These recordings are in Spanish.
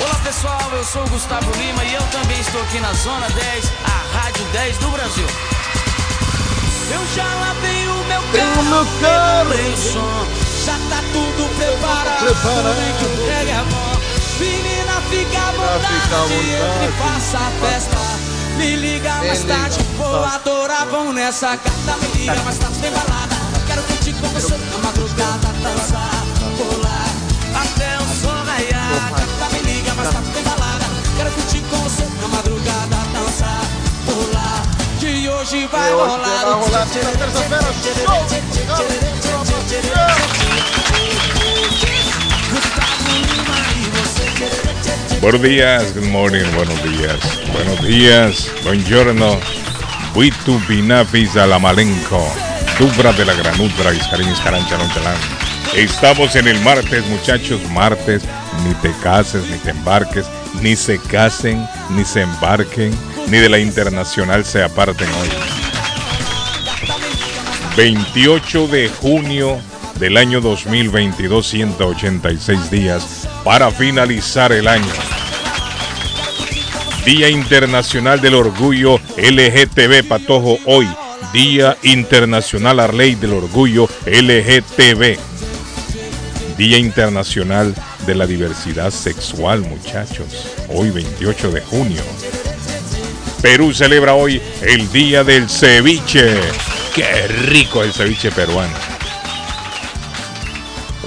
Olá pessoal, eu sou o Gustavo Lima e eu também estou aqui na Zona 10, a Rádio 10 do Brasil. Eu já lavei o meu carro, regulei o som, já tá tudo preparado, Preparado. que o reggae é bom. Menina, fica à vontade, fica à vontade. faça a festa. Me liga mais tarde, vou adorar, vão nessa carta. Me liga mais tarde, tem balada. Quero curtir com você na madrugada, dançar, Tarde, tem balada. Quero curtir com você na madrugada, dançar, pular. Que hoje vai Que hoje rolar. vai rolar, terça-feira, Gustavo Lima você. Buenos días, good morning, buenos días, buenos días, buongiorno, Buitu Binafis Alamalenco, Dubra de la Granutra, Iscarín Iscarancha Nonchalán. Estamos en el martes, muchachos, martes, ni te cases, ni te embarques, ni se casen, ni se embarquen, ni de la internacional se aparten hoy. 28 de junio del año 2022, 186 días para finalizar el año. Día Internacional del Orgullo LGTB Patojo hoy. Día Internacional Arley del Orgullo LGTB. Día Internacional de la Diversidad Sexual, muchachos. Hoy 28 de junio. Perú celebra hoy el Día del Ceviche. Qué rico el ceviche peruano.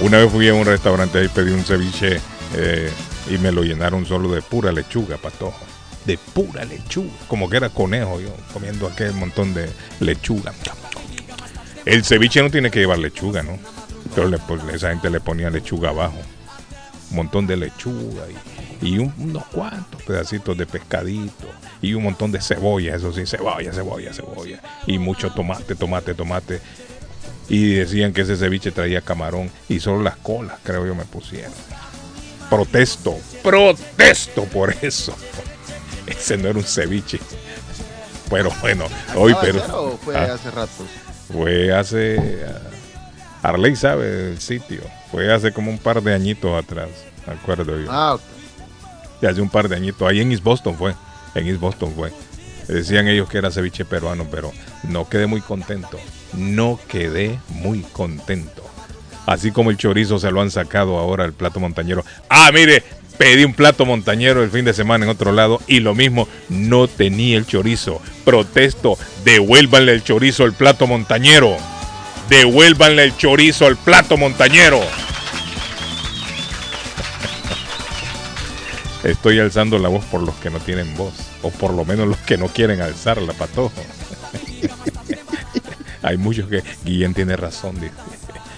Una vez fui a un restaurante y pedí un ceviche eh, y me lo llenaron solo de pura lechuga, patojo. De pura lechuga. Como que era conejo yo comiendo aquel montón de lechuga. El ceviche no tiene que llevar lechuga, ¿no? Pero le- pues, esa gente le ponía lechuga abajo. Un montón de lechuga y, y un- unos cuantos pedacitos de pescadito y un montón de cebolla, eso sí, cebolla, cebolla, cebolla. Y mucho tomate, tomate, tomate. Y decían que ese ceviche traía camarón y solo las colas, creo yo, me pusieron. Protesto, protesto por eso. Ese no era un ceviche. Pero bueno, hoy ¿Acaba de pero fue Ah, hace fue hace ah, Arley sabe el sitio. Fue hace como un par de añitos atrás, me acuerdo yo. Ah, ok. Y hace un par de añitos. Ahí en East Boston fue. En East Boston fue. Decían ellos que era ceviche peruano, pero no quedé muy contento. No quedé muy contento. Así como el chorizo se lo han sacado ahora el plato montañero. Ah, mire, pedí un plato montañero el fin de semana en otro lado y lo mismo, no tenía el chorizo. Protesto, devuélvanle el chorizo al plato montañero. Devuélvanle el chorizo al plato montañero. Estoy alzando la voz por los que no tienen voz, o por lo menos los que no quieren alzarla, patojo. Hay muchos que Guillén tiene razón.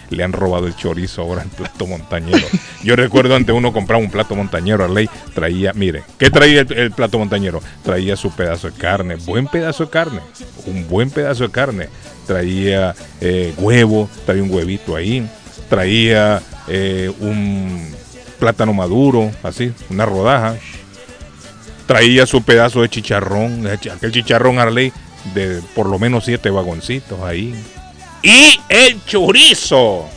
Le han robado el chorizo ahora al plato montañero. Yo recuerdo antes uno compraba un plato montañero a ley, traía, mire, ¿qué traía el plato montañero? Traía su pedazo de carne, buen pedazo de carne, un buen pedazo de carne. Traía eh, huevo, traía un huevito ahí, traía eh, un plátano maduro, así, una rodaja. Traía su pedazo de chicharrón, aquel chicharrón Arley de por lo menos siete vagoncitos ahí. Y el chorizo.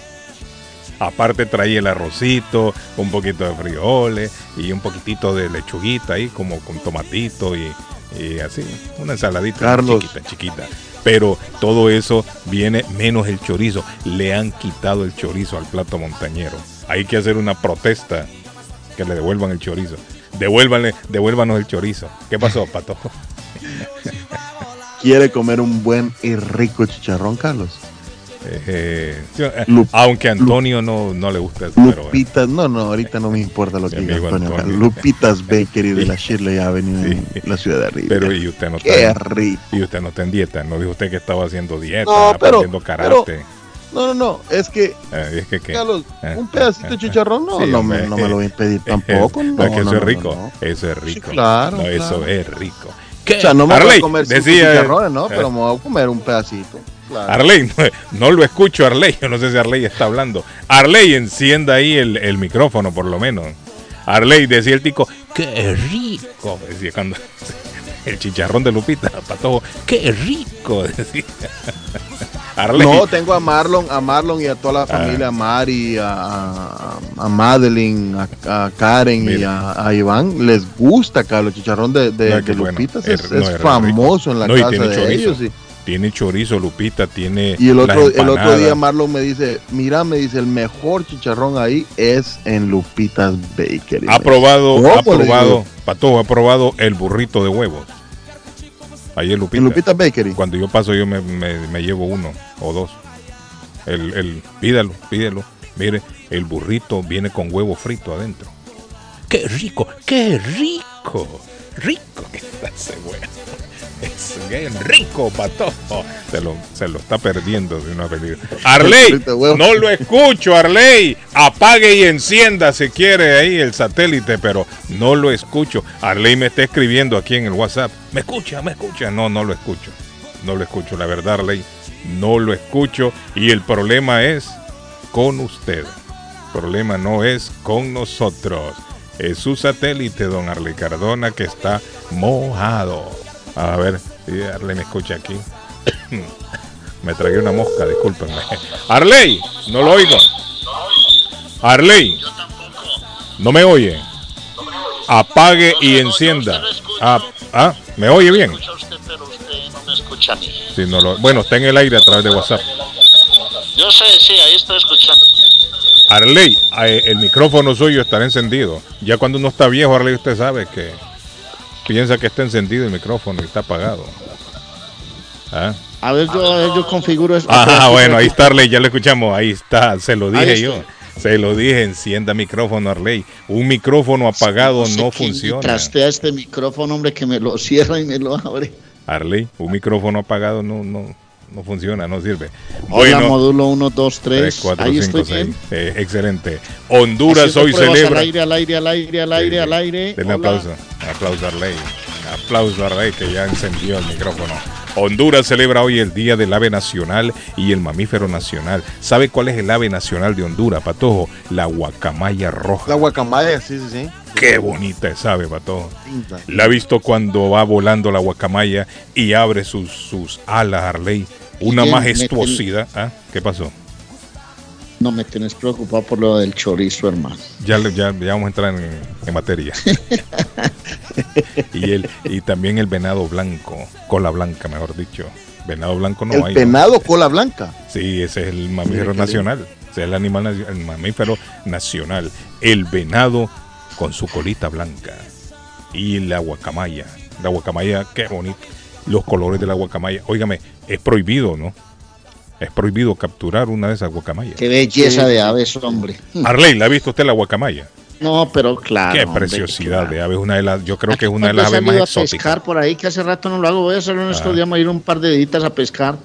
Aparte traía el arrocito, un poquito de frijoles y un poquitito de lechuguita ahí, como con tomatito y, y así, una ensaladita Carlos. chiquita, chiquita. Pero todo eso viene menos el chorizo. Le han quitado el chorizo al plato montañero. Hay que hacer una protesta que le devuelvan el chorizo. Devuélvanle, devuélvanos el chorizo. ¿Qué pasó, Pato? ¿Quiere comer un buen y rico chicharrón, Carlos? Eh, eh, Lup- aunque Antonio no, no le gusta eso, pero bueno. Lupitas, no, no, ahorita no me importa lo que diga Antonio. Antonio. Lupitas Bakery de la Shirley Avenue Sí. en la ciudad de arriba. Pero y usted no Qué está rico. y usted no está en dieta, no dijo usted que estaba haciendo dieta, No, pero- karate. No, no, no, es que, Eh, es que, ¿qué? Carlos, un pedacito de chicharrón no, Sí, no, me, no me lo voy a impedir tampoco. No, que eso es rico. Eso es rico. claro, No, eso es rico. O sea, no me voy a comer decía, chicharrones, ¿no? Pero me voy a comer un pedacito. Claro. Arley, no, no lo escucho, Arley. Yo no sé si Arley está hablando. Arley, encienda ahí el, el micrófono, por lo menos. Arley, decía el tico, qué rico. Decía cuando. El chicharrón de Lupita, patojo, qué rico. Decía. Arley. No, tengo a Marlon, a Marlon y a toda la familia, a Mari, a, a, a Madeline, a, a Karen y a, Iván, les gusta, Carlos, chicharrón de, de, No, de qué bueno. Lupitas, Es- no, famoso en la casa de chorizo. ellos. Y, Tiene chorizo, Lupita, tiene. y el otro, el otro día Marlon me dice, mira, me dice, el mejor chicharrón ahí es en Lupitas Bakery. Ha probado, ¿Cómo ha probado? Patojo, ha probado el burrito de huevos. Ahí en Lupita. En Lupitas Bakery. Cuando yo paso, yo me, me- me llevo uno o dos. El, el, pídalo, pídelo. Mire, el burrito viene con huevo frito adentro. ¡Qué rico! ¡Qué rico! ¡Rico que está ese huevo! Es bien rico, patojo. Se lo, se lo está perdiendo de una película. Arley, no lo escucho, Arley. Apague y encienda si quiere ahí el satélite, pero no lo escucho. Arley me está escribiendo aquí en el WhatsApp. ¿Me escucha? ¿Me escucha? No, no lo escucho. No lo escucho, la verdad, Arley. No lo escucho. Y el problema es con usted. El problema no es con nosotros. Es su satélite, don Arley Cardona, que está mojado. A ver, si Arley me escucha aquí. me tragué una mosca, discúlpenme. Arley, no lo oigo. Arley, no me oye. Apague y encienda. Ah, ah, ¿me oye bien? Sí, no lo- bueno, está en el aire a través de WhatsApp. Yo sé, sí, ahí estoy escuchando. Arley, eh, el micrófono suyo estará encendido. Ya cuando uno está viejo, Arley, usted sabe que piensa que está encendido el micrófono y está apagado. ¿Ah? A ver, yo, a ver, yo configuro eso. Ah, bueno, ahí está Arley, ya lo escuchamos, ahí está, se lo dije yo. Se lo dije, encienda micrófono, Arley. Un micrófono apagado sé no funciona. Trastea este micrófono, hombre, que me lo cierra y me lo abre. Arley, un micrófono apagado no, no, no funciona, no sirve. Hola, módulo 1, 2, 3. 3, 4, ahí 5, estoy 6. bien. Eh, excelente. Honduras Haciendo hoy celebra. Al aire, al aire, al aire, al aire, Sí, al aire. Denle Hola. aplauso. Aplauso a Arley. Aplauso a Arley que ya encendió el micrófono. Honduras celebra hoy el Día del Ave Nacional y el Mamífero Nacional. ¿Sabe cuál es el ave nacional de Honduras, Patojo? La guacamaya roja. La guacamaya, sí, sí, sí. Qué bonita es ave, Patojo. La ha visto cuando va volando la guacamaya y abre sus, sus alas, Arley. Una majestuosidad. ¿Ah? ¿Qué pasó? No me tienes preocupado por lo del chorizo, hermano. Ya, ya, ya vamos a entrar en, en materia. y, el, y también el venado blanco, cola blanca, mejor dicho. Venado blanco no el hay. ¿no? penado cola blanca. Sí, ese es el mamífero nacional. Ese es el animal, el mamífero nacional. El venado con su colita blanca. Y la guacamaya. La guacamaya, qué bonito. Los colores de la guacamaya. Óigame, es prohibido, ¿no? Es prohibido capturar una de esas guacamayas. Qué belleza de aves, hombre. Arley, ¿la ha visto usted la guacamaya? No, pero claro. Qué hombre, preciosidad claro. de ave. Es una de las, yo creo que es una de las aves más exóticas. pescar por ahí, que hace rato no lo hago. Voy a hacerlo en estos Ah. días, voy a ir un par de deditas a pescar.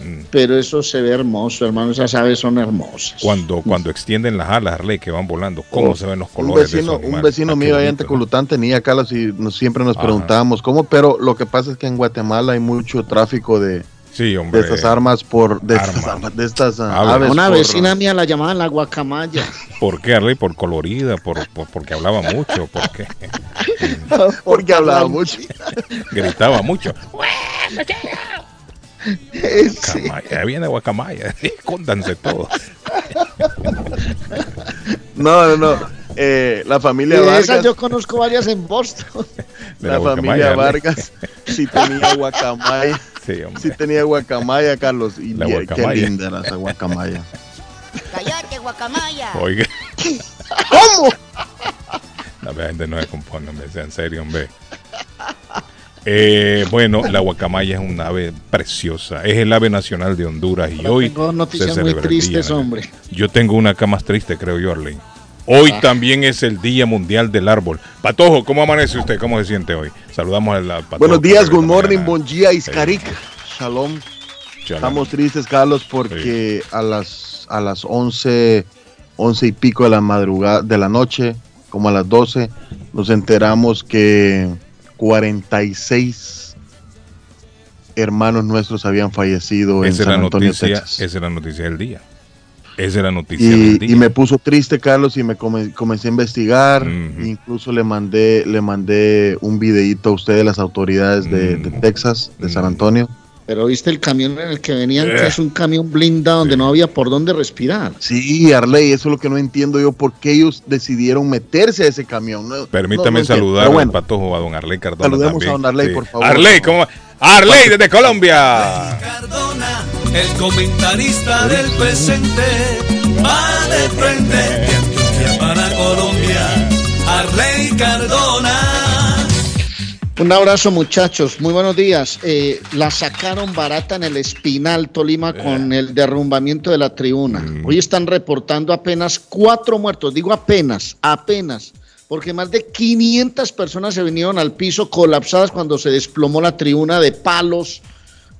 Mm. Pero eso se ve hermoso, hermano. Esas aves son hermosas. Cuando, cuando extienden las alas, Arley, que van volando, ¿cómo Oh, se ven los Un colores de vecino, esos un vecino Ah, mío allá en. Teculután tenía Carlos y nos, siempre nos Ajá. preguntábamos cómo, pero lo que pasa es que en Guatemala hay mucho tráfico de, Sí, hombre. de estas armas por de estas, Arma. armas, de estas ah, Aves. aves. Una por- vecina mía la llamaban la guacamaya. ¿Por qué, Arley? Por colorida, por, por- porque hablaba mucho, porque porque hablaba mucho. gritaba mucho. Sí. Camaya, viene Guacamaya, escóndanse todos. No, no, no. Eh, la familia De Vargas, esas yo conozco varias en Boston. De la, guacamaya, familia. Vargas sí tenía guacamaya, Sí, sí tenía guacamaya, Carlos, y La guacamaya. qué linda era esa guacamaya. Cállate, guacamaya. Oiga. ¿Cómo? La gente no se compone, hombre, sea en serio, hombre. Eh, bueno, la guacamaya es un ave preciosa. Es el ave nacional de Honduras y hoy Tengo se noticias muy tristes, hombre. Yo tengo una acá más triste, creo yo, Arlene. Hoy también es el Día Mundial del Árbol. Patojo, ¿cómo amanece usted? ¿Cómo se siente hoy? Saludamos al al Patojo. Buenos días, good morning, bon día, Iskarik. Shalom. Chalán. Estamos tristes, Carlos, porque a las a las 11, 11 y pico de la madrugada de la noche, como a las 12, nos enteramos que 46 hermanos nuestros habían fallecido en Esa San Antonio, noticia, Texas. esa es la noticia del día. Esa es la noticia del Y, día. y me puso triste, Carlos, y me come- comencé a investigar. Incluso le mandé, le mandé un videito a ustedes, las autoridades de, de Mm. Texas, de San Mm. Antonio. Pero viste el camión en el que venían, Eh. que es un camión blindado donde Sí. no había por dónde respirar. Sí, Arley, eso es lo que no entiendo yo, por qué ellos decidieron meterse a ese camión. No- Permítame no- no saludar bueno, al patojo a don Arley Cardona. Saludemos también. a don Arley, por favor. Arley, ¿cómo? va? Arley desde Colombia. Cardona, el comentarista del presente, va de frente de Antioquia para Colombia. Arley Cardona. Un abrazo muchachos, muy buenos días. Eh, la sacaron barata en el Espinal, Tolima, con el derrumbamiento de la tribuna. Hoy están reportando apenas cuatro muertos, digo apenas, apenas, porque más de 500 personas se vinieron al piso colapsadas cuando se desplomó la tribuna de palos,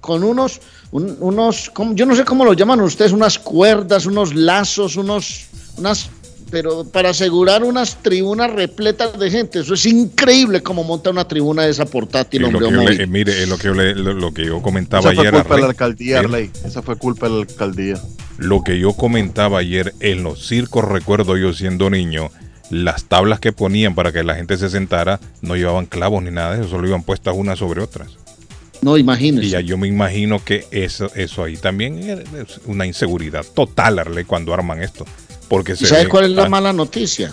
con unos, un- unos, yo no sé cómo lo llaman ustedes, unas cuerdas, unos lazos, unos, unas, pero para asegurar unas tribunas repletas de gente. Eso es increíble cómo monta una tribuna de esa portátil, Es lo hombre. que yo móvil. le- eh, mire, es lo que yo, le- lo, lo que yo comentaba esa fue ayer. culpa de la Arley. alcaldía, Eh, Arley. Esa fue culpa de la alcaldía. Lo que yo comentaba ayer en los circos, recuerdo yo siendo niño, las tablas que ponían para que la gente se sentara no llevaban clavos ni nada de eso, solo iban puestas unas sobre otras. No, Y imagínese. ya yo me imagino que eso, eso ahí también es una inseguridad total, Arley, cuando arman esto. Porque ¿Y se sabe ve- cuál es la mala noticia?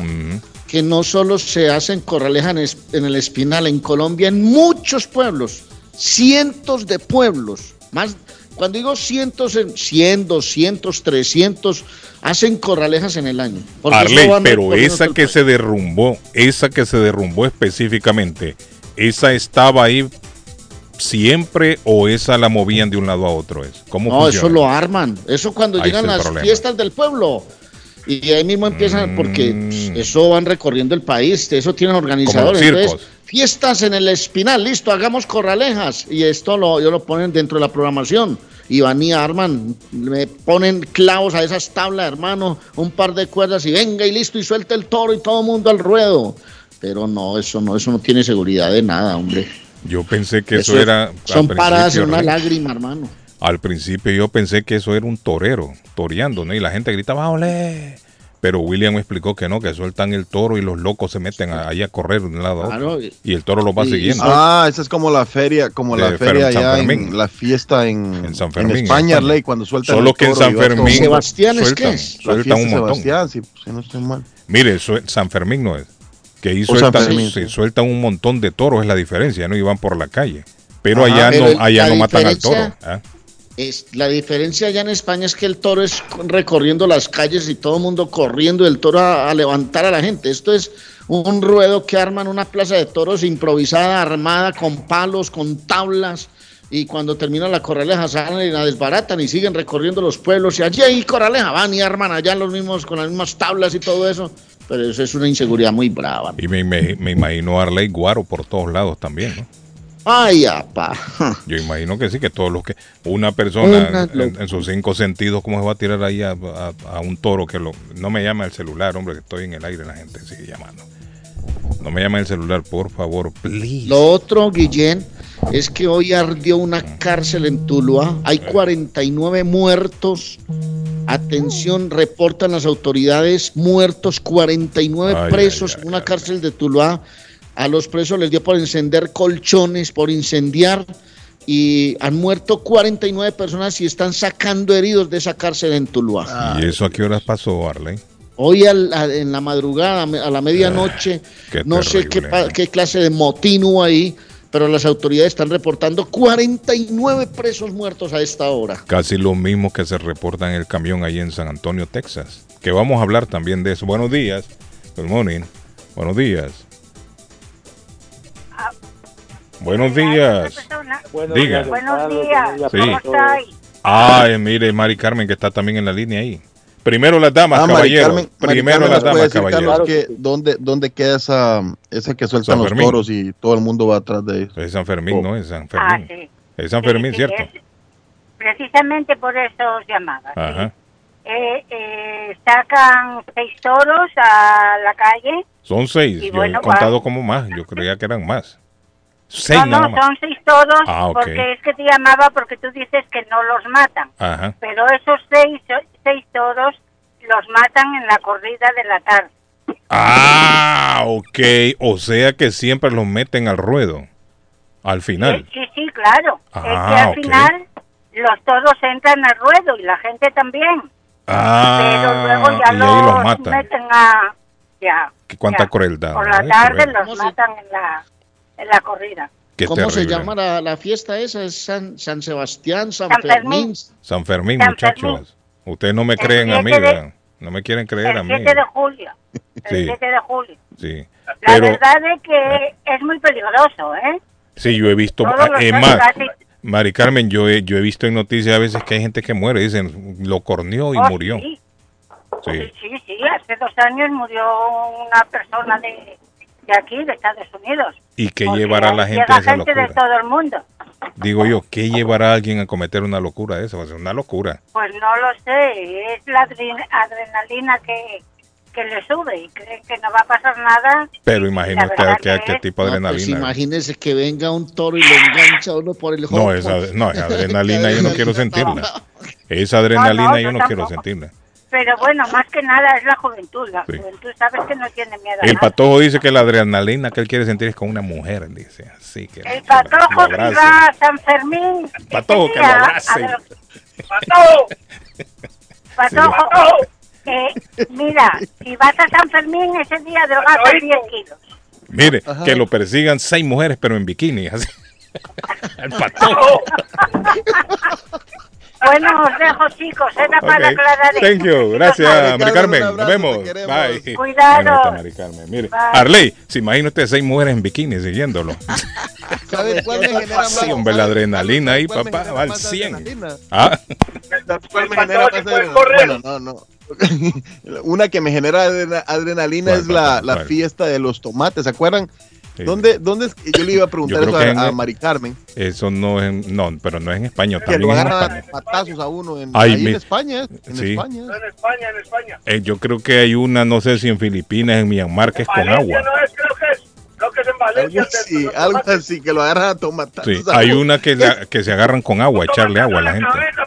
Que no solo se hacen corralejas en, el Espinal, en Colombia, en muchos pueblos, cientos de pueblos, más, cuando digo cientos, en 100, 200, 300, hacen corralejas en el año. Arley, pero esa que se derrumbó, esa que se derrumbó específicamente, ¿esa estaba ahí siempre o esa la movían de un lado a otro? ¿Cómo No, eso lo arman. Eso cuando Ahí llegan las problema. fiestas del pueblo. Y ahí mismo empiezan, porque Mm. pues, eso van recorriendo el país, eso tienen organizadores. Entonces, fiestas en el Espinal, listo, hagamos corralejas. Y esto lo, yo lo ponen dentro de la programación. Y van y arman, me ponen clavos a esas tablas, hermano, un par de cuerdas y venga y listo, y suelta el toro y todo el mundo al ruedo. Pero no, eso no, eso no tiene seguridad de nada, hombre. Yo pensé que eso, Eso es- era... Son paradas en una lágrima, hermano. Al principio yo pensé que eso era un torero, toreando, ¿no? Y la gente gritaba, ¡ole! Pero William me explicó que no, que sueltan el toro y los locos se meten a- ahí a correr de un lado a otro. Y- el toro los va siguiendo. Ah, esa es como la feria, como la Fer- feria San allá Fermín. en la fiesta en, En San en Fermín, en España. Arley, cuando sueltan Solo el que en toro San y va todo- Fermín Sebastián, ¿es? La sueltan fiesta un de montón. Sebastián, si, si no estoy mal. Mire, San Fermín no es. Que ahí San sueltan, sí. sueltan un montón de toros, es la diferencia, ¿no? Y van por la calle. Pero Ajá. allá Pero no, allá no matan al toro. Es, la diferencia allá en España es que el toro es recorriendo las calles y todo el mundo corriendo el toro a, levantar a la gente. Esto es un ruedo que arman una plaza de toros improvisada, armada, con palos, con tablas. Y cuando termina la corraleja salen y la desbaratan y siguen recorriendo los pueblos. Y allí hay corraleja, van y arman allá los mismos, con las mismas tablas y todo eso. Pero eso es una inseguridad muy brava. Y me, imagino Arley Guaro por todos lados también, ¿no? Ay, apa. Yo imagino que sí, que todos los que. Una persona Una en, sus cinco sentidos, ¿cómo se va a tirar ahí a, a- a un toro que lo. No me llama el celular, hombre, que estoy en el aire, la gente sigue llamando. No me llame el celular, por favor, please. Lo otro, Guillén, es que hoy ardió una cárcel en Tuluá. Hay 49 muertos. Atención, reportan las autoridades muertos, 49 Ay, presos ay, ay, en una ay, cárcel de Tuluá. A los presos les dio por encender colchones, por incendiar. Y han muerto 49 personas y están sacando heridos de esa cárcel en Tuluá. ¿Y eso a qué horas pasó, Arley? Hoy al- a- en la madrugada, a la medianoche, qué no sé qué clase de motín hubo ahí, pero las autoridades están reportando 49 presos muertos a esta hora. Casi lo mismo que se reporta en el camión ahí en San Antonio, Texas. Que vamos a hablar también de eso. Buenos días. Good morning. Buenos días. Buenos días. Diga. Buenos días, Sí. ¿cómo estáis? Ay, mire, Mari Carmen, que está también en la línea ahí. Primero las damas, Ah, Mari caballero. Carmen, Mari Primero Carmen, las ¿nos puede damas, caballero. Que dónde, ¿dónde queda esa, esa que sueltan San los toros y todo el mundo va atrás de ellos? Es San Fermín, Oh. ¿no? Es San Ah, Fermín. sí. Es San Fermín, sí, ¿cierto? es- precisamente por eso os llamaba. Ajá. Eh, eh, sacan seis toros a la calle. Son seis. Yo bueno, he contado va- como más. Yo creía que eran más. Seis no, no, son seis toros Ah, ok. porque es que te llamaba porque tú dices que no los matan. Ajá. Pero esos seis, seis toros los matan en la corrida de la tarde. Ah, ok. O sea que siempre los meten al ruedo. Al final. Sí, sí, claro. Ah, es que al ok. final los toros entran al ruedo y la gente también. pero Ah, luego ya y ahí los, los matan. meten a... Ya, Qué cuánta ya. crueldad. Por la tarde los matan en la, en la corrida. Qué ¿Cómo se llama la, la fiesta esa? ¿Es San, San Sebastián, San, San Fermín? Fermín. San Fermín, San muchachos. Fermín. Ustedes no me El creen a mí, 7 de- ¿verdad? No me quieren creer a El mí. 7 de julio. El Sí. 7 de julio. Sí. La Pero, verdad es que es muy peligroso, ¿eh? sí, yo he visto. Más, casi- Mari Carmen, yo he, yo he visto en noticias a veces que hay gente que muere. Dicen, lo corneó y Oh, murió. Sí, Sí. sí, sí. Hace dos años murió una persona de, de aquí, de Estados Unidos. ¿Y qué llevará a la gente llega a esa gente de todo el mundo. Digo yo, ¿qué llevará a alguien a cometer una locura de esa? Va a ser una locura. Pues no lo sé, es la adre- adrenalina que, que le sube y creen que no va a pasar nada. Pero imagínate que qué es- tipo de No, pues adrenalina. imagínese que venga un toro y lo engancha uno por el No, esa, no, esa adrenalina yo no quiero sentirla. Esa adrenalina No, no, yo no quiero sentirla. Pero bueno, más que nada es la juventud. La Sí. juventud sabes que no tiene miedo a El nada. patojo dice que la adrenalina que él quiere sentir es con una mujer, dice. Así que El patojo que va a San Fermín. Patojo, ese que lo abrace. ¡Patojo! Patojo, eh, mira, si vas a San Fermín ese día drogas a 10 kilos. Mire, que lo persigan seis mujeres, pero en bikini. así. El patojo. Bueno, os dejo, chicos. Era para Ok. aclarar Thank you. Gracias, Mari Mari Carmen, Nos vemos. Bye. Cuidado. Mari Carmen. Mire, Bye. Arley, se imagina usted seis mujeres en bikini siguiéndolo. ¿Sabes cuál me genera más? Sí, hombre, la ¿sabes adrenalina ahí, papá, va al más 100. adrenalina? Ah, ¿Sabes cuál me genera más. Bueno, no, no. Una que me genera adrena- adrenalina ¿Cuál, es la, la fiesta de los tomates, ¿se acuerdan? Sí. ¿Dónde, dónde es que yo le iba a preguntar eso a, en- a Mari Carmen? eso no es, en- no, pero no es en España, Que también lo agarran patazos a uno en, Ay, ahí mi- en España, ¿eh? en Sí. España. En España, en España. Eh, yo creo que hay una, no sé si en Filipinas, en Myanmar, que es con agua. no es, creo que es. Creo que es en Algo Valencia. así, Los algo así, que lo agarran a tomatazos. Sí, hay una que, la- que se agarran con agua, echarle agua a la gente. cabeza,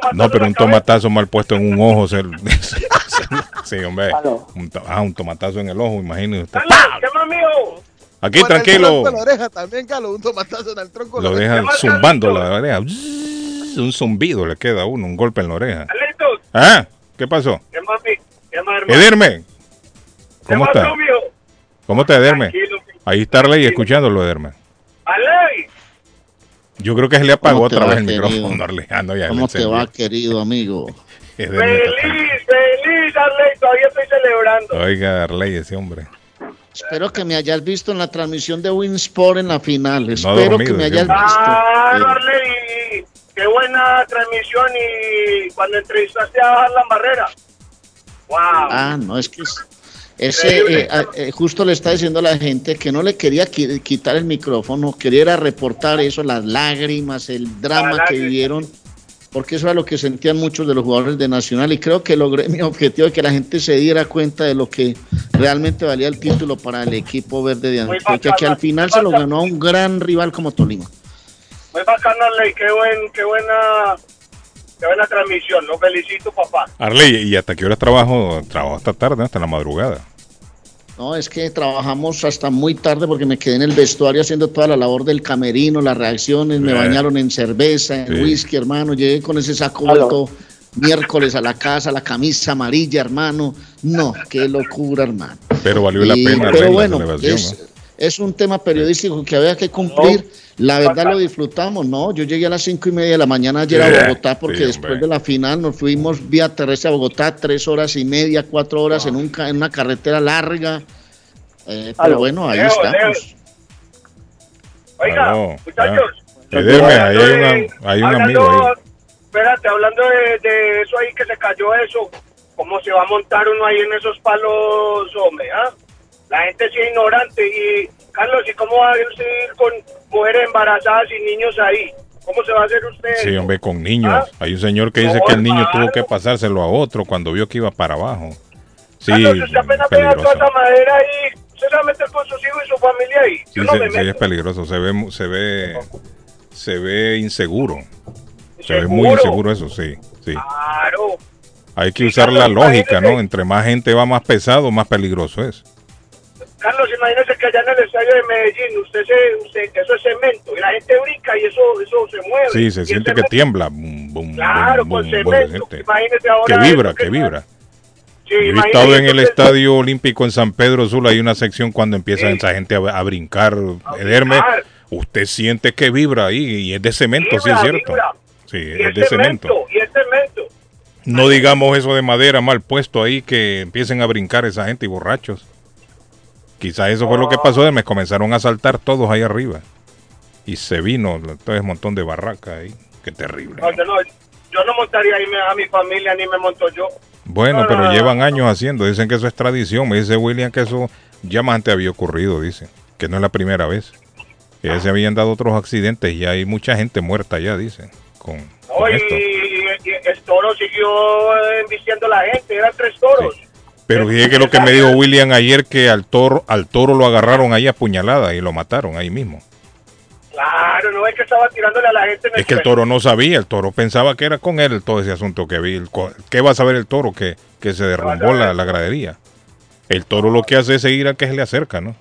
tomatazo No, pero un tomatazo mal puesto en un ojo. se- sí, hombre. Un, to- ah, un tomatazo en el ojo, imagínese usted. Dale, ¿Qué más, mijo? Aquí, Bueno, el tranquilo. de la oreja también, Carlos, un tomatazo en el tronco. Lo dejan zumbando la oreja. Un zumbido le queda a uno, un golpe en la oreja. ¿Ah? ¿Qué pasó? ¿qué más, mi- qué más, hermano? Ederme. ¿Cómo ¿Qué más está? mijo? ¿Cómo está Ederme? Tranquilo. Ahí está Arley escuchándolo, Ederme. Aley, Yo creo que se le apagó ¿Cómo te otra vez el querido? micrófono. Ah, ya ¿Cómo te va, querido amigo? Feliz, feliz, Arley. Todavía estoy celebrando. Oiga, Arley, ese hombre. Espero que me hayas visto en la transmisión de Winsport en la final. Espero dormido, que me hayas visto. Claro, Eh, Arley. Qué buena transmisión y cuando entrevistaste a Harlan Barrera. Wow. Ah, no, es que es- ese, eh, eh, justo le está diciendo a la gente que no le quería qui- quitar el micrófono, quería reportar eso, las lágrimas, el drama que vivieron, porque eso era lo que sentían muchos de los jugadores de Nacional y creo que logré mi objetivo de que la gente se diera cuenta de lo que realmente valía el título para el equipo verde de Antioquia, que bacana, al final se lo bacana. ganó a un gran rival como Tolima. Muy bacano, Arley. Qué, buen, qué buena qué buena transmisión. Lo felicito, papá. Arley, ¿y hasta qué horas trabajo? Trabajo hasta tarde, hasta la madrugada. No, es que trabajamos hasta muy tarde porque me quedé en el vestuario haciendo toda la labor del camerino, las reacciones, me Eh. bañaron en cerveza, en Sí. whisky, hermano. Llegué con ese saco vuelto miércoles a la casa, la camisa amarilla, hermano. No, qué locura, hermano. Pero valió la pena, pero bueno, es un tema periodístico que había que cumplir. La verdad lo disfrutamos, ¿no? Yo llegué a las cinco y media de la mañana ayer a Bogotá porque sí, después de la final nos fuimos vía terrestre a Bogotá, tres horas y media, cuatro horas en, un, ca- en una carretera larga. Eh, pero bueno, ahí Leo, estamos. Oiga, Aló, muchachos. ya. Ederme, ahí hay, una- hay un hablando- amigo ahí. Espérate, hablando de, de eso ahí que se cayó eso, ¿cómo se va a montar uno ahí en esos palos, hombre? ah? La gente es ignorante. Y, Carlos, ¿y cómo va a ir con mujeres embarazadas y niños ahí? ¿Cómo se va a hacer usted? Sí, hombre, con niños. ¿Ah? Hay un señor que dice que el niño tuvo que pasárselo a otro cuando vio que iba para abajo. Sí, Carlos, usted apenas vea toda esa madera ahí, usted se va a meter con sus hijos y su familia ahí. Sí, no se- sí, es peligroso. Se ve, se ve, se ve inseguro. Se ve muy inseguro eso, sí, sí. Claro. Hay que usar la lógica, ¿no? Entre más gente va más pesado, más peligroso es. Carlos, imagínese que allá en el estadio de Medellín, usted se, usted, eso es cemento, y la gente brinca y eso, eso se mueve. Sí, se siente que cemento- tiembla. Bum, bum, Claro, bum, con cemento. Imagínese ahora. Que vibra, eso que vibra. Sí, Yo he estado en el Estadio Olímpico en San Pedro Sula, hay una sección cuando empieza Sí. esa gente a, a brincar, Ederme, brincar. usted siente que vibra ahí y es de cemento, sí es Vibra, cierto. vibra. Sí, Y es de cemento. Y es cemento. No digamos eso de madera mal puesto ahí que empiecen a brincar esa gente y borrachos. Quizás eso fue lo que pasó, me comenzaron a saltar todos ahí arriba. Y se vino todo ese montón de barraca ahí. Qué terrible. No, yo, no, yo no montaría ahí a mi familia ni me monto yo. Bueno, No, no, pero llevan años haciendo. Dicen que eso es tradición. Me dice William que eso ya más antes había ocurrido, dice. Que no es la primera vez. Que ya se habían dado otros accidentes y hay mucha gente muerta ya, dicen. Con, con y, el toro siguió eh, embistiendo a la gente, eran tres toros. Pero fíjate que lo que me dijo William ayer que al toro, al toro lo agarraron ahí a puñalada y lo mataron ahí mismo. Claro, no es que estaba tirándole a la gente en Es que el toro no sabía, el toro pensaba que era con él todo ese asunto que vi. ¿Qué va a saber el toro que, que se derrumbó la, la gradería? El toro lo que hace es seguir a que se le acerca, ¿no?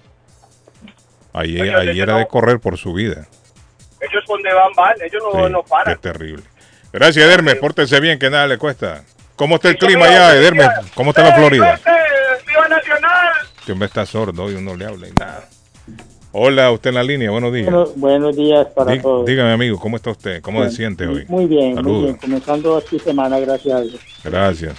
Ahí, Oye, ahí era no. de correr por su vida. Ellos donde van, van, ellos no, Sí, no paran. Qué terrible. Gracias, Ederme. Pórtese bien, que nada le cuesta. ¿Cómo está el Sí, clima allá, Ederme? ¿Cómo está la ¡Ey, Florida? ¡Viva Nacional! Que hombre está sordo y uno le habla y nada. Hola, usted en la línea, buenos días. Bueno, buenos días para Dí- todos. dígame, amigo, ¿cómo está usted? ¿Cómo Bien, se siente hoy? Muy bien, muy Saludos. bien. Comenzando aquí semana, gracias a Dios. Gracias.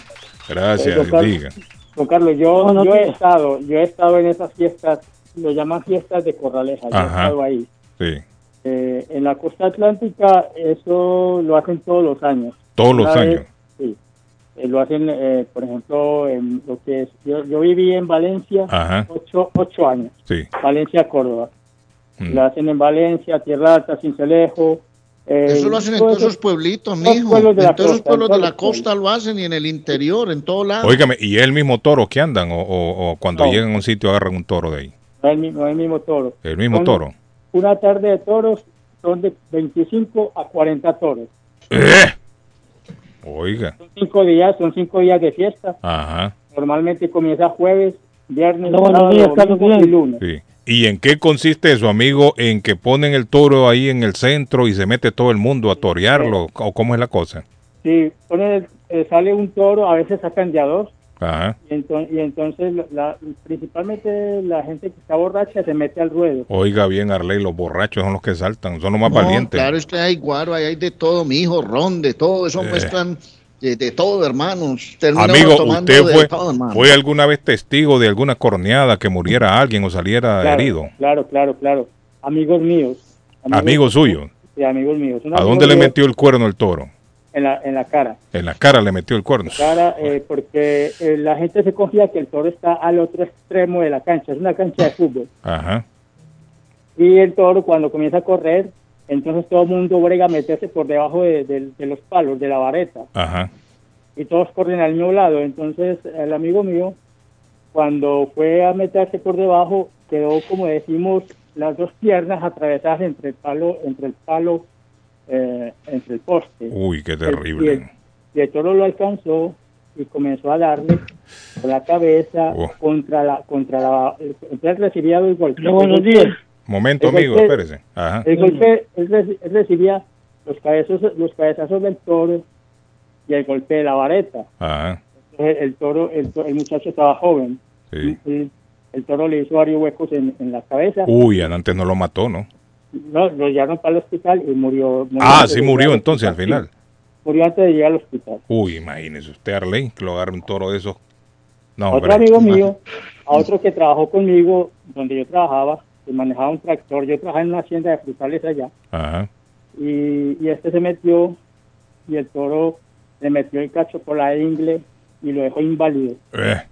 Gracias, Eh, don Carlos, diga. Don Carlos, yo, yo he estado, yo he estado en esas fiestas, lo llaman fiestas de Corraleja, yo he Ajá. estado ahí. Sí. Eh, en la costa atlántica eso lo hacen todos los años. Todos los años. Eh, lo hacen, eh, por ejemplo, en lo que es, yo, yo viví en Valencia ocho, ocho años, Sí. Valencia, Córdoba. Mm. Lo hacen en Valencia, Tierra Alta, Cincelejo. eh, Eso lo hacen en todo todos eso- esos pueblitos, mijo. En todos esos costa, en pueblos de la costa lo hacen y en el interior, en todo lado. Óigame, ¿y es el mismo toro que andan? ¿O, o- o cuando No. llegan a un sitio agarran un toro de ahí? No es el mismo, el mismo toro. ¿El mismo Son- toro? Una tarde de toros son de 25 a 40 toros. ¡Eh! Oiga. Son cinco días, son cinco días de fiesta. Ajá. Normalmente comienza jueves, viernes, sábado, días, domingo y lunes. Sí. ¿Y en qué consiste eso, amigo? ¿En que ponen el toro ahí en el centro y se mete todo el mundo a torearlo? ¿O cómo es la cosa? Sí, ponen, eh, sale un toro, a veces sacan ya dos. Ajá. Y, enton- y entonces, la- principalmente la gente que está borracha se mete al ruedo. Oiga bien, Arley, los borrachos son los que saltan, son los más No, valientes. Claro, es que hay guaro, ahí hay de todo, mi hijo, ron, de todo, eso Eh. mezclan de, de todo, hermanos. Termina Amigo, ¿usted fue, todo, hermano. fue alguna vez testigo de alguna corneada que muriera alguien o saliera Claro, herido? Claro, claro, claro. Amigos míos. Amigo suyo. Sí, amigos míos. Un ¿A amigo dónde le metió el cuerno el toro? En la, en la cara. En la cara le metió el cuerno. cara, eh, porque eh, la gente se confía que el toro está al otro extremo de la cancha, es una cancha de fútbol. Ajá. Y el toro cuando comienza a correr, entonces todo el mundo brega a meterse por debajo de, de- de los palos, de la vareta, Ajá. y todos corren al mismo lado. Entonces el amigo mío, cuando fue a meterse por debajo, quedó, como decimos, las dos piernas atravesadas entre el palo, entre el palo, eh, entre el poste. Uy, qué El- terrible. Y el, y el toro lo alcanzó y comenzó a darle con la cabeza Oh. contra la contra la entonces recibía dos golpes. Hola, buenos El golpe- días. Momento, el amigo, golpe- espérese. Ajá. El golpe él, reci- él recibía los cabezazos los cabezazos del toro y el golpe de la vareta. Ajá. Entonces, el, toro el, el muchacho estaba joven. Sí. Y el toro le hizo varios huecos en, en la cabeza. Uy, antes no lo mató, ¿no? No, lo llevaron para el hospital y murió. murió Ah, sí murió entonces al final. Murió antes de llegar al hospital. Uy, imagínese usted, Arley, que lo agarre un toro de esos. No, otro amigo mío, a otro que trabajó conmigo, donde yo trabajaba, que manejaba un tractor, yo trabajaba en una hacienda de frutales allá, Ajá. y, y este se metió, y el toro le metió el cacho por la ingle y lo dejó inválido. Eh.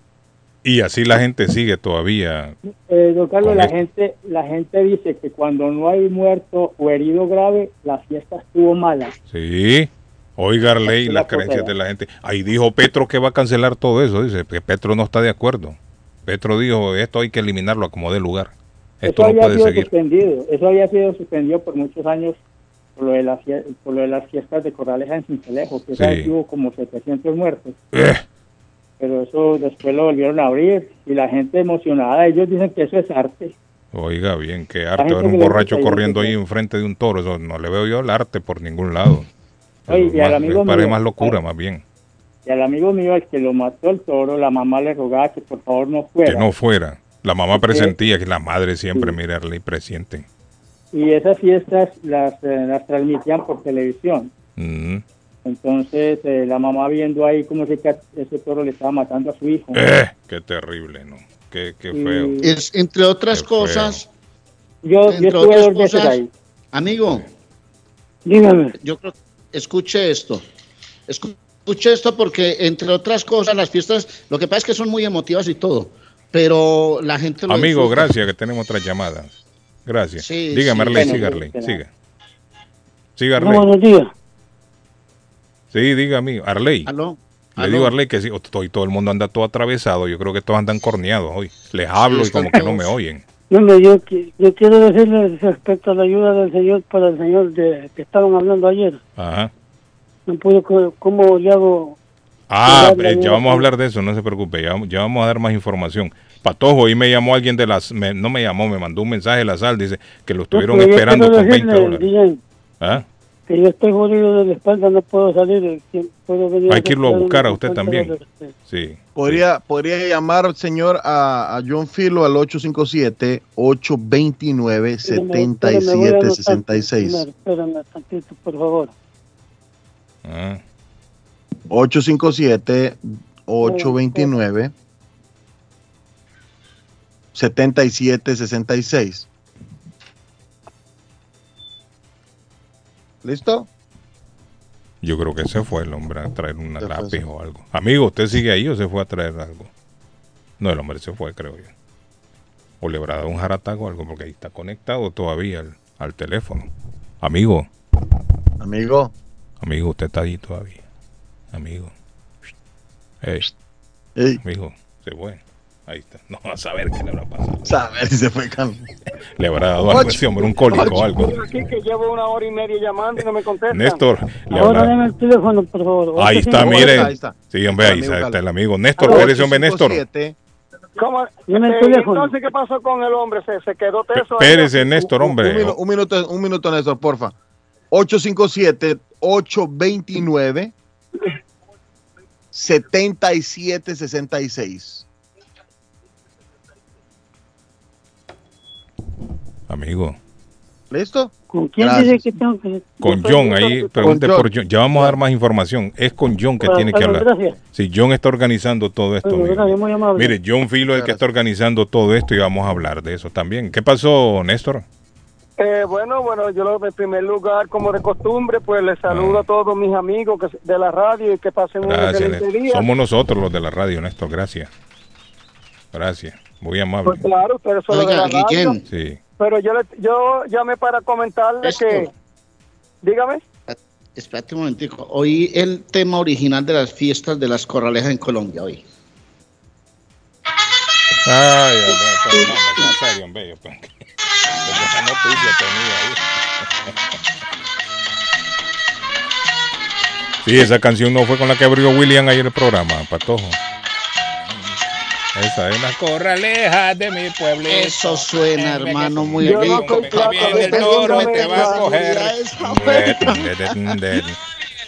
Y así la gente sigue todavía. Eh, don Carlos, la esto. gente, la gente dice que cuando no hay muerto o herido grave, la fiesta estuvo mala. Sí. Oiga, ley las la creencias de la gente. Ahí dijo Petro que va a cancelar todo eso. Dice que Petro no está de acuerdo. Petro dijo, esto hay que eliminarlo a como dé lugar. Esto Eso no había puede sido seguir. suspendido. Eso había sido suspendido por muchos años por lo de, las por lo de las fiestas de Corraleja en Cincelejo, que Sí. hubo como 700 muertos. Eh, Pero eso después lo volvieron a abrir y la gente emocionada. Ellos dicen que eso es arte. oiga bien, qué arte. Que un borracho y corriendo ahí enfrente de un toro. Eso no le veo yo el arte por ningún lado. Oye, y al Más- amigo me parece mío- más locura, más bien. Y al amigo mío, el que lo mató el toro, la mamá le rogaba que por favor no fuera. Que no fuera. La mamá presentía que la madre siempre, mire, Arley, presienten. Y esas fiestas las, eh, las transmitían por televisión. Mm. Entonces, eh, la mamá viendo ahí cómo ese, ca- ese toro le estaba matando a su hijo. Eh, qué terrible, ¿no? Qué, qué Y- feo. Es, entre otras cosas, Yo, yo entre estuve otras dos veces cosas, ahí. amigo, Dígame. yo creo, escuche esto. Escuche esto porque, entre otras cosas, las fiestas, lo que pasa es que son muy emotivas y todo, pero la gente lo Amigo, disfruta. gracias, que tenemos otras llamadas. Gracias. Sí, Dígame, sí. Arley, Bueno, siga, sí, Arley, sí. siga. Siga, No, Arley. buenos días. Sí, diga, amigo. Arley. ¿Aló? Le ¿Aló? digo a Arley que sí, to- y todo el mundo anda todo atravesado. Yo creo que todos andan corneados hoy. Les hablo y como que no me oyen. No, no, yo, yo quiero decirle respecto a la ayuda del Señor para el Señor de, que estaban hablando ayer. Ajá. No puedo, ¿cómo le hago? Ah, eh, ya vamos a habla. hablar de eso, no se preocupe. Ya, ya vamos a dar más información. Patojo, hoy me llamó alguien de las. me- no me llamó, me mandó un mensaje de la sal. Dice que lo estuvieron No, esperando con 20 decirle, dólares. ¿Ah? Que yo estoy jodido de la espalda, no puedo salir. eh, Puedo venir Hay que irlo a buscar a usted 50 también. eh. Sí. Podría, podría llamar, señor, a, a John Filo al 857-829-7766. Espérame, espérame tantito, por favor. Ah. 857-829-7766. ¿Listo? Yo creo que se fue el hombre a traer fue, lápiz o algo. Amigo, ¿usted sigue ahí o se fue a traer algo? No, el hombre se fue, creo yo. O le habrá dado un jarataco o algo, porque ahí está conectado todavía al, al teléfono. Amigo, Amigo, amigo, usted está ahí todavía. Amigo. Ey, ey, amigo, se fue. Ahí está. No, a saber qué le habrá pasado. sabe si se fue calmo. Le habrá dado algo ese hombre, un cólico o algo. Aquí que llevo una hora y media llamando y no me contestan. Néstor, le Ahora habrá... el teléfono, por favor. Ahí está, mire. ahí está. Sí, hombre, ahí está, está el amigo. Néstor, Aló, espérese, hombre, Néstor. 857 ¿Cómo? Eh. Entonces, ¿qué pasó con el hombre? ¿Se, se quedó teso? ahí? Espérese, Néstor, Un, hombre. minu- un minuto, un minuto, Néstor, porfa. 857-829 Amigo. ¿Listo? ¿Con quién Gracias. dice que tengo que...? Con John, ahí pregunte John. por John. Ya vamos a dar más información. Es con John que Bueno, tiene que hablar. gracias. Sí, John está organizando todo esto. Bueno. Mire, John Filo es el que está organizando todo esto y vamos a hablar de eso también. ¿Qué pasó, Néstor? Eh, bueno, bueno, yo en primer lugar, como de costumbre, pues les saludo Ah. a todos mis amigos que, de la radio y que pasen un Gracias, excelente Néstor. día. Somos nosotros los de la radio, Néstor. Gracias. Gracias. Muy amable. Pues claro, ustedes son los de Oiga. Guillén, Sí. Pero yo, le- yo llamé para comentarle Esto. que... Dígame. espérate un momentico. Oí el tema original de las fiestas de las corralejas en Colombia hoy. Ay, noticia tenía ahí. Sí, esa canción no fue con la que abrió William ayer el programa, Patojo. Esa es la corraleja de mi pueblo. Eso suena, hermano, muy Yo rico. el toro me te va a coger.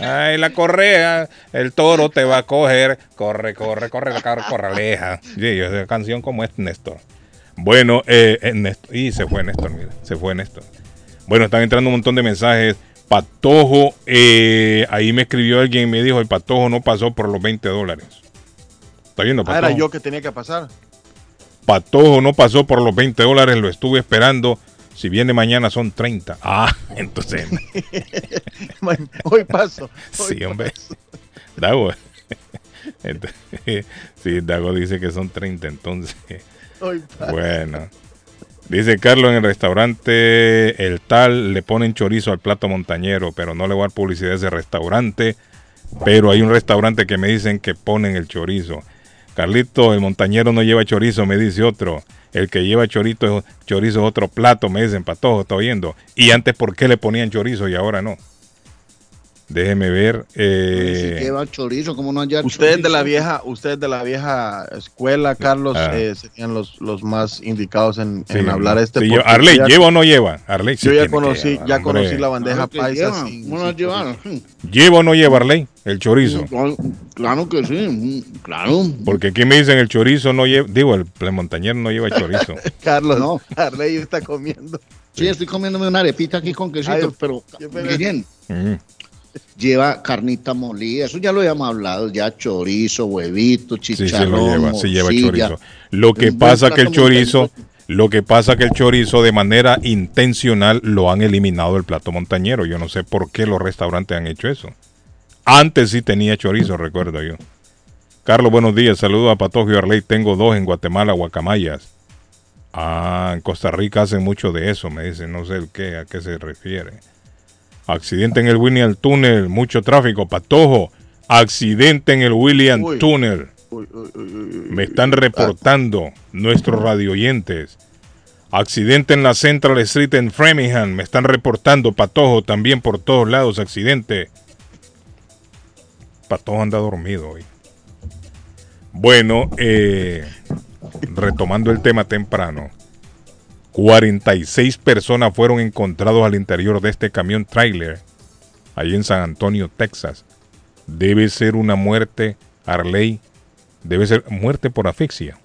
Ay, la correa, el toro te va a coger. Corre, corre, corre, la corraleja. Sí, esa canción como es Néstor. Bueno, eh, eh, Néstor- y se fue Néstor, mira, se fue Néstor. Bueno, están entrando un montón de mensajes. Patojo, eh, ahí me escribió alguien y me dijo, el Patojo no pasó por los 20 dólares. ¿Está viendo, Ah, era yo que tenía que pasar. Patojo no pasó por los 20 dólares, lo estuve esperando. Si viene mañana son 30. Ah, entonces. Hoy paso. Hoy sí, hombre. Da, güey. Entonces, sí, Dago dice que son 30, entonces. Ay, pa. Bueno. Dice Carlos en el restaurante El Tal le ponen chorizo al plato montañero, pero no le voy a dar publicidad a ese restaurante. Pero hay un restaurante que me dicen que ponen el chorizo. Carlito, el montañero no lleva chorizo, me dice otro. El que lleva chorizo, chorizo es otro plato, me dicen, patojo, está oyendo. Y antes, ¿por qué le ponían chorizo y ahora no? Déjeme ver. eh, Si lleva chorizo, ¿cómo no haya Ustedes de la vieja, ustedes de la vieja escuela, Carlos, Ah. eh, serían los, los más indicados en, sí, en hablar este. sí, Arley, ya- ¿lleva o no lleva? Arley, Yo ya conocí, llevar, ya hombre. conocí la bandeja paisa. lleva, sin- ¿Cómo no sin la llevaron? ¿Lleva o no lleva, Arley? El chorizo. Claro, claro que sí, claro. Porque aquí me dicen el chorizo no lleva, digo, el, el montañero no lleva chorizo. Carlos, No. Arley está comiendo. Sí, estoy comiéndome una arepita aquí con quesito, Ay, pero bien, Mm. Lleva carnita molida, eso ya lo habíamos hablado, ya chorizo, huevito, Sí, sí chicharrón, lo lleva, lleva chorizo. Lo que pasa que el chorizo, lo que pasa que el chorizo de manera intencional lo han eliminado del plato montañero. Yo no sé por qué los restaurantes han hecho eso. Antes sí tenía chorizo, recuerdo yo. Carlos, buenos días. Saludos a Patojo y Arley. Tengo dos en Guatemala, guacamayas. Ah, en Costa Rica hacen mucho de eso, me dicen. No sé el qué, a qué se refiere. Accidente en el William Tunnel, mucho tráfico. Patojo, accidente en el William Uy. Tunnel. Uy, uy. Me están reportando nuestros radioyentes. Accidente en la Central Street en Framingham. Me están reportando Patojo también por todos lados. Accidente. Patojo anda dormido hoy. Bueno, eh, retomando el tema temprano. 46 personas fueron encontrados al interior de este camión trailer. Ahí en San Antonio, Texas. Debe ser una muerte, Arley, debe ser muerte por asfixia.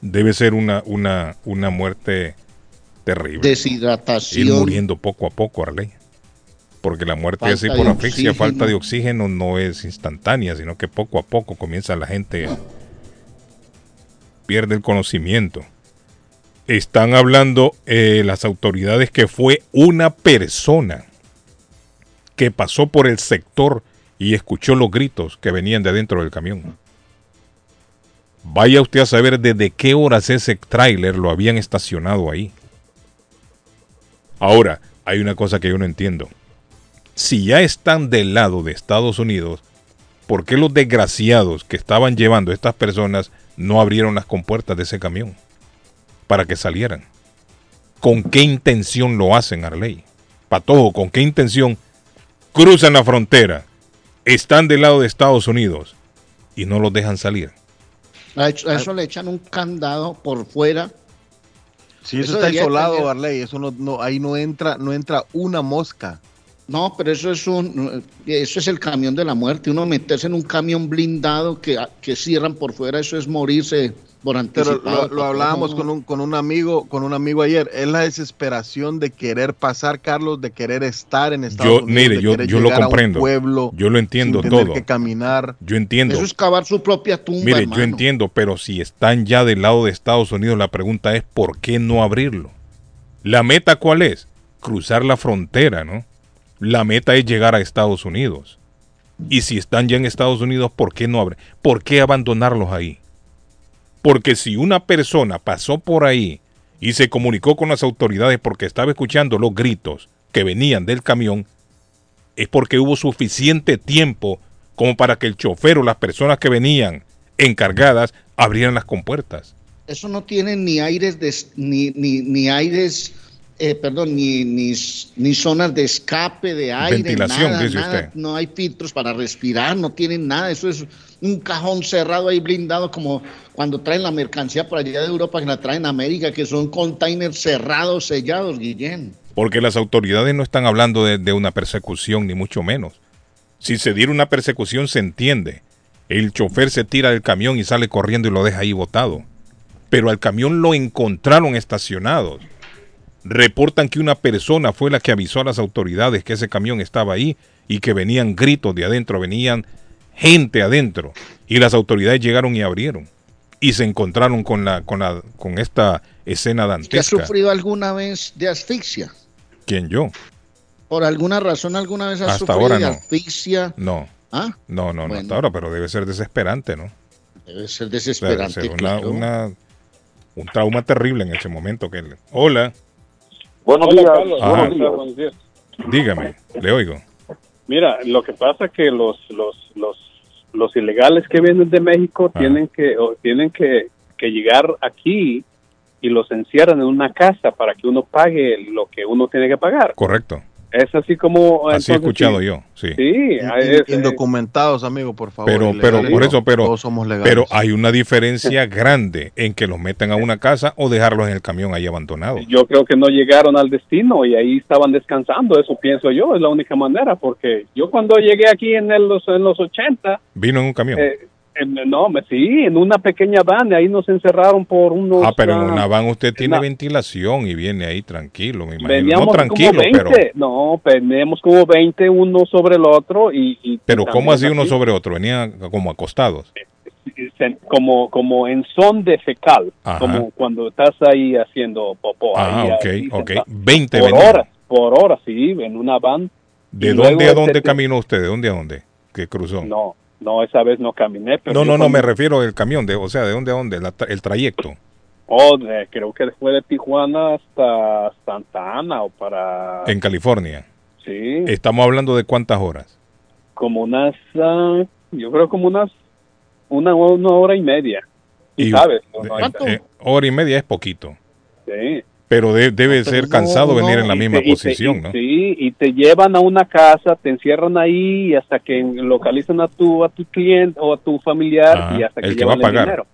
Debe ser una, una, una muerte terrible. Ir Deshidratación. muriendo poco a poco, Arley. Porque la muerte Falta así por asfixia, oxígeno. falta de oxígeno no es instantánea, sino que poco a poco comienza la gente pierde el conocimiento. Están hablando eh, las autoridades que fue una persona que pasó por el sector y escuchó los gritos que venían de adentro del camión. Vaya usted a saber desde qué horas ese tráiler lo habían estacionado ahí. Ahora, hay una cosa que yo no entiendo. Si ya están del lado de Estados Unidos, ¿por qué los desgraciados que estaban llevando a estas personas no abrieron las compuertas de ese camión para que salieran? ¿Con qué intención lo hacen, Arley? Patojo, ¿con qué intención cruzan la frontera, están del lado de Estados Unidos y no los dejan salir? A eso, a eso le echan un candado por fuera. Si eso, Eso está isolado, tener- Arley, eso no, no, ahí no entra, no entra una mosca. No, pero eso es un, eso es el camión de la muerte. Uno meterse en un camión blindado que, que cierran por fuera, eso es morirse por Pero lo, lo hablábamos con un, con un amigo, con un amigo ayer. Es la desesperación de querer pasar, Carlos, de querer estar en Estados Yo, Unidos. mire, de yo, lo llegar a un comprendo. pueblo Yo lo entiendo sin tener todo. que caminar. Yo entiendo. Eso es cavar su propia tumba. Mire, hermano. yo entiendo, pero si están ya del lado de Estados Unidos, la pregunta es ¿por qué no abrirlo? La meta cuál es? Cruzar la frontera, ¿no? La meta es llegar a Estados Unidos. Y si están ya en Estados Unidos, ¿por qué no abrir? ¿Por qué abandonarlos ahí? Porque si una persona pasó por ahí y se comunicó con las autoridades porque estaba escuchando los gritos que venían del camión, es porque hubo suficiente tiempo como para que el chofer o las personas que venían encargadas abrieran las compuertas. Eso no tiene ni aires, de, ni, ni, ni aires, eh, perdón, ni, ni, ni zonas de escape de aire. Ventilación, nada, dice nada. usted. No hay filtros para respirar, no tienen nada. Eso es un cajón cerrado ahí blindado, como cuando traen la mercancía por allá de Europa, que la traen a América, que son containers cerrados, sellados, Guillén. Porque las autoridades no están hablando de, de una persecución, ni mucho menos. Si se diera una persecución, se entiende. El chofer se tira del camión y sale corriendo y lo deja ahí botado. Pero al camión lo encontraron estacionado. Reportan que una persona fue la que avisó a las autoridades que ese camión estaba ahí y que venían gritos de adentro, venían gente adentro. Y las autoridades llegaron y abrieron. Y se encontraron con, la, con, la, con esta escena ¿Usted ha dantesca. sufrido alguna vez de asfixia? ¿Quién yo? ¿Por alguna razón alguna vez ha Hasta sufrido ahora de no. asfixia? No. ¿Ah? No, no, no hasta ahora, pero debe ser desesperante, ¿no? Debe ser Debe desesperante, ser una, claro. una- un trauma terrible en ese momento que Hola, Buenos Hola, días. Carlos. Ajá. Buenos días, buenos días. dígame, le oigo. Mira, lo que pasa es que los, los, los, los ilegales que vienen de México Ah. tienen que o tienen que, que llegar aquí y los encierran en una casa para que uno pague lo que uno tiene que pagar. Correcto. Es así como... Así he entonces, escuchado sí. yo, sí. Sí, es- in- es- indocumentados, amigo, por favor. Pero, pero ilegales por eso, pero, Todos somos legales. pero hay una diferencia grande en que los metan a una casa o dejarlos en el camión ahí abandonados. yo creo que no llegaron al destino y ahí estaban descansando, eso pienso yo, es la única manera, porque yo cuando llegué aquí en el- los, en los 80, Vino en un camión. eh, no, sí, en una pequeña van, ahí nos encerraron por unos... ah, pero en ah, una van usted tiene una- ventilación y viene ahí tranquilo, me imagino. Veníamos No tranquilo, como 20, pero, no, veníamos como 20 uno sobre el otro y... y pero ¿cómo también así uno así, sobre otro? Venían como acostados. se- Como, como en son de fecal, Ajá. como cuando estás ahí haciendo popó. Ah, ahí, ok, ahí, ok. sentado. 20 Por venían. horas, por horas, sí, en una van. ¿De dónde a dónde este- caminó usted? ¿De dónde a dónde? ¿Qué cruzó? No, no, esa vez no caminé, pero... no, no, no, cuando- me refiero al camión, de, o sea, ¿de dónde a dónde? La el trayecto. Oh, de- creo que después de Tijuana hasta Santa Ana o para... En California. Sí, Estamos hablando de cuántas horas. como unas... ah, yo creo como unas... Una, una hora y media. Y, Y- sabes, no, ¿Cuánto? Eh, hora y media es poquito. sí. Pero de- debe ser cansado no. venir en la misma te- y te- posición, y- ¿no? Sí, y te llevan a una casa, te encierran ahí y hasta que localizan a tu a tu cliente o a tu familiar Ajá, y hasta que el que va a pagar. dinero.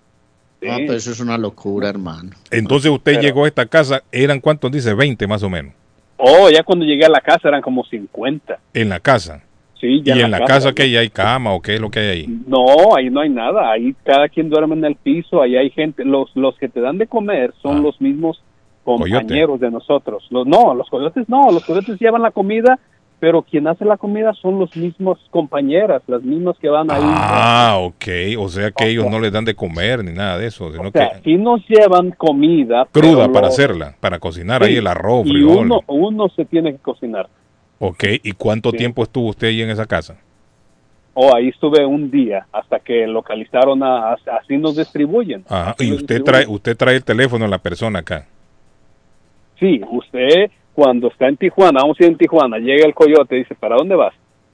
Sí. Ah, pero eso es una locura, hermano. Entonces usted Pero- llegó a esta casa, ¿eran cuántos? Dice 20 más o menos. Oh, ya cuando llegué a la casa eran como 50. En la casa. Sí, ya ¿Y en la casa ¿no? que hay cama o qué es lo que hay ahí? No, ahí no hay nada. Ahí cada quien duerme en el piso. Ahí hay gente. Los, los que te dan de comer son Ah. los mismos Coyote. compañeros de nosotros. Los, no, los coyotes no. Los coyotes llevan la comida, pero quien hace la comida son los mismos compañeras, las mismas que van ahí. Ah, ok. O sea que ellos no les dan de comer ni nada de eso, sino o sea, que sí nos llevan comida. cruda para lo- hacerla, para cocinar Sí, ahí el arroz, Y frijol. uno, uno se tiene que cocinar. Ok, ¿y cuánto Sí. tiempo estuvo usted ahí en esa casa? O ahí estuve un día hasta que localizaron a, a- así nos distribuyen. Ajá. Así Y usted distribuyen. trae, usted trae el teléfono de la persona acá. Sí, usted cuando está en Tijuana, vamos a ir en Tijuana, llega el coyote y dice, ¿para dónde vas?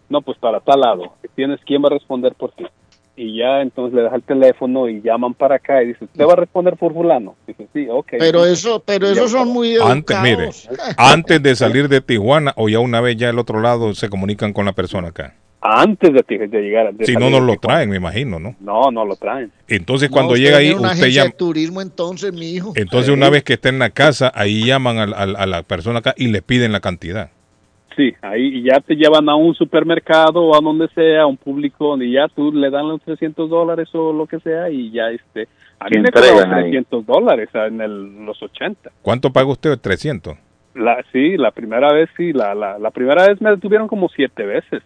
No, pues para tal lado. ¿Tienes quién va a responder por ti? Y ya entonces le das el teléfono y llaman para acá y dice, ¿usted va a responder por fulano? Dice, sí, ok. Pero eso, pero esos son muy Antes, mire, antes de salir de Tijuana o ya una vez ya al otro lado se comunican con la persona acá. Antes de, de llegar. de Si no, nos lo traen, me imagino, ¿no? No, no lo traen. Entonces No, cuando llega ahí, una usted llama... de turismo entonces, mi hijo. Entonces una vez que está en la casa, ahí llaman al- al- a, la persona acá y le piden la cantidad. Sí, ahí y ya te llevan a un supermercado o a donde sea, a un público, y ya tú le dan los 300 dólares o lo que sea, y ya este. A mí me entregan cobraron ahí. 300 dólares en el- los 80. ¿Cuánto paga usted? 300. La, sí, la primera vez sí, la, la, la primera vez me detuvieron como siete veces.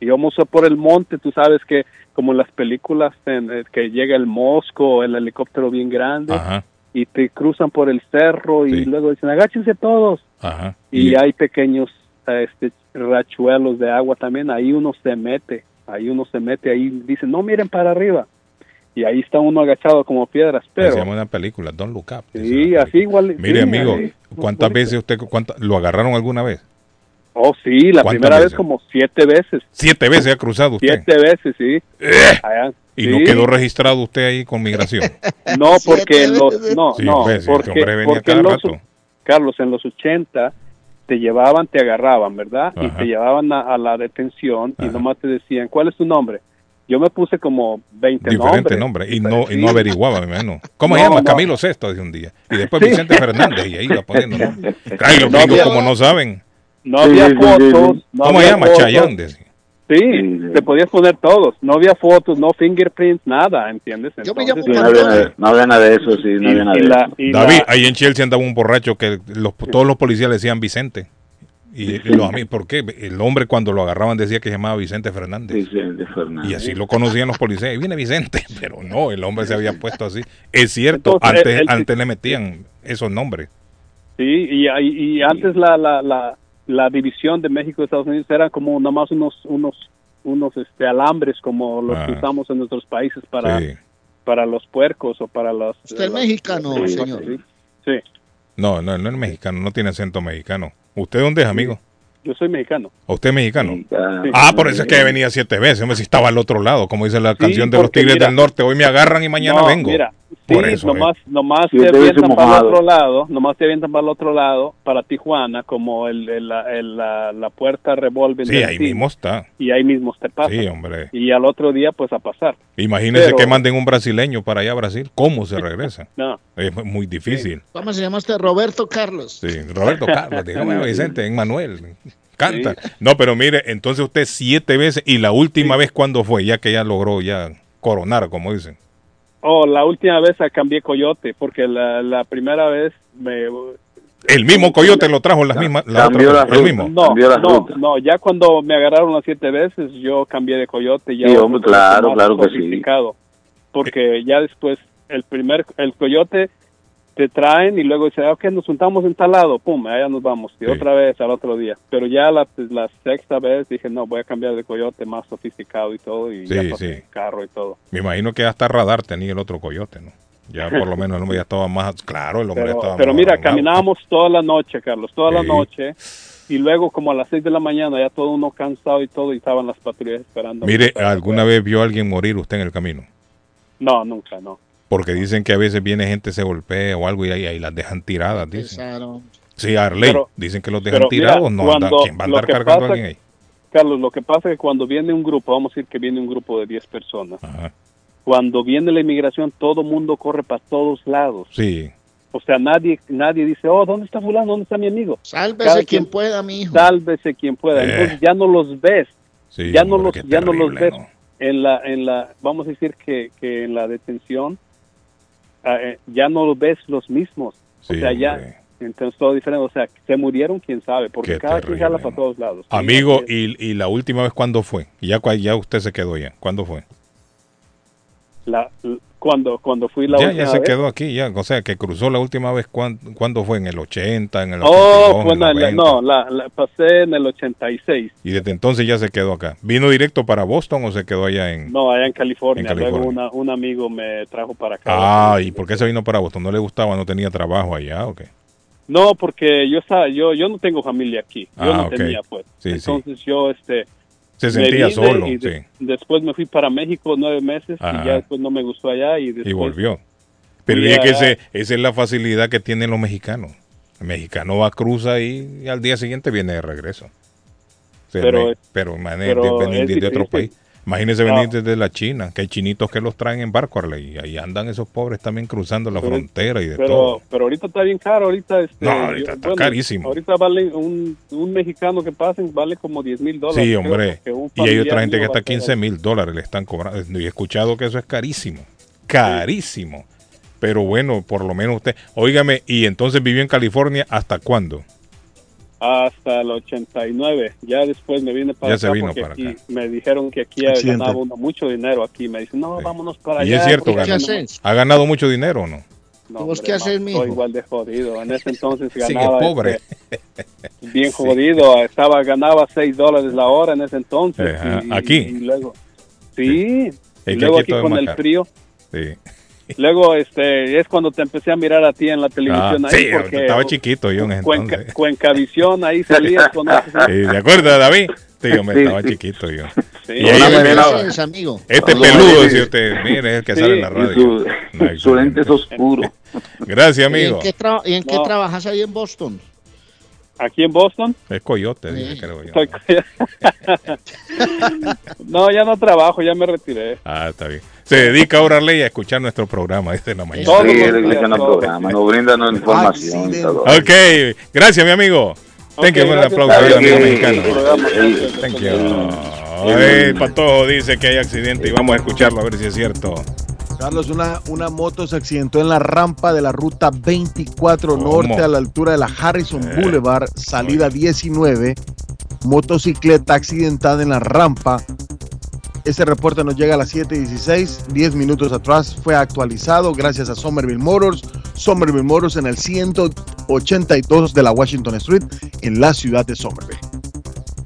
Íbamos a por el monte, tú sabes que como en las películas en, eh, que llega el mosco, el helicóptero bien grande, Ajá, y te cruzan por el cerro y luego dicen agáchense todos. ajá. Y, hay pequeños este, rachuelos de agua también, ahí uno se mete, ahí uno se mete, ahí dicen no miren para arriba. Y ahí está uno agachado como piedras, Se pero... llama una película, Don't Look Up. Sí, así igual. Mire, sí, amigo. ¿cuántas veces usted cuánta- lo agarraron alguna vez? Oh, sí, la ¿Cuántas primera vez como siete veces. Siete veces ha cruzado usted. Siete veces, sí. Allá. Y Sí. no quedó registrado usted ahí con migración. No, porque los, no, Sí, no, este porque, hombre venía porque cada en los, rato. Carlos, en los 80 te llevaban, te agarraban, ¿verdad? Y te llevaban a, a la detención y nomás te decían, ¿cuál es tu nombre? Yo me puse como 20 Diferente nombres. nombre. Y no, y no averiguaba, me imagino. ¿Cómo se No, llama? no. Camilo Sexto, de un día. Y después Sí. Vicente Fernández. Y ahí iba poniendo. ¿no? Ay, los No gringos como no saben. No Sí, había sí, fotos. sí. no ¿Cómo se había llama? fotos. Decía. Sí, te podías poner todos. No había fotos, no fingerprints, nada, ¿entiendes? Yo me Sí, no había, nada, no había nada de eso, sí, no y- había nada de la- eso. David, la- ahí en Chelsea andaba un borracho que los, todos los policías le decían Vicente. Y los amigos, ¿por qué? El hombre cuando lo agarraban decía que se llamaba Vicente Fernández. Vicente Fernández. Y así lo conocían los policías. Y viene Vicente, pero no, el hombre se había puesto así. Es cierto, Entonces, antes, él- él- antes le metían esos nombres. Sí, y, y, y antes la, la, la, la división de México y Estados Unidos era como nada más unos, unos unos este alambres como los que Ah. usamos en nuestros países para Sí. para los puercos o para los Usted es los- mexicano, sí, señor. sí, sí, No, no, no es mexicano, no tiene acento mexicano. ¿Usted dónde es, amigo? yo soy mexicano. ¿O usted es mexicano? Sí. Ah, por eso es que venía siete veces. Hombre, si estaba al otro lado, como dice la Sí, canción de los Tigres mira- del Norte. Hoy me agarran y mañana No, vengo. Mira, Por sí, eso, nomás, nomás Sí, te avientan para el otro lado, nomás te avientan para el otro lado, para Tijuana, como el, el- la, el- la, la puerta revolven. Sí, ahí mismo está. Y ahí mismo te pasa. Sí, hombre. Y al otro día, pues a pasar. Imagínese Pero- que manden un brasileño para allá a Brasil. ¿Cómo se regresa? No. Es muy difícil. ¿Cómo se llama usted? Roberto Carlos. Sí, Roberto Carlos, dígame Vicente, Emmanuel. Canta. No, pero mire, entonces usted siete veces y la última vez cuando fue, ya que ya logró ya coronar, como dicen. Oh, la última vez cambié coyote, porque la, la primera vez me... El mismo coyote lo trajo las mismas, la otra la el mismo. No, no, no, ya cuando me agarraron las siete veces, yo cambié de coyote. Ya Sí, hombre, claro, claro que sí. Porque ya después, el primer, el coyote te traen y luego dice, ok, nos juntamos en tal lado, pum, allá nos vamos. Y Sí. otra vez al otro día. Pero ya la, la sexta vez dije, no, voy a cambiar de coyote más sofisticado y todo. Y ya Sí, pasé sí. carro y todo. Me imagino que hasta radar tenía el otro coyote, ¿no? Ya por lo menos el hombre ya estaba más, claro, el hombre Pero, estaba pero más mira, arreglado. caminábamos toda la noche, Carlos, toda la Sí. noche. Y luego, como a las seis de la mañana, ya todo uno cansado y todo, y estaban las patrullas esperando. Mire, ¿alguna vez vio a alguien morir usted en el camino? No, nunca, no. Porque dicen que a veces viene gente, se golpea o algo y ahí, ahí las dejan tiradas, dicen. Sí, Arley, Pero- dicen que los dejan mira, tirados, no ¿quién va a andar cargando a alguien ahí? Carlos, lo que pasa es que cuando viene un grupo, vamos a decir que viene un grupo de 10 personas, Ajá. cuando viene la inmigración, todo mundo corre para todos lados. Sí, O sea, nadie nadie dice, oh, ¿dónde está fulano? ¿Dónde está mi amigo? Sálvese quien quien- pueda, mi hijo. Sálvese quien pueda. Eh. Entonces ya no los ves. sí. ya no los ya no los ves ¿no? en la en la vamos a decir que, que en la detención eh, ya no los ves los mismos o Sí, sea ya hombre. entonces todo diferente o sea se murieron quién sabe porque Qué cada quien jala para todos lados Amigo, y, y la última vez cuándo fue? Ya, ya usted se quedó ya. ¿Cuándo fue? la, cuando cuando fui la ya, última ya se vez quedó aquí, ya. O sea, que cruzó la última vez, ¿cuán- ¿cuándo fue? ¿En el 80, en el 82, oh en bueno el la- 90? no la, la pasé en el 86 Y desde entonces ya se quedó acá. ¿Vino directo para Boston o se quedó allá en...? no allá en California, En California. luego una, un amigo me trajo para acá Ah, ¿y por qué se vino para Boston? ¿No le gustaba? ¿No tenía trabajo allá o qué? No, porque yo estaba, yo, yo no tengo familia aquí. Yo Ah, no ok. tenía, pues. Sí, sí. Entonces yo, este. Se sentía vine solo, y de- sí. Después me fui para México nueve meses Ajá. y ya después no me gustó allá y después. Y volvió. Pero es que ese- esa es la facilidad que tienen los mexicanos. El mexicano va, cruza y, y al día siguiente viene de regreso. O sea, Pero- me- pero, es de, otro país. Imagínese venir desde la China, que hay chinitos que los traen en barco, Arley, y ahí andan esos pobres también cruzando la Pero- frontera y de Pero, todo. pero ahorita está bien caro, ahorita este, No, ahorita está carísimo. Ahorita vale un, un mexicano que pasen vale como 10 mil dólares. Sí, hombre. Y hay otra gente que está va a 15 ser- mil dólares, le están cobrando. Y he escuchado que eso es carísimo. Carísimo. Pero bueno, por lo menos usted. Óigame, y entonces vivió en California hasta cuándo? Hasta el 89. Ya después me vine para Ya se acá vino porque para aquí acá. me dijeron que aquí Accidente. ganaba uno mucho dinero aquí. Me dicen, no, vámonos para y allá. es cierto, ganó-? ¿ha ganado mucho dinero o no? No, ¿Vos hombre, qué haces, mijo? Igual de jodido. En ese entonces Sigue ganaba. pobre. este, bien jodido. Estaba, ganaba 6 dólares la hora en ese entonces. Y- ¿Aquí? Y, luego. Sí. Es Y luego aquí aquí con el frío. Sí. Luego este es cuando te empecé a mirar a ti en la Ah, televisión ahí sí, porque estaba chiquito yo en ese Cuenca, entonces. Cuencavisión ahí salías con eso. Sí, ¿De acuerdo, David? Sí, yo me Sí, estaba sí. chiquito yo. Sí. Y ahí me miraba. Este peludo, decía usted. Mire, es el que Sí, sale en la radio. su, No, su lente es oscuro. Gracias, ¿Y en amigo. qué, tra- y en qué No. trabajas ahí en Boston? Aquí en Boston. Es coyote, dice, Sí. creo yo. Soy- no, ya no trabajo, ya me retiré. Ah, está bien. Se dedica ahora Arley a escuchar nuestro programa desde la mañana. Sí, el todos. programa, nos brindan información. Ok, gracias, mi amigo. Thank you, Ok, un gracias. aplauso al amigo mexicano. Thank you. Ay, Patojo dice que hay accidente y vamos a escucharlo a ver si es cierto. Carlos, una, una moto se accidentó en la rampa de la ruta 24 ¿Cómo? norte a la altura de la Harrison Eh. Boulevard, salida 19. Motocicleta accidentada en la rampa. Ese reporte nos llega a las 7:16, 10 minutos atrás. Fue actualizado gracias a Somerville Motors. Somerville Motors en el 182 de la Washington Street en la ciudad de Somerville.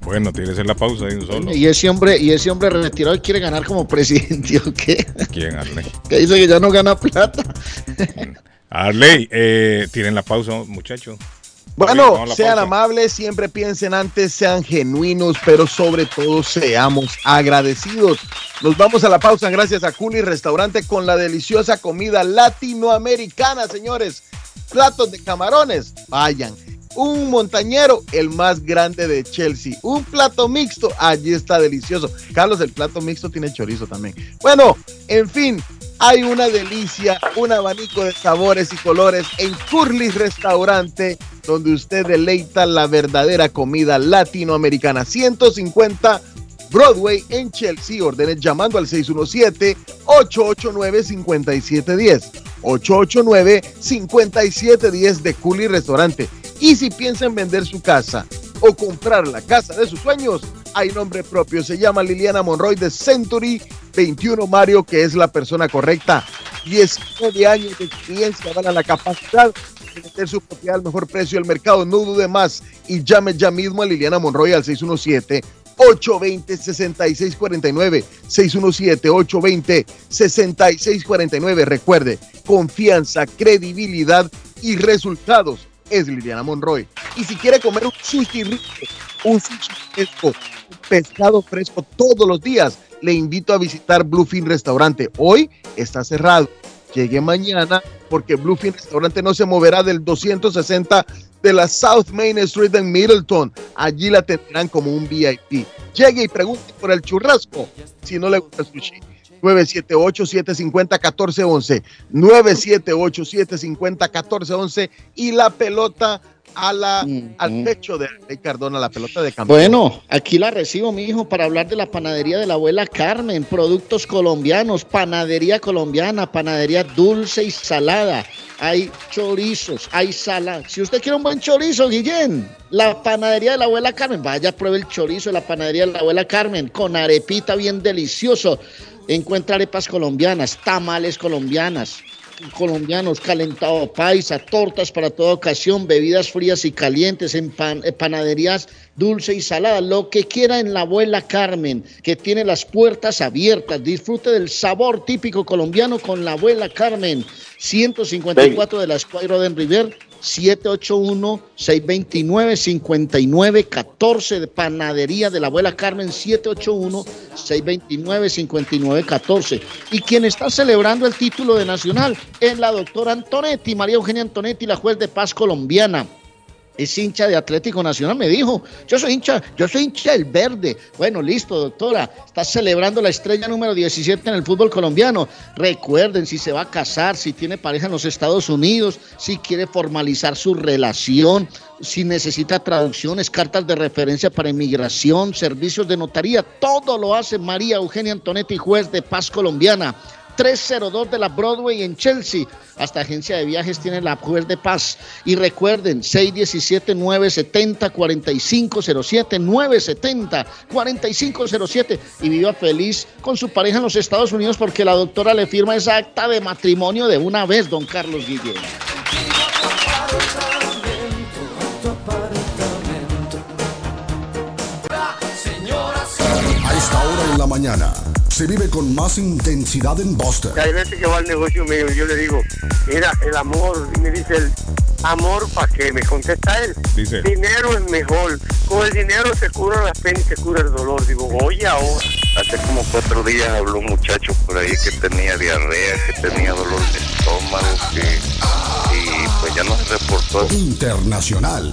Bueno, tienes en la pausa de un solo. Y ese hombre, y ese hombre retirado quiere ganar como presidente, ¿o qué? ¿Quién, Arley? Que dice que ya no gana plata. Arley, eh, tienen la pausa, muchachos. Bueno, la sean pausa. amables, siempre piensen antes, sean genuinos, pero sobre todo seamos agradecidos. Nos vamos a la pausa gracias a Culi Restaurante con la deliciosa comida latinoamericana, señores. Platos de camarones, vayan. Un montañero, el más grande de Chelsea. Un plato mixto, allí está delicioso. Carlos, el plato mixto tiene chorizo también. Bueno, en fin, hay una delicia, un abanico de sabores y colores en Curly's Restaurante, donde usted deleita la verdadera comida latinoamericana. 150 Broadway en Chelsea. Órdenes llamando al 617-889-5710. 889-5710 de Curly Restaurante. Y si piensa en vender su casa o comprar la casa de sus sueños, hay nombre propio. Se llama Liliana Monroy de Century 21 Mario, que es la persona correcta. 19 años de experiencia van a la capacidad de meter su propiedad al mejor precio del mercado. No dude más y llame ya mismo a Liliana Monroy al 617 820-6649. 617-820-6649. Recuerde, confianza, credibilidad y resultados es Liliana Monroy. Y si quiere comer un sushi rico, un sushi fresco, un pescado fresco todos los días, le invito a visitar Bluefin Restaurante. Hoy está cerrado. Llegue mañana porque Bluefin Restaurante no se moverá del 260 de la South Main Street en Middleton. Allí la tendrán como un VIP. Llegue y pregunte por el churrasco si no le gusta el sushi. 978-750-1411. 978-750-1411. Y la pelota a la, al pecho de Arley Cardona, la pelota de campeón. Bueno, aquí la recibo, mi hijo, para hablar de la panadería de la abuela Carmen, productos colombianos, panadería colombiana, panadería dulce y salada. Hay chorizos, hay salada. Si usted quiere un buen chorizo, Guillén, la panadería de la abuela Carmen, vaya, pruebe el chorizo de la panadería de la abuela Carmen, con arepita bien delicioso. Encuentra arepas colombianas, tamales colombinas, colombianos, calentado paisa, tortas para toda ocasión, bebidas frías y calientes, en pan- eh, panaderías dulce y salada, lo que quiera en la abuela Carmen, que tiene las puertas abiertas. Disfrute del sabor típico colombiano con la abuela Carmen. 154 de la Escuadra de River, 781-629-5914 de Panadería de la Abuela Carmen, 781-629-5914. Y quien está celebrando el título de Nacional es la doctora Antonetti, María Eugenia Antonetti, la juez de paz colombiana es hincha de Atlético Nacional, me dijo. Yo soy hincha, yo soy hincha del verde. Bueno, listo, doctora. Está celebrando la estrella número 17 en el fútbol colombiano. Recuerden, si se va a casar, si tiene pareja en los Estados Unidos, si quiere formalizar su relación, si necesita traducciones, cartas de referencia para inmigración, servicios de notaría, todo lo hace María Eugenia Antonetti, juez de paz colombiana. 302 de la Broadway en Chelsea. Hasta agencia de viajes tiene la Juez de Paz. Y recuerden, 617-970-4507, 970-4507. Y viva feliz con su pareja en los Estados Unidos porque la doctora le firma esa acta de matrimonio de una vez, don Carlos Guillén. La mañana se vive con más intensidad en Boston. Hay veces que va al negocio mío y yo le digo, mira, el amor, y me dice él, amor, ¿para qué? Me contesta él, Dice. dinero es mejor, con el dinero se cura la pena y se cura el dolor. Digo, oye ahora. Hace como cuatro días habló un muchacho por ahí que tenía diarrea, que tenía dolor de estómago, que, y pues ya no se reportó. Internacional.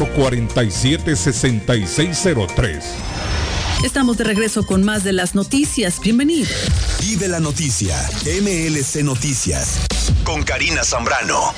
447-6603. Estamos de regreso con más de las noticias. Bienvenido. Vive la noticia. MLC Noticias. Con Karina Zambrano.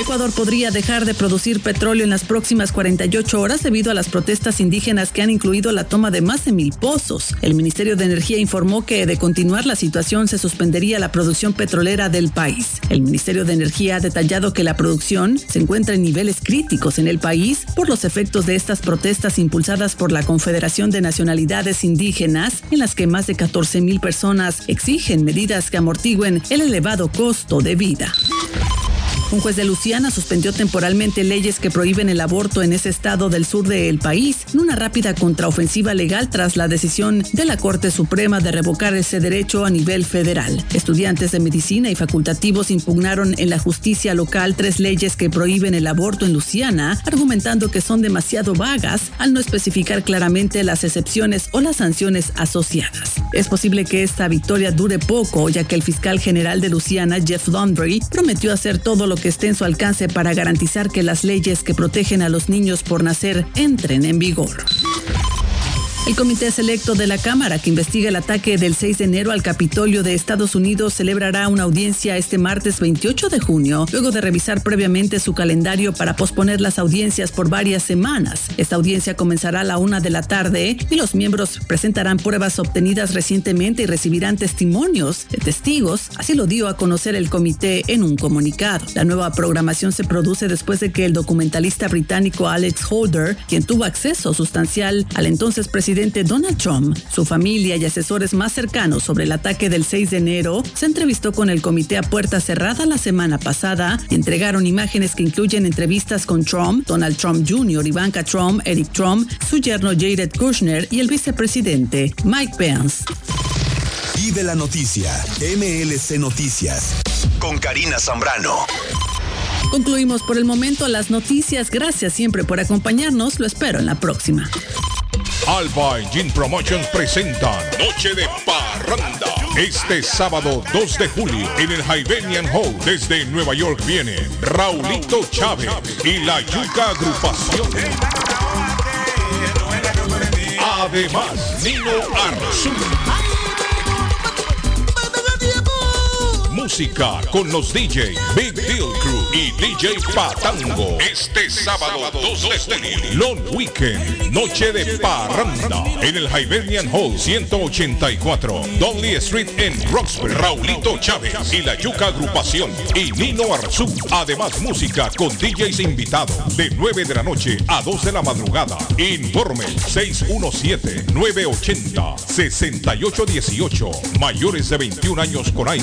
Ecuador podría dejar de producir petróleo en las próximas 48 horas debido a las protestas indígenas que han incluido la toma de más de mil pozos. El Ministerio de Energía informó que de continuar la situación se suspendería la producción petrolera del país. El Ministerio de Energía ha detallado que la producción se encuentra en niveles críticos en el país por los efectos de estas protestas impulsadas por la Confederación de Nacionalidades Indígenas, en las que más de 14 mil personas exigen medidas que amortigüen el elevado costo de vida. vida. Un juez de Luciana suspendió temporalmente leyes que prohíben el aborto en ese estado del sur del país en una rápida contraofensiva legal tras la decisión de la Corte Suprema de revocar ese derecho a nivel federal. Estudiantes de medicina y facultativos impugnaron en la justicia local tres leyes que prohíben el aborto en Luciana, argumentando que son demasiado vagas al no especificar claramente las excepciones o las sanciones asociadas. Es posible que esta victoria dure poco, ya que el fiscal general de Luciana, Jeff Lundry, prometió hacer todo lo que esté en su alcance para garantizar que las leyes que protegen a los niños por nacer entren en vigor. El Comité Selecto de la Cámara, que investiga el ataque del 6 de enero al Capitolio de Estados Unidos, celebrará una audiencia este martes 28 de junio, luego de revisar previamente su calendario para posponer las audiencias por varias semanas. Esta audiencia comenzará a la una de la tarde y los miembros presentarán pruebas obtenidas recientemente y recibirán testimonios de testigos, así lo dio a conocer el comité en un comunicado. La nueva programación se produce después de que el documentalista británico Alex Holder, quien tuvo acceso sustancial al entonces presidente Donald Trump, su familia y asesores más cercanos sobre el ataque del 6 de enero, se entrevistó con el comité a puerta cerrada la semana pasada y entregaron imágenes que incluyen entrevistas con Trump, Donald Trump Jr., Ivanka Trump, Eric Trump, su yerno Jared Kushner y el vicepresidente Mike Pence. Vive la noticia, MLC Noticias, con Karina Zambrano. Concluimos por el momento las noticias. Gracias siempre por acompañarnos. Lo espero en la próxima. Alba Engine Promotions presentan Noche de Parranda. Este sábado 2 de julio en el Hibernian Hall desde Nueva York viene Raulito Chávez y la Yuca Agrupación. Además, Nino Arzú. Música con los DJ Big Deal Crew y DJ Patango. Este sábado 2 de julio, Long Weekend, Noche de Parranda, en el Hibernian Hall 184, Donnelly Street en Roxbury. Raulito Chávez y la Yuca Agrupación y Nino Arzú. Además, música con DJs invitados de 9 de la noche a 2 de la madrugada. Informe 617-980-6818. Mayores de 21 años con ID.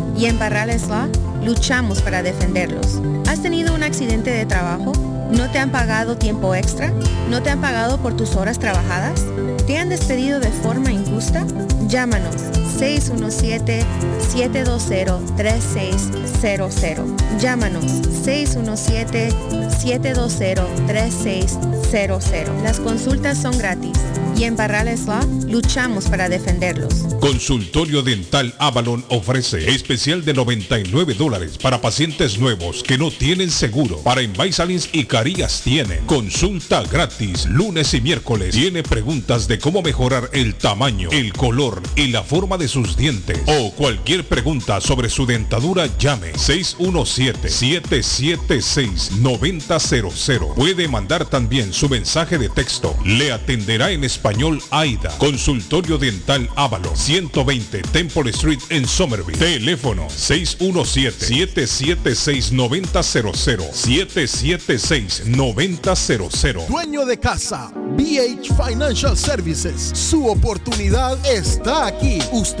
Y en Barrales Law luchamos para defenderlos. ¿Has tenido un accidente de trabajo? ¿No te han pagado tiempo extra? ¿No te han pagado por tus horas trabajadas? ¿Te han despedido de forma injusta? Llámanos 617-720-3600. Llámanos 617-720-3600. Las consultas son gratis y en Barrales Law luchamos para defenderlos. Consultorio Dental Avalon ofrece especial de 99 dólares para pacientes nuevos que no tienen seguro. Para Invisalins y Carías tiene consulta gratis lunes y miércoles. Tiene preguntas de cómo mejorar el tamaño, el color y la forma de sus dientes. O cualquier pregunta sobre su dentadura, llame 617-776-9000. Puede mandar también su mensaje de texto. Le atenderá en español AIDA. Consultorio Dental Ávalo 120 Temple Street en Somerville. Teléfono 617-776-9000. 776-9000. Dueño de casa, BH Financial Services. Su oportunidad está aquí. Usted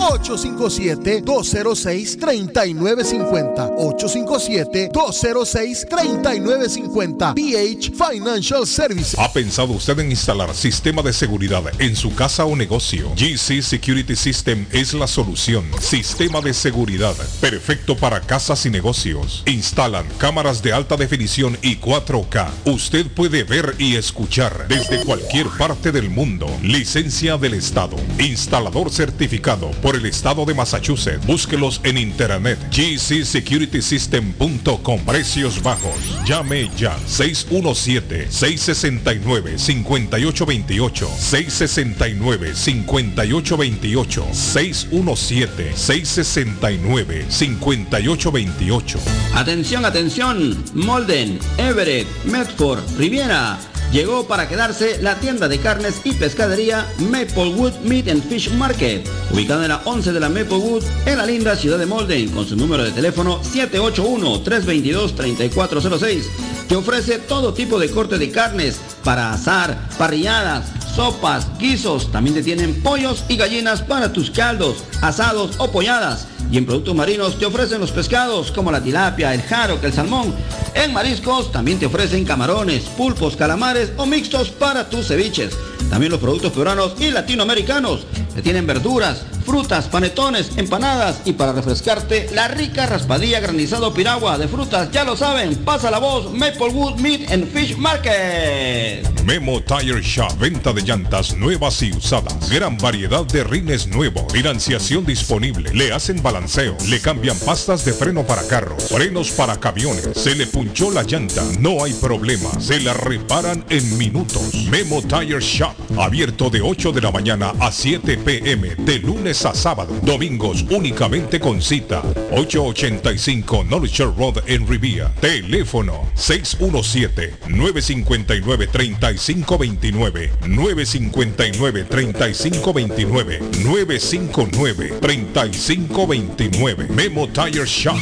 857-206-3950. 857-206-3950. BH Financial Services. ¿Ha pensado usted en instalar sistema de seguridad en su casa o negocio? GC Security System es la solución. Sistema de seguridad perfecto para casas y negocios. Instalan cámaras de alta definición y 4K. Usted puede ver y escuchar desde cualquier parte del mundo. Licencia del Estado. Instalador certificado el Estado de Massachusetts. Búsquelos en internet. gcsecuritysystem.com. Precios bajos. Llame ya. 617-669-5828. 669-5828. 617-669-5828. Atención, atención. Molden, Everett, Medford, Riviera. Llegó para quedarse la tienda de carnes y pescadería Maplewood Meat and Fish Market, ubicada en la 11 de la Maplewood, en la linda ciudad de Molden, con su número de teléfono 781-322-3406. Te ofrece todo tipo de corte de carnes para asar, parrilladas, sopas, guisos. También te tienen pollos y gallinas para tus caldos, asados o polladas. Y en productos marinos te ofrecen los pescados como la tilapia, el jaro, el salmón. En mariscos también te ofrecen camarones, pulpos, calamares o mixtos para tus ceviches. También los productos peruanos y latinoamericanos. Te tienen verduras, frutas, panetones, empanadas y para refrescarte la rica raspadilla granizado piragua de frutas. Ya lo saben, pasa la voz Maplewood Meat and Fish Market. Memo Tire Shop, venta de llantas nuevas y usadas. Gran variedad de rines nuevos. Financiación disponible. Le hacen balanceo. Le cambian pastas de freno para carros. Frenos para camiones. Se le punchó la llanta. No hay problema. Se la reparan en minutos. Memo Tire Shop. Abierto de 8 de la mañana a 7 pm. De lunes a sábado. Domingos únicamente con cita. 885 Knowledge Road en Rivia. Teléfono 617 959 35 3529 959 3529 959 3529 Memo Tire Shop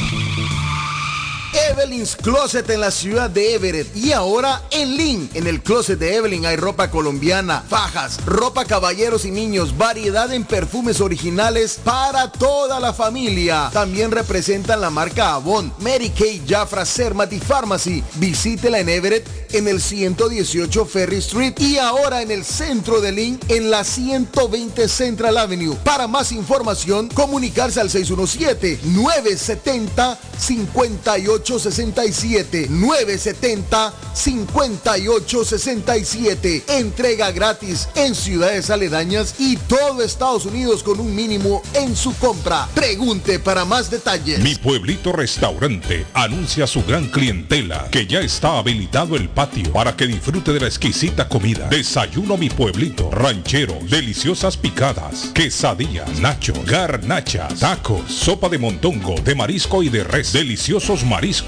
Evelyn's Closet en la ciudad de Everett y ahora en Lynn. En el closet de Evelyn hay ropa colombiana, fajas, ropa caballeros y niños, variedad en perfumes originales para toda la familia. También representan la marca Avon, Mary Kay, Jafra, Sermat y Pharmacy. Visítela en Everett en el 118 Ferry Street y ahora en el centro de Lynn en la 120 Central Avenue. Para más información, comunicarse al 617 970 58 6867 970 5867 Entrega gratis en ciudades aledañas y todo Estados Unidos con un mínimo en su compra. Pregunte para más detalles. Mi pueblito restaurante anuncia a su gran clientela que ya está habilitado el patio para que disfrute de la exquisita comida. Desayuno mi pueblito, ranchero, deliciosas picadas, quesadillas, nachos, garnachas, tacos, sopa de montongo, de marisco y de res, deliciosos mariscos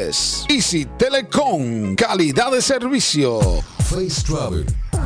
Easy Telecom. Calidad de servicio. Face Travel.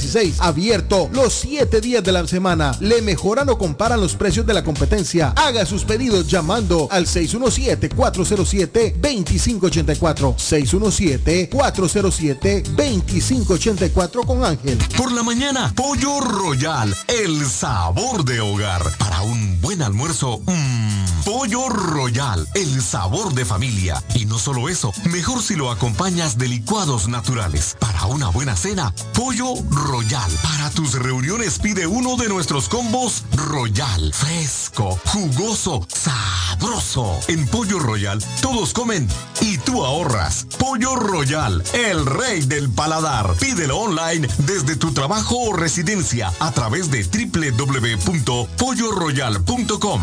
16, abierto los 7 días de la semana. Le mejoran o comparan los precios de la competencia. Haga sus pedidos llamando al 617-407-2584. 617-407-2584 con Ángel. Por la mañana, Pollo Royal, el sabor de hogar. Para un buen almuerzo, mmm, Pollo Royal, el sabor de familia. Y no solo eso, mejor si lo acompañas de licuados naturales. Para una buena cena, Pollo Royal. Para tus reuniones pide uno de nuestros combos Royal. Fresco, jugoso, sabroso. En Pollo Royal, todos comen y tú ahorras. Pollo Royal, el rey del paladar. Pídelo online desde tu trabajo o residencia a través de www.polloroyal.com.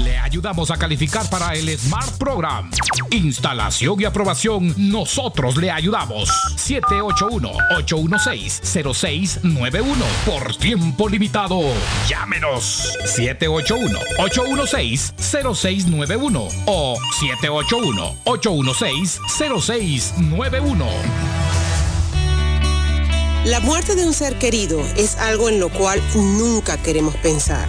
Le ayudamos a calificar para el Smart Program. Instalación y aprobación, nosotros le ayudamos. 781-816-0691. Por tiempo limitado. Llámenos. 781-816-0691 o 781-816-0691. La muerte de un ser querido es algo en lo cual nunca queremos pensar,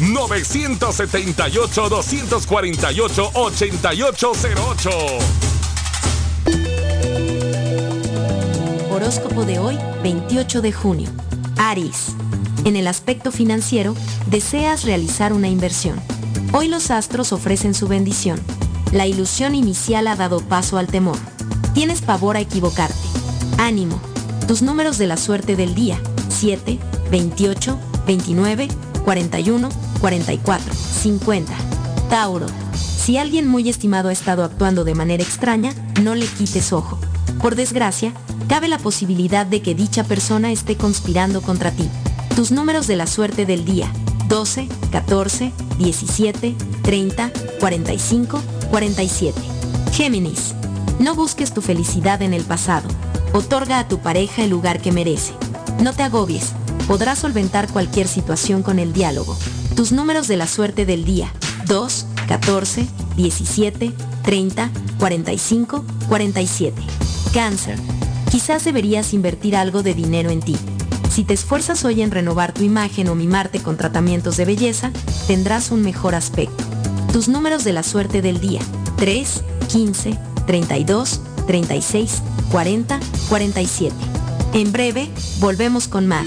978-248-8808. Horóscopo de hoy, 28 de junio. Aries. En el aspecto financiero, deseas realizar una inversión. Hoy los astros ofrecen su bendición. La ilusión inicial ha dado paso al temor. Tienes pavor a equivocarte. Ánimo. Tus números de la suerte del día. 7, 28, 29, 41, 44, 50. Tauro. Si alguien muy estimado ha estado actuando de manera extraña, no le quites ojo. Por desgracia, cabe la posibilidad de que dicha persona esté conspirando contra ti. Tus números de la suerte del día. 12, 14, 17, 30, 45, 47. Géminis. No busques tu felicidad en el pasado. Otorga a tu pareja el lugar que merece. No te agobies. Podrás solventar cualquier situación con el diálogo. Tus números de la suerte del día. 2, 14, 17, 30, 45, 47. Cáncer. Quizás deberías invertir algo de dinero en ti. Si te esfuerzas hoy en renovar tu imagen o mimarte con tratamientos de belleza, tendrás un mejor aspecto. Tus números de la suerte del día. 3, 15, 32, 36, 40, 47. En breve, volvemos con más.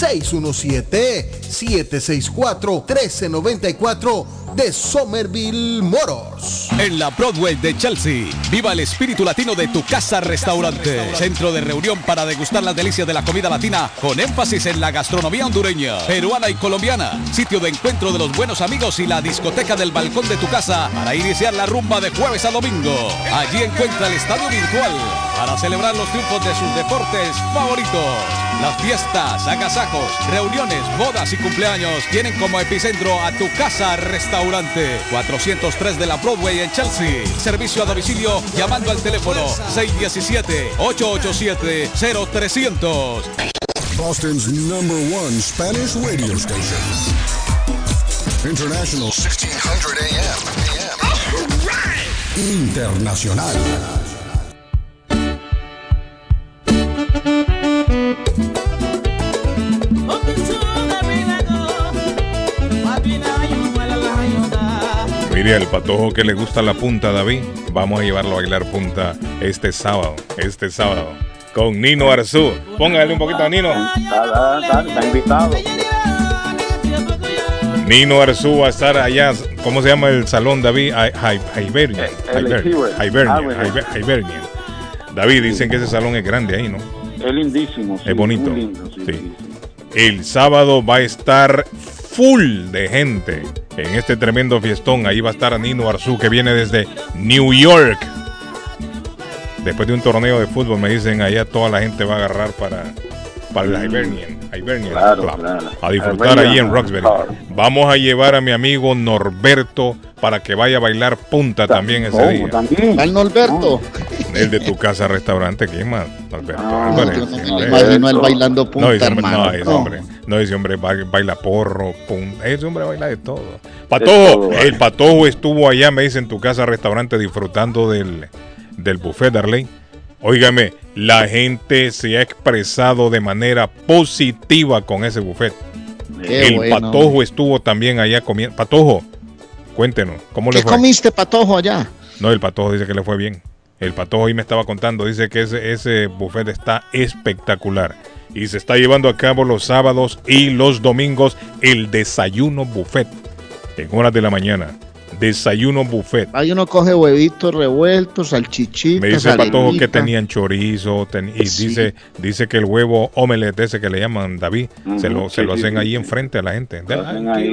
617-764-1394 de Somerville Motors. En la Broadway de Chelsea, viva el espíritu latino de tu casa restaurante. Centro de reunión para degustar las delicias de la comida latina con énfasis en la gastronomía hondureña, peruana y colombiana. Sitio de encuentro de los buenos amigos y la discoteca del balcón de tu casa para iniciar la rumba de jueves a domingo. Allí encuentra el estadio virtual para celebrar los triunfos de sus deportes favoritos. Las fiestas, agasajos, reuniones, bodas y cumpleaños tienen como epicentro a tu casa restaurante 403 de la Broadway en Chelsea. Servicio a domicilio llamando al teléfono 617-887-0300. Boston's number one Spanish radio station. International 1600 AM. Internacional. Mire, al patojo que le gusta la punta, David, vamos a llevarlo a bailar punta este sábado, este sábado, con Nino Arzú. Póngale un poquito a Nino. Está invitado. Nino Arzú va a estar allá, ¿cómo se llama el salón, David? Hi- Hi- Hibernian. El Hiber- Hiber. Hibernian, Ah, bueno. Hiber- Hibernian. David, dicen que ese salón es grande ahí, ¿no? Es lindísimo. Es bonito. El sábado va a estar full de gente en este tremendo fiestón. Ahí va a estar Nino Arzú que viene desde New York. después de un torneo de fútbol, me dicen allá toda la gente va a agarrar para, para el Hibernian, Hibernian Claro, Club, claro. a disfrutar ahí en Roxbury. Vamos a llevar a mi amigo Norberto para que vaya a bailar punta también ese día. Al Norberto. El de tu casa restaurante, ¿quién más? Norberto No, Álvarez. no imagino él bailando punta, no, hermano. No, No. hombre, no, ese hombre ba- baila porro, punta. Ese hombre baila de todo. Patojo, el patojo estuvo allá, me dice, en tu casa restaurante disfrutando del, del buffet de Arley. Óigame, la gente se ha expresado de manera positiva con ese buffet. Qué el bueno. patojo estuvo también allá comiendo. Patojo, cuéntenos, ¿cómo le ¿Qué fue? comiste, patojo, allá? No, el patojo dice que le fue bien. El patojo hoy me estaba contando, dice que ese, ese buffet está espectacular. Y se está llevando a cabo los sábados y los domingos el desayuno buffet. En horas de la mañana. Desayuno buffet. Ahí uno coge huevitos revueltos, salchichitas, Me dice el patojo que tenían chorizo ten- y Sí. dice dice que el huevo omelette ese que le llaman David se lo, se lo sí, hacen sí, ahí sí. enfrente a la gente.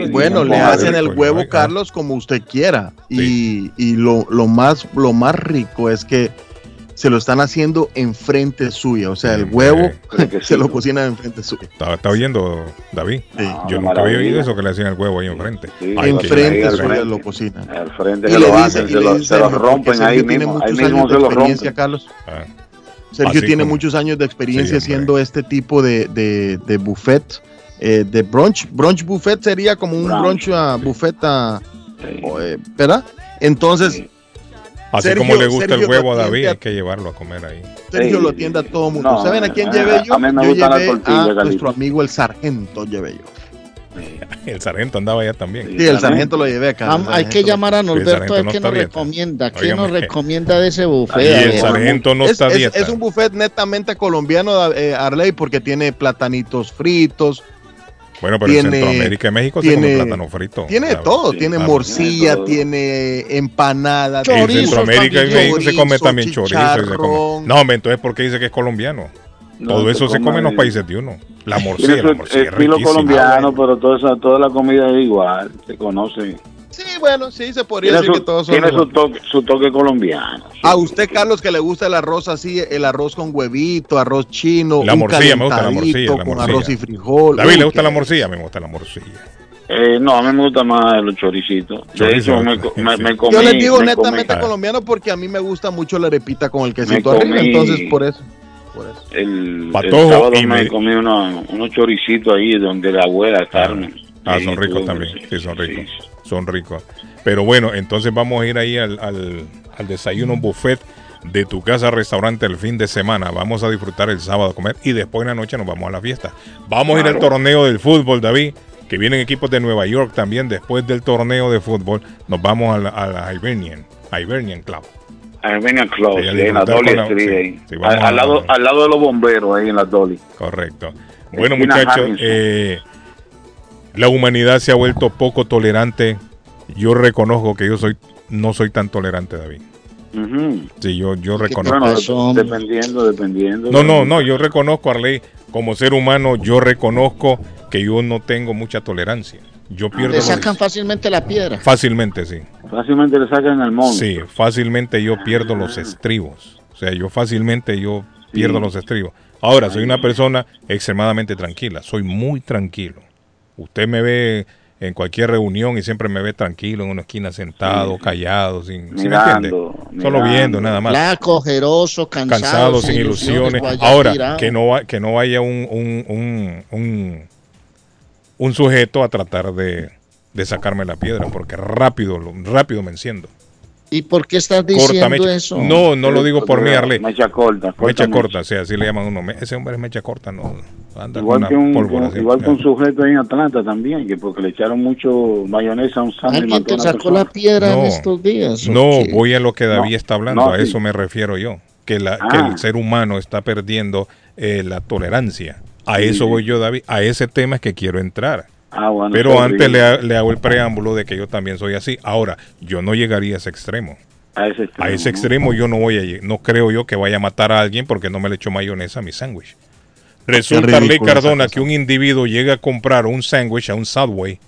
Bueno, le hacen el huevo, Carlos, como usted quiera. Y, y lo, lo más, lo más rico es que se lo están haciendo enfrente suya. O sea, el huevo se lo cocinan enfrente suya. ¿Está, está oyendo David? Yo nunca había oído eso que le hacían el huevo ahí enfrente. Ay, qué enfrente suya lo cocinan. Al frente Y que le lo dice- hacen, y se le lo, dice se lo rompen ahí Sergio tiene mismo. Ahí muchos mismo años se de lo experiencia, rompen. Carlos. Ah. Sergio Así tiene como- muchos años de experiencia Sí, haciendo este tipo de, de, de buffet, eh, de brunch. Brunch buffet sería como un Brunch. brunch ah, buffet, ah, o, eh, ¿verdad? Entonces, Así Sergio- como le gusta Sergio el huevo a David, a- hay que llevarlo a comer ahí. Sergio Sí. lo atiende a todo mundo. No, ¿Saben a quién llevé yo? a mí me yo llevé a Galito. nuestro amigo el sargento, llevé yo. El sargento andaba allá también. Sí, el sargento lo llevé acá. Am- hay que llamar a Norberto a ver qué nos recomienda. ¿Qué nos recomienda de ese buffet? Y el sargento no es, está a es- dieta. es un buffet netamente colombiano, eh, Arley, porque tiene platanitos fritos. Bueno, pero en Centroamérica y México se come plátano frito. Tiene todo, Sí, tiene claro. morcilla, Tiene tiene empanada, En Centroamérica y México se come chorizo, también chorizo. y se come- chicharrón. No, hombre, entonces ¿por qué dice que es colombiano? No, Todo eso se come come en los países de uno. La Tiene morcilla, la morcilla es riquísima. colombiano, pero toda, esa, toda la comida es igual, se conoce. Sí, bueno, sí, se podría Tiene, decir su, que todos son tiene su, toque, su toque colombiano. A usted, Carlos, que le gusta el arroz así, el arroz con huevito, arroz chino, La un morcilla, me gusta la morcilla. La con morcilla. arroz y frijol. David, Uy, ¿le gusta qué- la morcilla? Me gusta la morcilla. Eh, no, a mí me gusta más los choricitos. De Chorizo, hecho, me, co- me, me comí. Yo les digo me netamente comí colombiano porque a mí me gusta mucho la arepita con el quesito arriba, entonces por eso. El, el Patojo sábado y me me- comí uno- unos choricitos ahí donde la abuela Carmen. Ah, son ricos también. Sí, son ricos. Son ricos. Pero bueno, entonces vamos a ir ahí al, al, al desayuno buffet de tu casa restaurante el fin de semana. Vamos a disfrutar el sábado a comer y después en la noche nos vamos a la fiesta. Vamos a ir al torneo del fútbol, David, que vienen equipos de Nueva York también. Después del torneo de fútbol nos vamos a la, a la Hibernian, Hibernian Club. Armenian Club, Sí, a sí, en la Dolly la- Street, sí, ahí. sí, vamos al, lado, al lado de los bomberos, ahí en la Dolly. Correcto. Bueno, muchachos, eh, la humanidad se ha vuelto poco tolerante. Yo reconozco que yo soy no soy tan tolerante, David. Ujú. Sí, yo, yo reconozco. Bueno, dependiendo, dependiendo. No, no, no, yo reconozco, Arley, como ser humano, yo reconozco que yo no tengo mucha tolerancia. Yo pierdo Le los- sacan fácilmente la piedra. fácilmente, sí. Fácilmente le sacan el mono. Sí, fácilmente yo pierdo los estribos. O sea, yo fácilmente yo pierdo Sí. los estribos. Ahora, soy una persona extremadamente tranquila. Soy muy tranquilo. Usted me ve en cualquier reunión y siempre me ve tranquilo en una esquina sentado, callado, sin, ¿sí me entiende? Mirando, Solo mirando. viendo nada más. Flaco, ojeroso, cansado, Cansado, sin ilusiones. Ahora, tirado. que no, va- que no vaya un, un, un, un, un sujeto a tratar de, de sacarme la piedra, porque rápido, rápido me enciendo. ¿Y por qué estás Corta diciendo mecha. eso? No, no lo digo por mí, Arle. Mecha corta. corta Mecha mecha. corta, sí, así le llaman a uno. Me- Ese hombre es mecha corta, no anda Igual con que, un, pólvora un- así. igual que un sujeto ahí en Atlanta también, que porque le echaron mucho mayonesa a un sándwich. ¿Alguien te sacó persona. la piedra en No. estos días? o No, qué? voy a lo que David No, está hablando, no, a sí. eso me refiero yo. Que, la, Ah. que el ser humano está perdiendo eh, la tolerancia. A Sí. eso voy yo, David. A ese tema es que quiero entrar. Ah, bueno, Pero antes le, ha- le hago el preámbulo de que yo también soy así. Ahora, yo no llegaría a ese extremo. A ese extremo. A ese ¿no? extremo yo no voy a lleg- No creo yo que vaya a matar a alguien porque no me le echo mayonesa a mi sándwich. Resulta, esa Cardona, que un individuo llega a comprar un sándwich a un Subway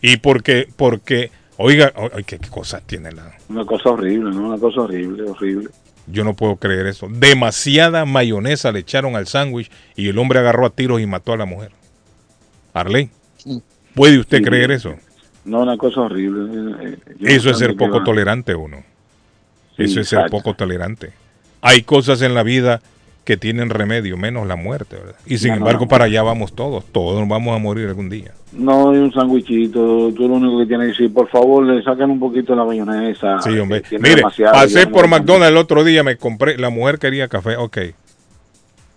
y porque, porque, oiga, ay, ¿qué, qué cosa tiene la... Una cosa horrible, ¿no? Una cosa horrible, horrible. Yo no puedo creer eso. Demasiada mayonesa le echaron al sándwich y el hombre agarró a tiros y mató a la mujer. Arley, ¿puede usted Sí. creer eso? No, una cosa horrible. eh, eh, yo Eso es ser poco tolerante uno. Sí, Eso es ser poco tolerante. Hay cosas en la vida que tienen remedio, menos la muerte, ¿verdad? Y sin No, embargo, no. para allá vamos todos. Todos vamos a morir algún día. No, hay un sándwichito. Tú lo único que tienes que decir, por favor, le saquen un poquito la mayonesa. Sí, hombre. tiene Mire, pasé por no- McDonald's el otro día, me compré, la mujer quería café, ok.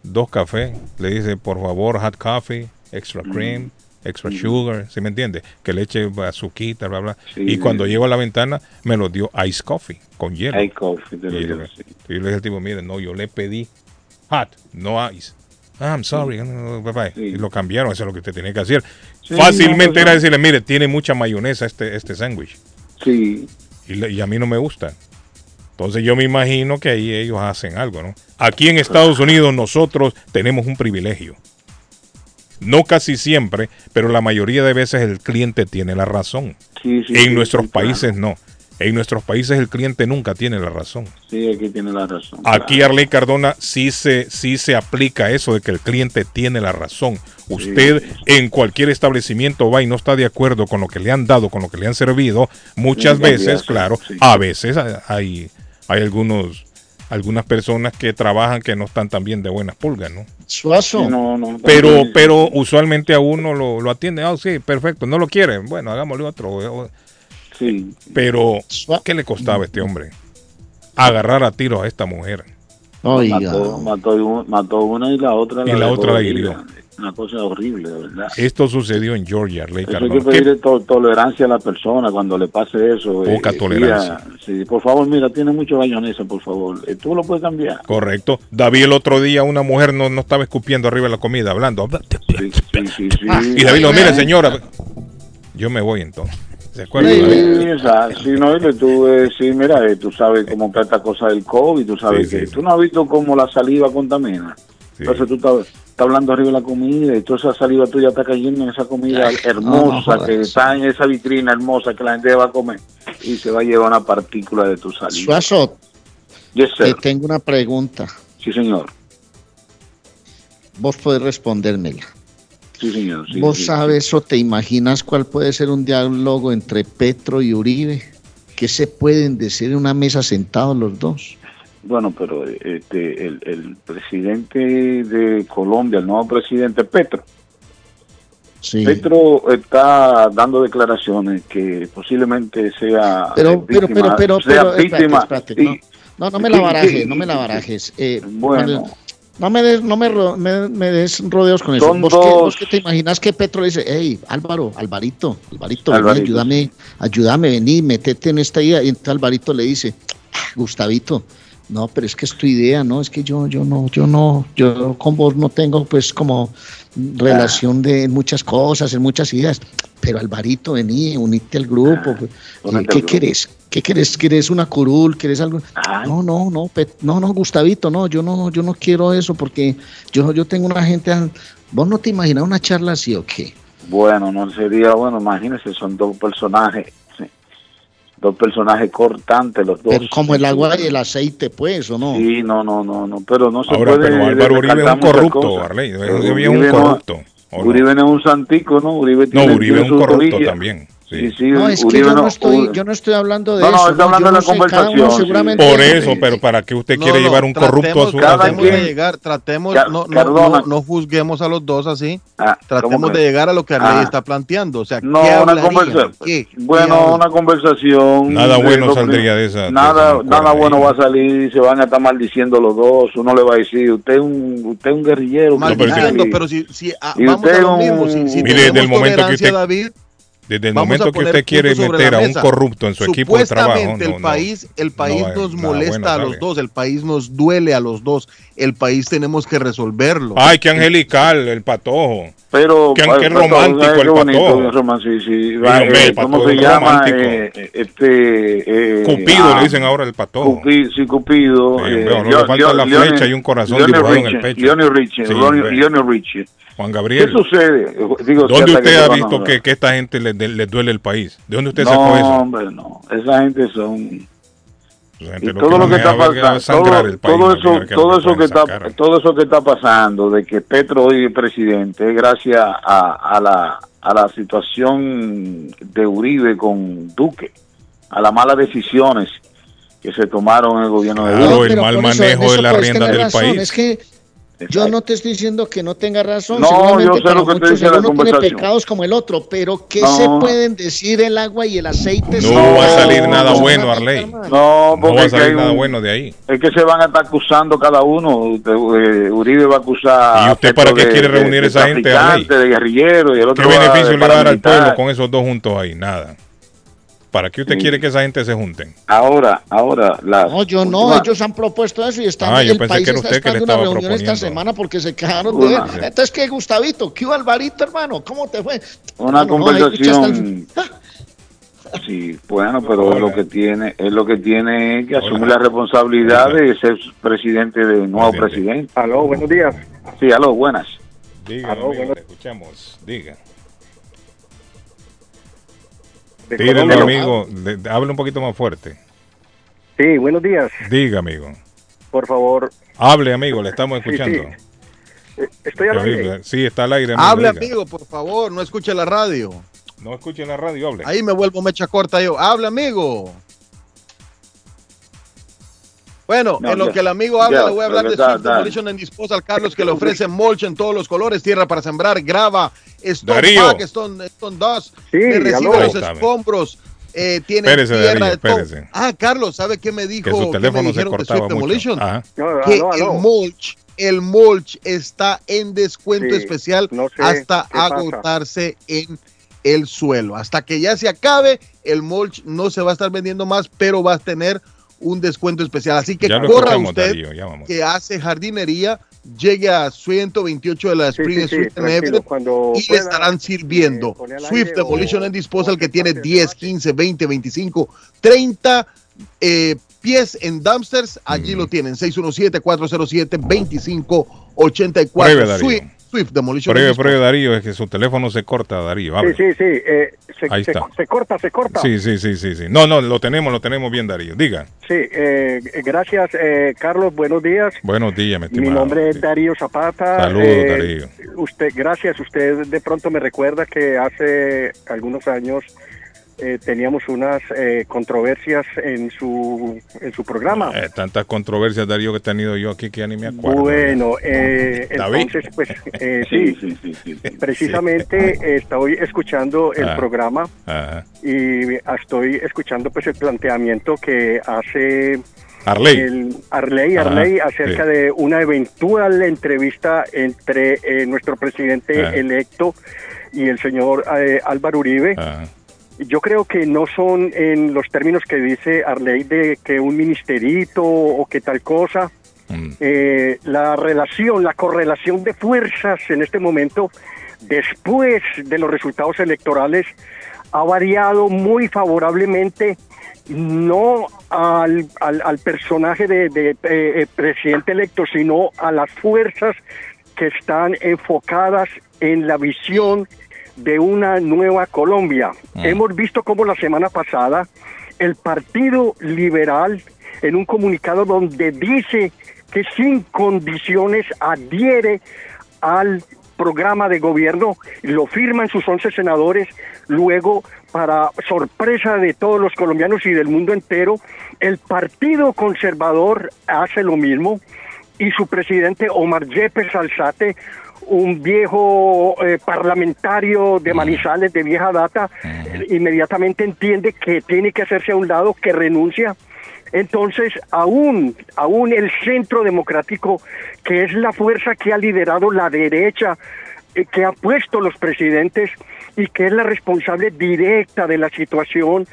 Dos cafés, le dice, por favor, hot coffee, extra Mm. Extra sugar, ¿sí me entiende? Que le eche azuquita, bla, bla. Sí, y sí. cuando llego a la ventana, me lo dio ice coffee, con hielo. Ice coffee, te lo Y dio, yo, sí. y yo le dije al tipo, mire, no, yo le pedí hot, no ice. Ah, I'm sorry, bye, bye. Y lo cambiaron, eso es lo que usted tiene que hacer. Fácilmente no, era decirle, mire, tiene mucha mayonesa este, este sándwich. Sí. Y, le- y a mí no me gusta. Entonces yo me imagino que ahí ellos hacen algo, ¿no? Aquí en Estados Unidos nosotros tenemos un privilegio. No casi siempre, pero la mayoría de veces el cliente tiene la razón. Sí, sí, en sí, nuestros claro. países no. En nuestros países el cliente nunca tiene la razón. Sí, aquí tiene la razón. Aquí Arley Cardona sí se, sí se aplica eso de que el cliente tiene la razón. Usted en cualquier establecimiento va y no está de acuerdo con lo que le han dado, con lo que le han servido, muchas Sí, veces, claro, a veces hay, hay algunos, algunas personas que trabajan que no están tan bien de buenas pulgas, ¿no? Suazo. No, no, Pero, también- pero usualmente a uno lo, lo atiende, ah, sí, perfecto, no lo quieren, bueno, hagámosle otro. Sí. Pero, ¿qué le costaba a este hombre? Agarrar a tiros a esta mujer. mató, mató, un- mató una y la otra Y la otra la hirió. Una cosa horrible, de verdad. Esto sucedió en Georgia, Eso hay que Cardona. ¿Qué- pedirle to- tolerancia a la persona cuando le pase eso. eh, Poca sí, tolerancia. sí, por favor, mira, tiene mucho mayonesa, por favor. Eh, Tú lo puedes cambiar. Correcto. David el otro día, una mujer no, no estaba escupiendo arriba de la comida, hablando. Sí, sí, sí, sí. Y David lo mire, señora. Yo me voy entonces. ¿Se acuerda? Sí. Sí, no, tú, eh, sí, mira, eh, tú sabes cómo está esta cosa del COVID, tú sabes Sí, que sí. tú no has visto cómo la saliva contamina. Entonces tú estás, estás hablando arriba de la comida y toda esa saliva tuya está cayendo en esa comida hermosa no que está en esa vitrina hermosa que la gente va a comer y se va a llevar una partícula de tu saliva. Suazo, Yes, te tengo una pregunta. Sí, señor. Vos podés respondérmela. Sí, señor. sí, ¿Vos sí. sabes o te imaginas cuál puede ser un diálogo entre Petro y Uribe? ¿Qué se pueden decir en una mesa sentados los dos? Bueno, pero este, el, el presidente de Colombia, el nuevo presidente Petro, Sí. Petro está dando declaraciones que posiblemente sea Pero, eh, pero, pero, víctima- pero, sea pero, víctima. espérate, y- no, no, no me la barajes, no me la barajes. Eh, Bueno. No me des, no me, ro- me, me des rodeos con eso. Son ¿Vos, qué, dos. vos qué te imaginas que Petro le dice, hey, Álvaro, Alvarito, Alvarito, Alvarito. ayúdame, ayúdame, vení, metete en esta idea. Y entonces Alvarito le dice, "Ah, Gustavito, no, pero es que es tu idea, no, es que yo, yo no, yo no, yo con vos no tengo pues como relación de muchas cosas, en muchas ideas. Pero Alvarito, vení, unite al grupo. pues. Ah, al ¿Qué querés? ¿Qué querés? ¿Querés una curul? ¿Querés algo? No, no, no, Pet- no, no, Gustavito, no, yo no, yo no quiero eso porque yo, yo tengo una gente. an- ¿Vos no te imaginas una charla así o qué? Bueno, no sería bueno, imagínese, son dos personajes, dos personajes cortantes los dos. Pero como el agua y el aceite, pues, ¿o no? Sí, no, no, no, no, pero no se Ahora, puede. pero Álvaro Uribe es un corrupto. Arley. Uribe es un no- corrupto. ¿o no? Uribe no es un santico, ¿no? Uribe No, tiene- Uribe tiene es un corrupto también. Sí, sí, No, es que yo no, estoy, yo no estoy hablando de No, no, eso. está hablando de la conversación, Por eso, pero ¿para qué usted quiere llevar un corrupto a su tratemos, casa? tratemos de llegar, tratemos, Car- no, no, Cardona. no, no juzguemos a los dos así. ¿cómo tratemos de llegar a lo que Arley Ah. está planteando. O sea, No, ¿qué una hablarían? conversación. ¿Qué? Bueno, una conversación. Nada de bueno saldría de esa- de Nada, esa nada bueno va a salir. Se van a estar maldiciendo los dos. Uno le va a decir, usted es un, usted es un guerrillero. Maldiciendo, pero si, si ah, vamos a lo mismo, si, si Mire, tenemos desde el momento que usted- David, Desde el vamos momento que usted quiere meter a un corrupto en su equipo de trabajo, no, el no, país, el país no hay nos molesta bueno a los dos, el país nos duele a los dos, el país tenemos que resolverlo. Ay, qué angelical el patojo. Pero, Qué, qué patojo, romántico ¿sabes el patojo. Eh, ¿Cómo se llama? Eh, este, eh, Cupido ah, le dicen ahora el patojo. Cupido, sí, Cupido. Eh, le falta la flecha y un corazón Leone dibujado en el Richie, pecho. Leone Richie, Juan ¿Qué Gabriel. sucede? Digo, ¿Dónde que usted se ha visto que, que esta gente le, le- le duele el país? ¿De dónde usted no, sacó eso? hombre, no. Esa gente son gente Y lo todo lo que van a está pasando, todo, todo eso, que lo todo que eso que está, sacar. todo eso que está pasando, de que Petro hoy es presidente, es gracias a, a la a la situación de Uribe con Duque, a las malas decisiones que se tomaron en el gobierno de Claro, Duque. el mal manejo eso de riendas tener del razón, país. Es que yo no te estoy diciendo que no tenga razón. No, seguramente yo sé para lo que te muchos dice la tiene pecados como el otro, pero ¿qué No. se pueden decir el agua y el aceite? No si va a salir no, nada no, bueno, no, Arley. No, No porque va a salir nada un- bueno de ahí. Es que se van a estar acusando cada uno. De- eh, Uribe va a acusar. ¿Y usted a para qué quiere de- reunir de esa gente, traficante, Arley? de guerrillero y el ¿Qué otro va beneficio de le va a dar al pueblo con esos dos juntos ahí? Nada. ¿Para qué usted Sí. quiere que esa gente se junten? Ahora, ahora, la. No, yo no, ellos han propuesto eso y están, Ah, yo el pensé país que era está usted que le esperando una estaba reunión esta semana porque se quejaron Una- de él. Entonces, ¿qué, Gustavito? ¿Qué hubo, Alvarito, hermano? ¿Cómo te fue? Una no, conversación. Sí, bueno, pero es lo que tiene, es lo que tiene que asumir la responsabilidad de ser presidente de nuevo presidente. Aló, buenos días. Sí, aló, buenas. Diga, Aló, escuchamos. Diga. De amigo. Hable un poquito más fuerte. Sí, buenos días. Diga, amigo. Por favor. Hable, amigo, le estamos escuchando. sí. Eh, Estoy al aire. Sí, está al aire. amigo, Hable, diga. amigo, por favor, no escuche la radio. No escuche la radio, hable. Ahí me vuelvo mecha corta yo. Habla, amigo. Bueno, No, en lo ya, que el amigo habla, ya, le voy a hablar de Swift. Demolition and Disposal, Carlos, que le ofrece mulch en todos los colores, tierra para sembrar, grava, Stone Darío. Pack, Stone, Stone Dust, Sí, le recibe los escombros, eh, tiene Espérese, tierra Darío, de todo. Ah, Carlos, ¿sabe qué me dijo? Que su qué me teléfono se dijeron de cortaba Swift mucho. Demolition? Ajá. No, que aló, aló. el mulch, el mulch está en descuento Sí, especial no sé hasta pasa. agotarse en el suelo. Hasta que ya se acabe, el mulch no se va a estar vendiendo más, pero va a tener un descuento especial. Así que corra usted Darío, que hace jardinería, llegue a 128 de la Sí, Spring sí, sí, Street en tranquilo, Everett cuando y le pueda, estarán sirviendo pone al Swift Demolition and Disposal que tiene 10, 15, 20, 25, 30 eh, pies en dumpsters. Allí lo tienen, 617-407-2584. Pruebe, Darío. Swift, Swift Demolition Disposal. pruebe, Darío, es que su teléfono se corta, Darío. Sí, Hable. sí, sí. eh, se, Ahí se- está. se corta, se corta. Sí, sí, sí, sí, sí. No, no, lo tenemos, lo tenemos bien, Darío. Diga. Sí, eh, gracias, eh, Carlos. Buenos días. Buenos días, mi Mi estimado. nombre es Darío Zapata. Saludos, Eh, Darío. Usted, gracias. Usted de pronto me recuerda que hace algunos años eh, teníamos unas eh, controversias en su en su programa. Eh, tantas controversias, Darío, que he tenido yo aquí que ya ni me acuerdo. Bueno, eh, David. entonces, pues, eh, sí, precisamente eh, estoy escuchando el Ah. programa y estoy escuchando pues el planteamiento que hace Arley. el Arley, Ajá, Arley acerca sí. de una eventual entrevista entre eh, nuestro presidente Ajá. electo y el señor eh, Álvaro Uribe. Ajá. Yo creo que no son en los términos que dice Arley de que un ministerito o que tal cosa. Mm. Eh, la relación, la correlación de fuerzas en este momento, después de los resultados electorales, ha variado muy favorablemente, no al, al, al personaje de, de, eh, eh, presidente electo, sino a las fuerzas que están enfocadas en la visión de una nueva Colombia. Hemos visto cómo la semana pasada el Partido Liberal, en un comunicado donde dice que sin condiciones adhiere al programa de gobierno, lo firman sus 11 senadores, luego, para sorpresa de todos los colombianos y del mundo entero, el Partido Conservador hace lo mismo y su presidente Omar Yepes Alzate, un viejo eh, parlamentario de Manizales de vieja data, inmediatamente entiende que tiene que hacerse a un lado, que renuncia. Entonces, aún, aún el centro democrático, que es la fuerza que ha liderado la derecha, eh, que ha puesto los presidentes y que es la responsable directa de la situación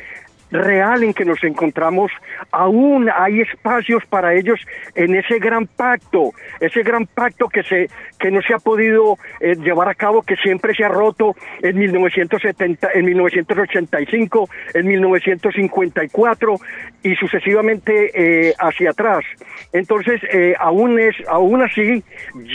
real en que nos encontramos, aún hay espacios para ellos en ese gran pacto, ese gran pacto que se que no se ha podido eh, llevar a cabo, que siempre se ha roto en 1970, en 1985, en 1954 y sucesivamente eh, hacia atrás. Entonces, eh, aún es, aún así,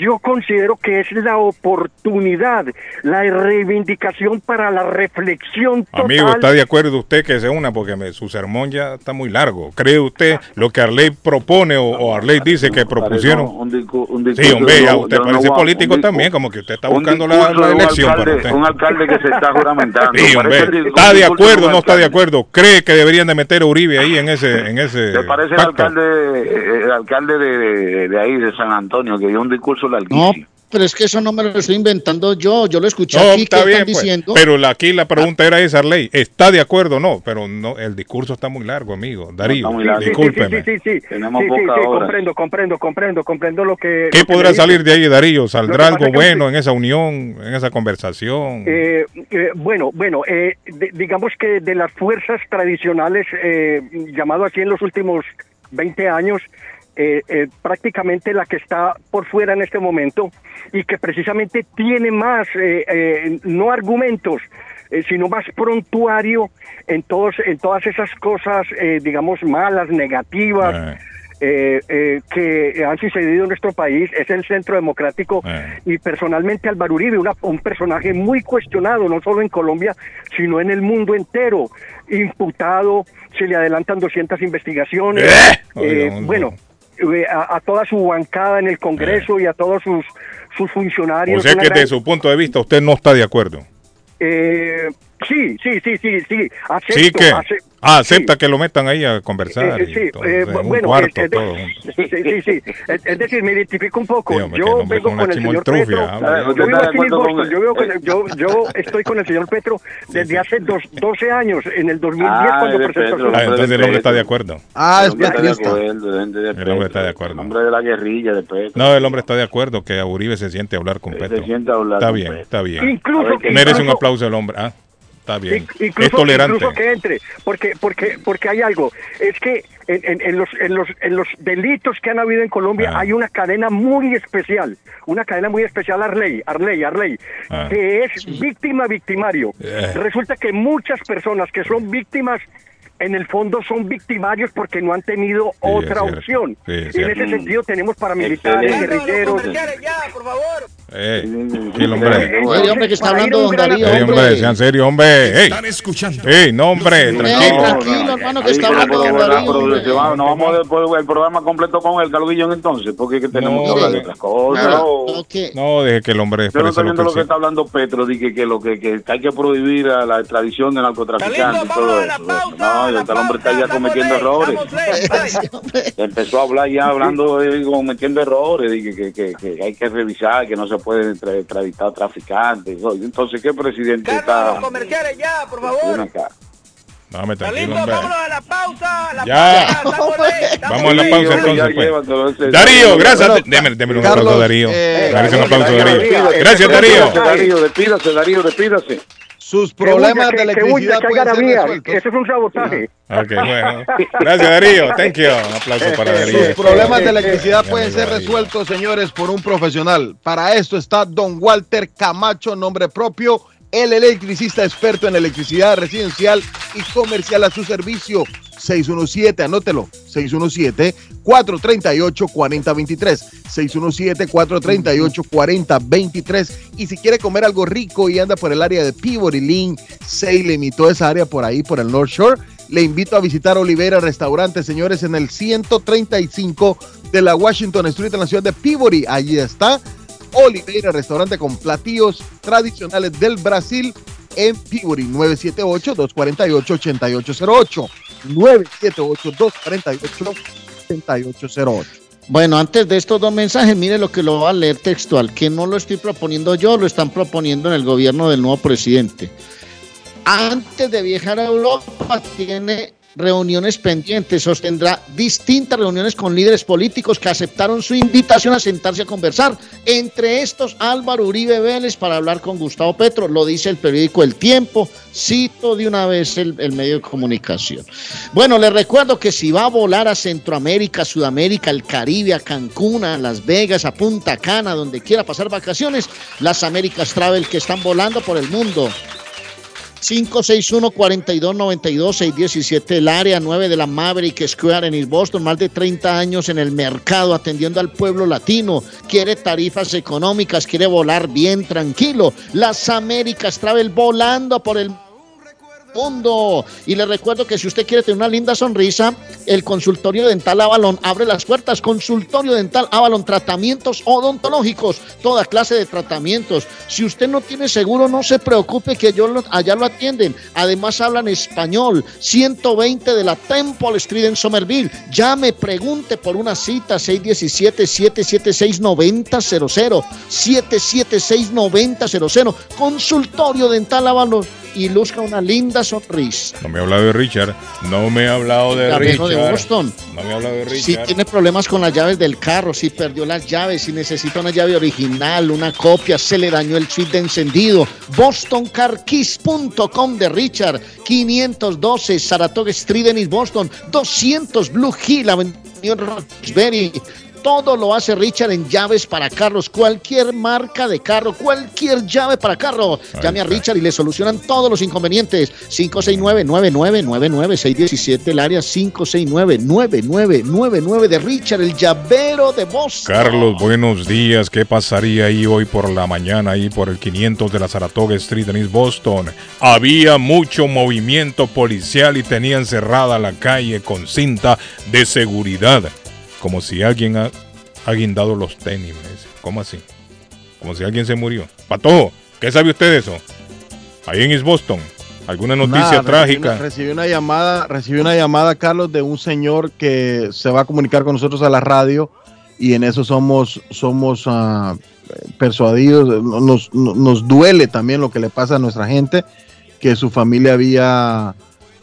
yo considero que es la oportunidad, la reivindicación para la reflexión total. Amigo, ¿está de acuerdo usted que se una? Porque me- su sermón ya está muy largo. ¿Cree usted lo que Arley propone o, o Arley dice que propusieron? Un, discu- un Sí, discurso hombre, de ya usted parece político también, como que usted está buscando la, la de un elección para alcalde- usted. Un alcalde que se está juramentando. Sí, hombre, discurso ¿está de acuerdo o no está de alcalde. acuerdo? ¿Cree que deberían de meter a Uribe ahí en ese, en ese ¿Te parece el alcalde, eh, el alcalde de, de, de ahí, de San Antonio, que dio un discurso larguísimo? No, pero es que eso no me lo estoy inventando yo. Yo lo escuché No, aquí que está bien, están pues. diciendo. pero la- aquí la pregunta era esa, Arley. ¿Está de acuerdo o no? Pero no, el discurso está muy largo, amigo. Darío, Sí, sí, sí, discúlpeme. Sí, sí, sí, sí. Tenemos Sí, sí, pocas sí, horas. comprendo, comprendo, comprendo, comprendo lo que... ¿Qué lo que podrá salir de ahí, Darío? ¿Saldrá que algo que- bueno en esa unión, en esa conversación? Eh, eh, bueno, bueno, eh, de- digamos que de las fuerzas tradicionales, eh, llamado así en los últimos 20 años, eh, eh, prácticamente la que está por fuera en este momento y que precisamente tiene más, eh, eh, no argumentos, eh, sino más prontuario en, todos, en todas esas cosas, digamos, malas, negativas. eh, eh, que han sucedido en nuestro país es el Centro Democrático y personalmente Álvaro Uribe, una- un personaje muy cuestionado, no solo en Colombia, sino en el mundo entero, imputado, se le adelantan 200 investigaciones, eh, Oiga, bueno, a, a toda su bancada en el Congreso y a todos sus, sus funcionarios. o sea que desde su punto de vista usted no está de acuerdo. eh, sí, sí, sí, sí, sí, acepto, Sí que ace- ah, acepta que lo metan ahí a conversar. Eh, y sí, todo, eh, un bueno, cuarto, es- es de- todo junto. sí, sí, sí. Es, decir, me identifico un poco. Sí, el yo hombre vengo con con, el señor chimoltrufia, Petro. habla. Yo ¿Usted vivo aquí en Boston. Yo, vivo con yo, yo estoy con el señor Petro desde hace dos, 12 años, en el 2010, Ah, cuando presentó su... Ah, entonces el hombre está de acuerdo. Ah, El es hombre está de petrista. El hombre está de acuerdo. El hombre de la guerrilla de Petro. No, el hombre está de acuerdo que a Uribe se siente a hablar con Petro. siente a hablar está con bien, Petro. está bien. Incluso- Merece un aplauso el hombre. Ah, está bien. Incluso, es tolerante. incluso que entre, porque, porque, porque hay algo, es que en, en- en los, en, los, en los delitos que han habido en Colombia Ah. hay una cadena muy especial, una cadena muy especial Arley, Arley, Arley, Ah. que es víctima-victimario. Eh. Resulta que muchas personas que son víctimas en el fondo son victimarios porque no han tenido otra cierto. opción. Sí, y en ese sentido tenemos paramilitares, Excelente. guerrilleros. Eh, sí, el hombre. Oye, hombre, que está hablando don Darío, Ey, hombre, sean serios, hombre. Ey, Están escuchando. ey, no, hombre, tranquilo. tranquilo, hermano, que está hablando don. Darío. No vamos a después el programa completo con el Calvillón entonces, porque es que tenemos No, que hablar de otras cosas. Claro, no, deje que el hombre Yo no estoy lo viendo que lo que sí. está hablando Petro, de que, que lo que, que hay que prohibir a la extradición de narcotraficantes y todo eso. No, el hombre está ya cometiendo errores. Empezó a hablar ya hablando, eh, cometiendo errores, de que hay que revisar, que no se pueden tra- extraditar traficantes. Entonces, ¿qué presidente está? comerciales ya, por Ven acá. Dame tranquilo, Lindo, vámonos a la pausa. La Ya. pausa, Vamos a la pausa entonces, pues. Darío, gracias. Bueno, Deme, deme un aplauso a Darío. eh, Merece un aplauso a Darío, Darío. Darío, Gracias, Darío. Darío, despídase, Darío, despídase. Sus Que problemas huya, de que- que huya, electricidad que pueden ser. Eso es un sabotaje. Ok, bueno. Gracias, Darío. Thank you. Un aplauso para Darío. Sus problemas de electricidad Mi pueden amigo ser resueltos, señores, por un profesional. Para esto está Don Walter Camacho, nombre propio, el electricista experto en electricidad residencial y comercial a su servicio. 617, anótelo, 617-438-4023. 617-438-4023. Y si quiere comer algo rico y anda por el área de Peabody, Lynn, se limitó esa área por ahí, por el North Shore, le invito a visitar Olivera Restaurante, señores, en el 135 de la Washington Street en la ciudad de Peabody. Allí está Oliveira Restaurante con platillos tradicionales del Brasil en Peabody 978-248-8808. 978-248-8808. Bueno, antes de estos dos mensajes, mire lo que lo va a leer textual, que no lo estoy proponiendo yo, lo están proponiendo en el gobierno del nuevo presidente. Antes de viajar a Europa, tiene reuniones pendientes, sostendrá distintas reuniones con líderes políticos que aceptaron su invitación a sentarse a conversar. Entre estos, Álvaro Uribe Vélez para hablar con Gustavo Petro, lo dice el periódico El Tiempo, cito de una vez el, medio de comunicación. Bueno, les recuerdo que si va a volar a Centroamérica, Sudamérica, el Caribe, a Cancún, a Las Vegas, a Punta Cana, donde quiera pasar vacaciones, las Américas Travel que están volando por el mundo. 561-4292-617, el área 9 de la Maverick Square en Boston, más de 30 años en el mercado atendiendo al pueblo latino, quiere tarifas económicas, quiere volar bien tranquilo. Las Américas Travel volando por el mundo. Y le recuerdo que si usted quiere tener una linda sonrisa, el consultorio dental Avalon abre las puertas. Consultorio dental Avalon, tratamientos odontológicos, toda clase de tratamientos. Si usted no tiene seguro, no se preocupe que yo allá lo atienden. Además hablan español. 120 de la Temple Street en Somerville. Llame, pregunte por una cita 617-776-9000. 776-9000. Consultorio dental Avalon y luzca una linda sonrisa. No me ha hablado de Richard. No me ha hablado de Richard. de Boston. No me ha hablado de Si Richard. tiene problemas con las llaves del carro, si perdió las llaves, si necesita una llave original, una copia, se le dañó el switch de encendido. BostonCarKeys.com de Richard, 512 Saratoga Street en East Boston, 200 Blue Hill Avenue en Roxbury. Todo lo hace Richard en llaves para carros, cualquier marca de carro, cualquier llave para carro. Llame a Richard y le solucionan todos los inconvenientes. 569-9999-617, el área 569-9999 de Richard, el llavero de Boston. Carlos, buenos días. ¿Qué pasaría ahí hoy por la mañana, ahí por el 500 de la Saratoga Street en East Boston? Había mucho movimiento policial y tenían cerrada la calle con cinta de seguridad. Como si alguien ha, ha guindado los tenis. me dice. ¿Cómo así? Como si alguien se murió. Patojo, ¿qué sabe usted de eso? Ahí en East Boston. ¿Alguna noticia Nada, trágica? Recibí una llamada, recibí una llamada, Carlos, de un señor que se va a comunicar con nosotros a la radio y en eso somos, somos ah, persuadidos, nos, nos duele también lo que le pasa a nuestra gente, que su familia había,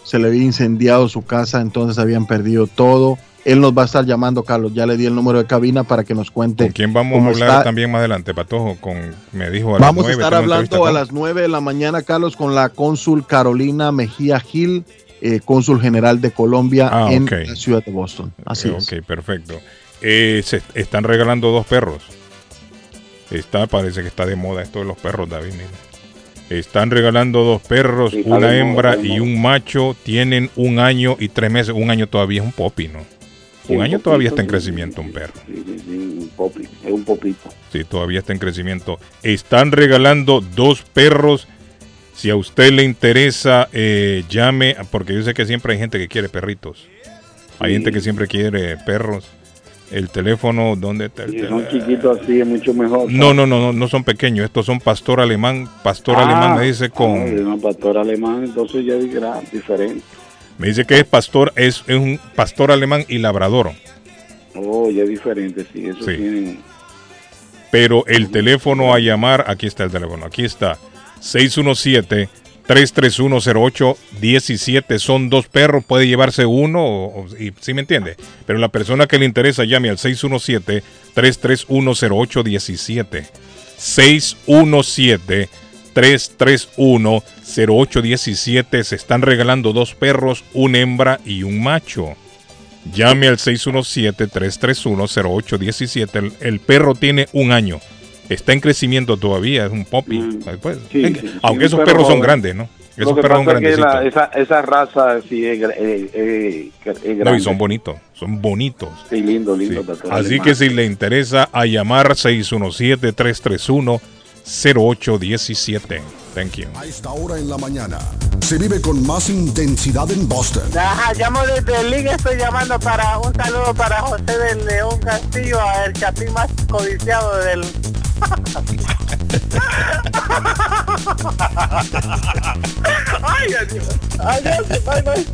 se le había incendiado su casa, entonces habían perdido todo. Él nos va a estar llamando, Carlos, ya le di el número de cabina para que nos cuente. ¿Con quién vamos a hablar está. también más adelante, Patojo? Con, me dijo a las Vamos a estar hablando a las 9 de la mañana, Carlos, con la cónsul Carolina Mejía Gil, eh, cónsul general de Colombia Ah, en ok. la ciudad de Boston. Así Eh, es. Ok, perfecto. Eh, se están regalando dos perros. Está, parece que está de moda esto de los perros, David. mira. Están regalando dos perros, Sí, una hembra y un macho. Tienen un año y tres meses. Un año todavía es un popi, ¿no? Un año todavía está en crecimiento un perro. Sí, sí, sí, es un popito. Sí, todavía está en crecimiento. Están regalando dos perros. Si a usted le interesa, eh, llame, porque yo sé que siempre hay gente que quiere perritos. Hay Sí. gente que siempre quiere perros. El teléfono, ¿dónde está el Si son chiquitos así es mucho mejor. No, no, no, no, no son pequeños. Estos son pastor alemán. Pastor Ah, alemán me dice ah, con. de un pastor alemán, entonces ya es diferente. Me dice que es pastor, es, es un pastor alemán y labrador. Oh, ya es diferente, sí, eso Sí. tienen. Pero el teléfono a llamar, aquí está el teléfono, aquí está. 617-331-0817. Son dos perros, puede llevarse uno, o, y, ¿sí me entiende? Pero la persona que le interesa llame al 617-331-0817. 617-331-0817. Se están regalando dos perros, una hembra y un macho. Llame al 617-331-0817. El, el perro tiene un año. Está en crecimiento todavía, es un poppy. Pues, Sí, en- sí, sí, aunque un esos perro perros son grandes, ¿no? Esos perros son es que esa, esa raza sí es, gra- eh, eh, es No, grande. y son bonitos, son bonitos. Sí, lindo, lindo. Así alemán. que si le interesa, a llamar 617-331-0817. Thank you. A esta hora en la mañana se vive con más intensidad en Boston. Ajá, llamo desde el link, estoy llamando para un saludo para José del León Castillo, el chapín más codiciado del... Ay, adiós. Adiós, bye, bye.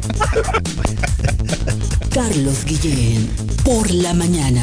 Carlos Guillén, por la mañana.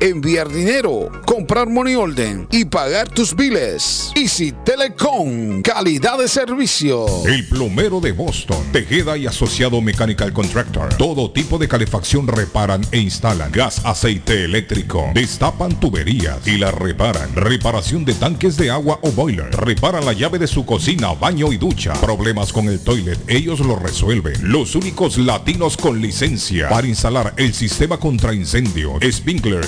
enviar dinero, comprar money order y pagar tus biles. Easy Telecom, calidad de servicio. El plomero de Boston, Tejeda y Asociado Mechanical Contractor. Todo tipo de calefacción reparan e instalan. Gas, aceite eléctrico. Destapan tuberías y las reparan. Reparación de tanques de agua o boiler. Reparan la llave de su cocina, baño y ducha. Problemas con el toilet, ellos lo resuelven. Los únicos latinos con licencia para instalar el sistema contra incendio, sprinkler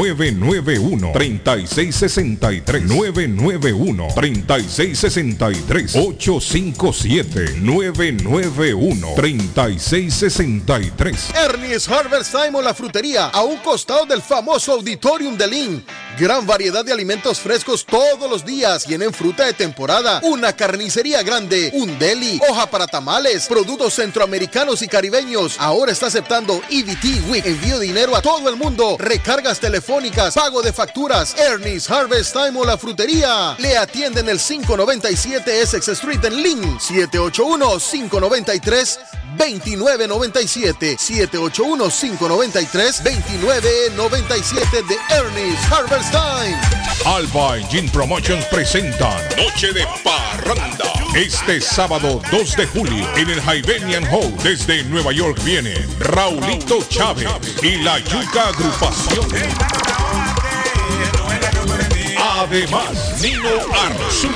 857-991-3663. 991-3663. 857-991-3663. Ernie's Harvest Time o la frutería, a un costado del famoso Auditorium de Lynn. Gran variedad de alimentos frescos todos los días. Tienen fruta de temporada, una carnicería grande, un deli, hoja para tamales, productos centroamericanos y caribeños. Ahora está aceptando EBT Week. Envío dinero a todo el mundo. Recargas telefónicas, pago de facturas. Ernie's Harvest Time o la frutería. Le atienden el 597 Essex Street en Lynn. 781-593. 2997 781-593-2997 de Ernest Harvest Time. Alba Engine Promotions presentan Noche de Parranda. Este sábado 2 de julio en el Hibernian Hall desde Nueva York viene Raulito Chávez y la Yuca Agrupación. Además, Nino Arzú.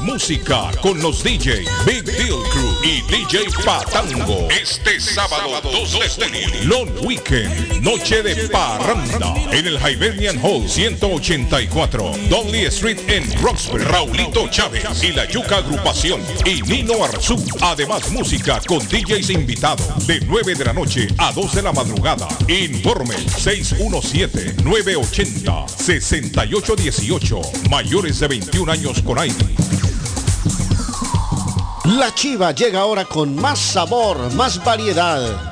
Música con los DJ Big Deal Crew y DJ Patango. Este sábado 2 de julio. Long Weekend, Noche de Parranda. En el Hibernian Hall 184. Donnelly Street en Roxbury. Raulito Chávez y la Yuca Agrupación. Y Nino Arzú. Además, música con DJs invitados. De 9 de la noche a 2 de la madrugada. Informe 617-980-6818. Mayores de 21 años con ID. La chiva llega ahora con más sabor, más variedad.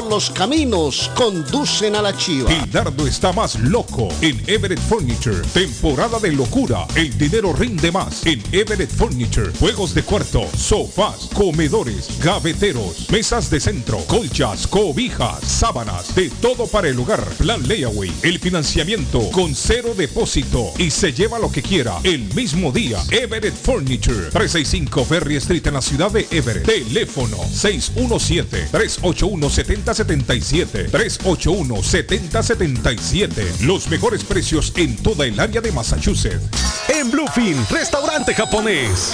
los caminos conducen a la chiva. Gildardo está más loco en Everett Furniture. Temporada de locura. El dinero rinde más en Everett Furniture. Juegos de cuarto, sofás, comedores, gaveteros, mesas de centro, colchas, cobijas, sábanas, de todo para el hogar. Plan Layaway. El financiamiento con cero depósito y se lleva lo que quiera el mismo día. Everett Furniture. 365 Ferry Street en la ciudad de Everett. Teléfono 617-381-7077. 381-7077. Los mejores precios en toda el área de Massachusetts. En Bluefin, restaurante japonés.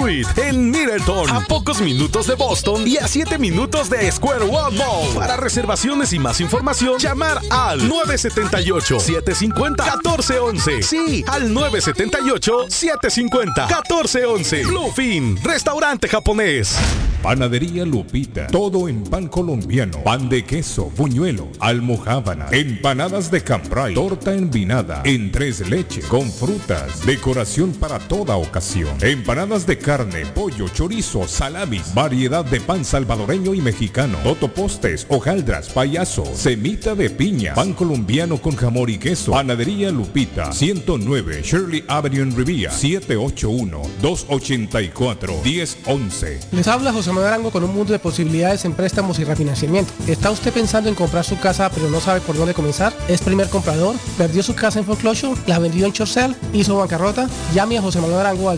en Middleton, a pocos minutos de Boston y a 7 minutos de Square One Mall. Para reservaciones y más información, llamar al 978-750-1411. Sí, al 978-750-1411. Bluefin, restaurante japonés. Panadería Lupita. Todo en pan colombiano. Pan de queso, buñuelo, almojábana, empanadas de cambray, torta envinada, en tres leches, con frutas, decoración para toda ocasión. Empanadas de carne, pollo, chorizo, salamis, variedad de pan salvadoreño y mexicano, totopostes, hojaldras, payaso, semita de piña, pan colombiano con jamón y queso. Panadería Lupita, 109 Shirley Avenue en Rivia, 781-284-1011. Les habla José Manuel Arango con un mundo de posibilidades en préstamos y refinanciamiento. ¿Está usted pensando en comprar su casa pero no sabe por dónde comenzar? ¿Es primer comprador? ¿Perdió su casa en foreclosure? ¿La vendió en Chorcel? ¿Hizo bancarrota? Llame a José Manuel Arango al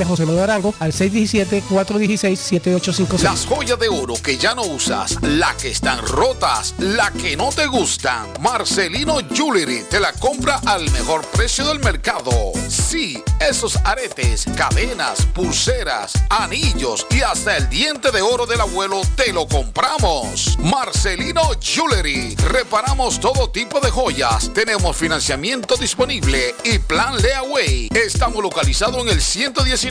José Manuel Arango al 617-416-7856. Las joyas de oro que ya no usas, la que están rotas, la que no te gustan. Marcelino Jewelry te la compra al mejor precio del mercado. Sí, esos aretes, cadenas, pulseras, anillos y hasta el diente de oro del abuelo te lo compramos. Marcelino Jewelry. Reparamos todo tipo de joyas. Tenemos financiamiento disponible y plan Leaway. Estamos localizados en el 119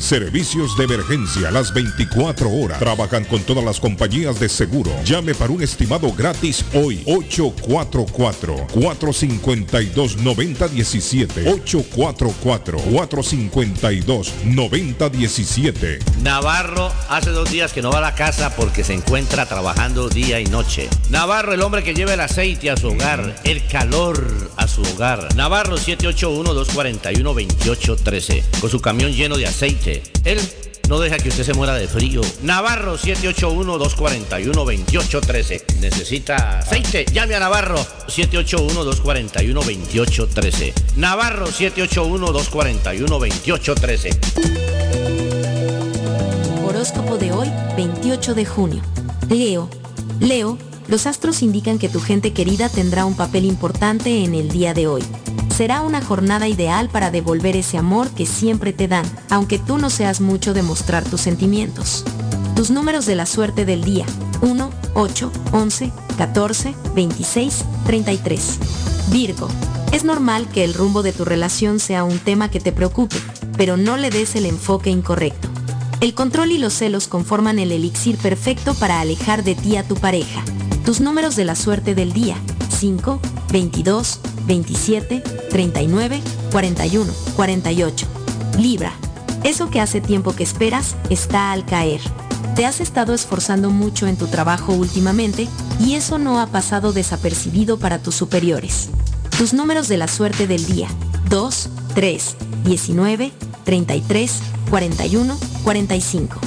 servicios de emergencia las 24 horas. Trabajan con todas las compañías de seguro. Llame para un estimado gratis hoy. 844-452-9017. 844-452-9017. Navarro hace dos días que no va a la casa porque se encuentra trabajando día y noche. Navarro, el hombre que lleva el aceite a su hogar, el calor a su hogar. Navarro 781-241-2813. Con su camión lleno de aceite él no deja que usted se muera de frío. Navarro 781-241-2813. ¿Necesita aceite? Llame a Navarro 781-241-2813. Navarro 781-241-2813. Horóscopo de hoy, 28 de junio. Leo. Leo, los astros indican que tu gente querida tendrá un papel importante en el día de hoy será una jornada ideal para devolver ese amor que siempre te dan, aunque tú no seas mucho de mostrar tus sentimientos. Tus números de la suerte del día. 1, 8, 11, 14, 26, 33. Virgo. Es normal que el rumbo de tu relación sea un tema que te preocupe, pero no le des el enfoque incorrecto. El control y los celos conforman el elixir perfecto para alejar de ti a tu pareja. Tus números de la suerte del día. 5, 22, 27, 39, 41, 48. Libra. Eso que hace tiempo que esperas está al caer. Te has estado esforzando mucho en tu trabajo últimamente y eso no ha pasado desapercibido para tus superiores. Tus números de la suerte del día. 2, 3, 19, 33, 41, 45.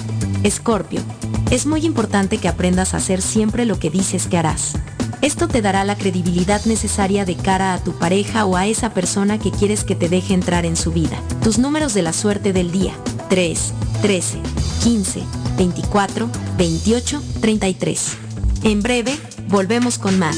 Escorpio. Es muy importante que aprendas a hacer siempre lo que dices que harás. Esto te dará la credibilidad necesaria de cara a tu pareja o a esa persona que quieres que te deje entrar en su vida. Tus números de la suerte del día. 3, 13, 15, 24, 28, 33. En breve, volvemos con más.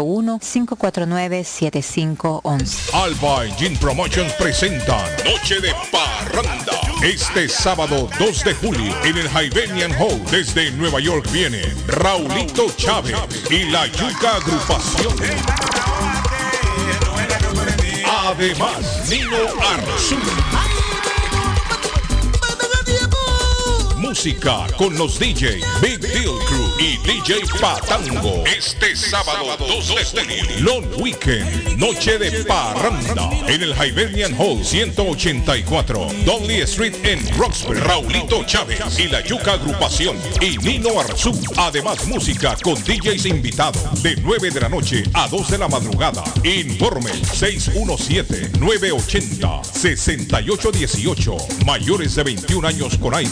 549-7511. Alba Engine Promotions presentan Noche de Parranda. Este sábado 2 de julio en el Hibernian Hall desde Nueva York viene Raulito Chávez y la Yuca Agrupación. Además, Nino Arzú. Música con los DJ Big Deal Crew y DJ Patango. Este sábado 2 de. Long Weekend, Noche de Parranda. En el Hibernian Hall 184. Donnelly Street en Roxbury. Raulito Chávez y la Yuca Agrupación. Y Nino Arzú. Además, música con DJs invitados. De 9 de la noche a 2 de la madrugada. Informe 617-980-6818. Mayores de 21 años con aire.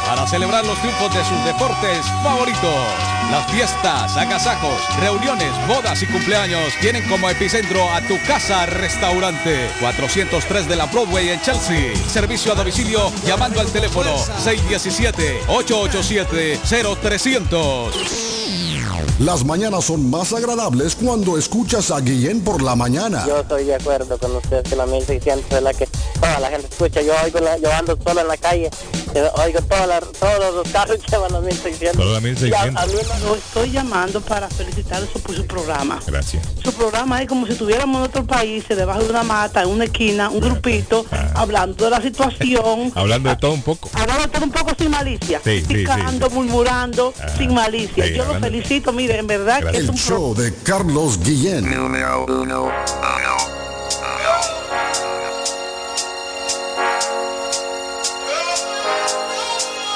para celebrar los triunfos de sus deportes favoritos. Las fiestas, agasajos, reuniones, bodas y cumpleaños tienen como epicentro a tu casa restaurante 403 de la Broadway en Chelsea. Servicio a domicilio llamando al teléfono 617-887-0300. Las mañanas son más agradables cuando escuchas a Guillén por la mañana. Yo estoy de acuerdo con usted que la 1600 es la que toda la gente escucha. Yo oigo, la- yo ando solo en la calle, la- todos los carros 1600. Todos los 1600. Y a- a mí no- Lo estoy llamando para felicitarlos por su programa. Gracias. Su programa es como si estuviéramos en otro país, debajo de una mata, en una esquina, un grupito, hablando de la situación, Hablando de todo un poco. hablando todo un poco sin malicia, Sí, sí, sí, picando, murmurando, sin malicia. sí, Yo lo felicito, mire, en verdad que es El un pro- show de Carlos Guillén.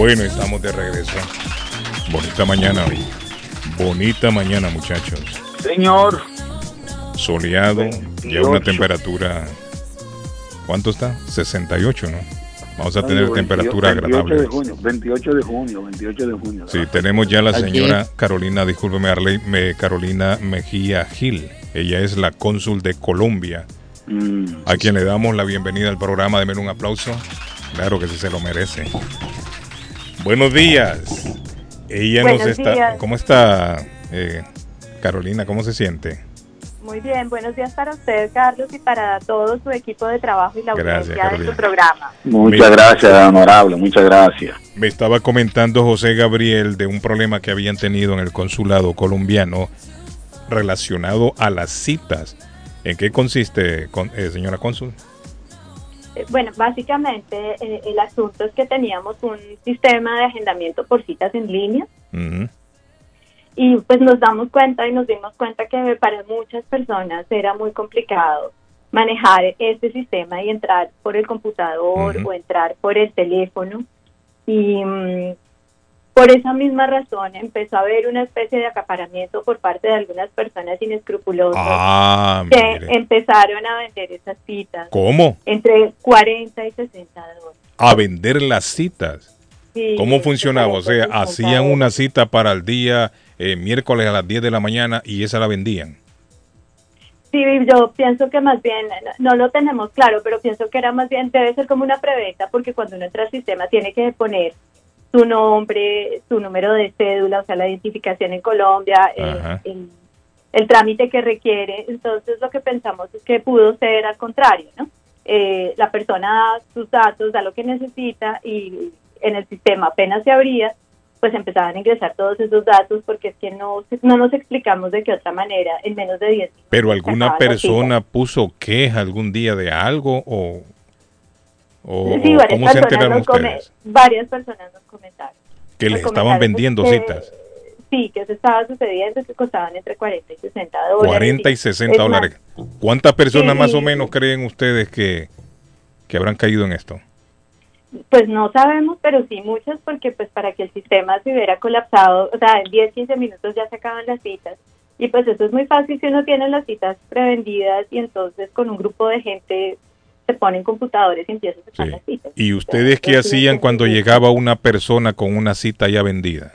Bueno, estamos de regreso. Bonita mañana hoy. Bonita mañana, muchachos. Señor. Soleado, ya una temperatura. ¿Cuánto está? 68, ¿no? Vamos a tener Ay, temperatura 28 agradable. de junio, 28 de junio, 28 de junio. Sí, tenemos ya la Aquí. señora Carolina, discúlpeme, Arley, me, Carolina Mejía Gil. Ella es la cónsul de Colombia, Mm. a quien le damos la bienvenida al programa. Denme un aplauso. Claro que sí se lo merece. Buenos días. Ella nos Buenos está. días. ¿Cómo está, eh, Carolina? ¿Cómo se siente? Muy bien, buenos días para usted, Carlos, y para todo su equipo de trabajo y la Gracias, audiencia de su programa. Muchas gracias, honorable, muchas gracias. Me estaba comentando José Gabriel de un problema que habían tenido en el consulado colombiano relacionado a las citas. ¿En qué consiste, con- eh, señora cónsul? Eh, Bueno, básicamente eh, el asunto es que teníamos un sistema de agendamiento por citas en línea. Y pues nos damos cuenta y nos dimos cuenta que para muchas personas era muy complicado manejar este sistema y entrar por el computador o entrar por el teléfono. Y mm, por esa misma razón empezó a haber una especie de acaparamiento por parte de algunas personas inescrupulosas Ah, que mire. empezaron a vender esas citas ¿Cómo? entre 40 y 60 dólares. A vender las citas. Sí, ¿Cómo funcionaba? O sea, 40 y 60 hacían una cita para el día eh, miércoles a las 10 de la mañana y esa la vendían. Sí, yo pienso que más bien, no lo tenemos claro, pero pienso que era más bien, debe ser como una preventa, porque cuando uno entra al sistema tiene que poner su nombre, su número de cédula, o sea, la identificación en Colombia, el, el trámite que requiere. Entonces, lo que pensamos es que pudo ser al contrario, ¿no? Eh, la persona da sus datos, da lo que necesita y en el sistema apenas se abría, pues empezaban a ingresar todos esos datos porque es que no, no nos explicamos de qué otra manera en menos de 10 Pero alguna persona puso queja algún día de algo o, o- Sí, varias ¿cómo se personas, enteraron nos varias personas nos comentaron. Que le nos estaban comentaron vendiendo que- citas. Sí, que eso estaba sucediendo, que costaban entre 40 y 60 dólares. 40 y Es 60 más, dólares. ¿Cuántas personas Sí. más o menos creen ustedes que, que habrán caído en esto? Pues no sabemos, pero sí muchas, porque pues para que el sistema se hubiera colapsado, o sea, en 10, 15 minutos ya se acaban las citas. Y pues eso es muy fácil si uno tiene las citas prevendidas y entonces con un grupo de gente se ponen computadores y empiezan a sacar las citas. ¿Y ustedes qué hacían cuando llegaba una persona con una cita ya vendida?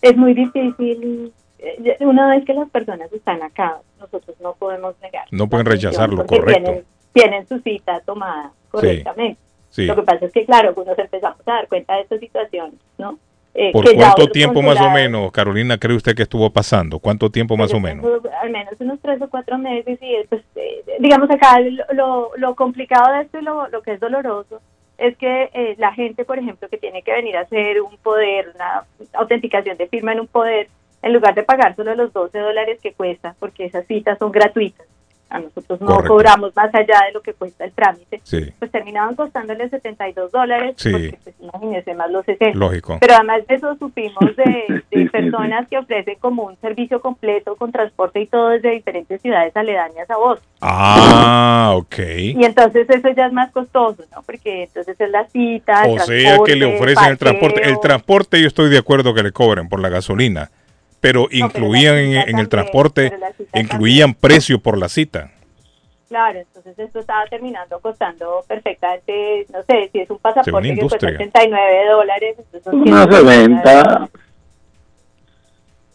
Es muy difícil. eh, Una vez que las personas están acá, nosotros no podemos negar. No pueden rechazarlo, correcto. Tienen, tienen su cita tomada correctamente. sí. Lo que pasa es que, claro, nos empezamos a dar cuenta de esta situación, ¿no? Eh, ¿Por cuánto tiempo más o menos, Carolina, cree usted que estuvo pasando? ¿Cuánto tiempo más o menos? Al menos unos tres o cuatro meses y pues, eh, digamos acá lo, lo, lo complicado de esto y lo, lo que es doloroso es que eh, la gente, por ejemplo, que tiene que venir a hacer un poder, una autenticación de firma en un poder, en lugar de pagar solo los 12 dólares que cuesta, porque esas citas son gratuitas, a nosotros no Correcto. cobramos más allá de lo que cuesta el trámite, Sí. pues terminaban costándole 72 dólares, Sí. porque pues imagínense más los 60. Lógico. Pero además de eso supimos de, personas que ofrecen como un servicio completo con transporte y todo desde diferentes ciudades aledañas a vos. Ah, ok. Y entonces eso ya es más costoso, ¿no? Porque entonces es la cita, el O sea que le ofrecen el transporte. El transporte yo estoy de acuerdo que le cobren por la gasolina, pero incluían en, en el transporte, incluían precio por la cita. Claro, entonces esto estaba terminando costando perfectamente, no sé, si es un pasaporte que cuesta industria. 89 dólares, entonces son Una 189 reventa.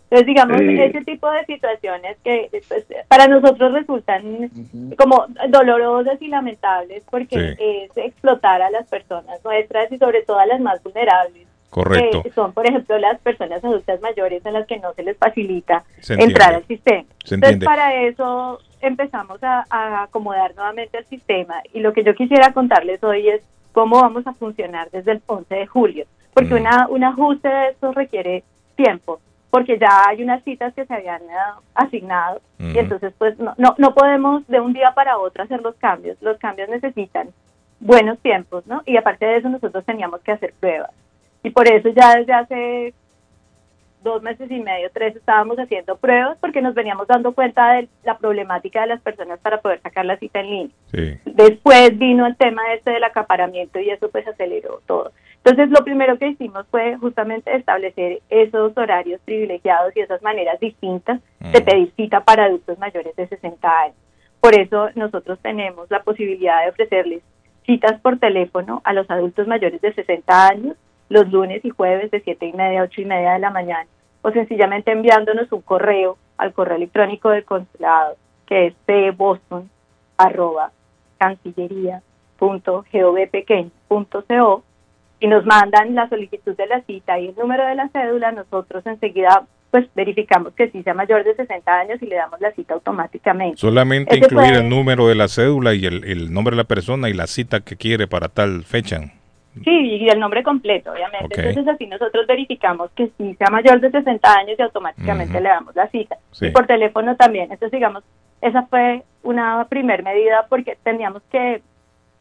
Entonces, digamos, Sí. ese tipo de situaciones que pues, para nosotros resultan como dolorosas y lamentables porque es explotar a las personas nuestras y sobre todo a las más vulnerables. Correcto. que son, por ejemplo, las personas adultas mayores a las que no se les facilita Se entrar al sistema. Se Entonces, para eso empezamos a, a acomodar nuevamente el sistema y lo que yo quisiera contarles hoy es cómo vamos a funcionar desde el 11 de julio, porque Mm. una, un ajuste de esto requiere tiempo, porque ya hay unas citas que se habían eh, asignado y entonces pues no, no, no podemos de un día para otro hacer los cambios, los cambios necesitan buenos tiempos, ¿no? Y aparte de eso nosotros teníamos que hacer pruebas. Y por eso ya desde hace dos meses y medio, tres, estábamos haciendo pruebas porque nos veníamos dando cuenta de la problemática de las personas para poder sacar la cita en línea. Sí. Después vino el tema este del acaparamiento y eso pues aceleró todo. Entonces lo primero que hicimos fue justamente establecer esos horarios privilegiados y esas maneras distintas de pedir cita para adultos mayores de 60 años. Por eso nosotros tenemos la posibilidad de ofrecerles citas por teléfono a los adultos mayores de 60 años los lunes y jueves de 7 y media a 8 y media de la mañana o sencillamente enviándonos un correo al correo electrónico del consulado que es pboston arroba y nos mandan la solicitud de la cita y el número de la cédula, nosotros enseguida pues verificamos que sí sea mayor de 60 años y le damos la cita automáticamente. Solamente Ese incluir el número de la cédula y el, el nombre de la persona y la cita que quiere para tal fecha. Sí, y el nombre completo, obviamente. Entonces así nosotros verificamos que sí sea mayor de 60 años y automáticamente le damos la cita. Sí. Y por teléfono también. Entonces digamos, esa fue una primer medida porque teníamos que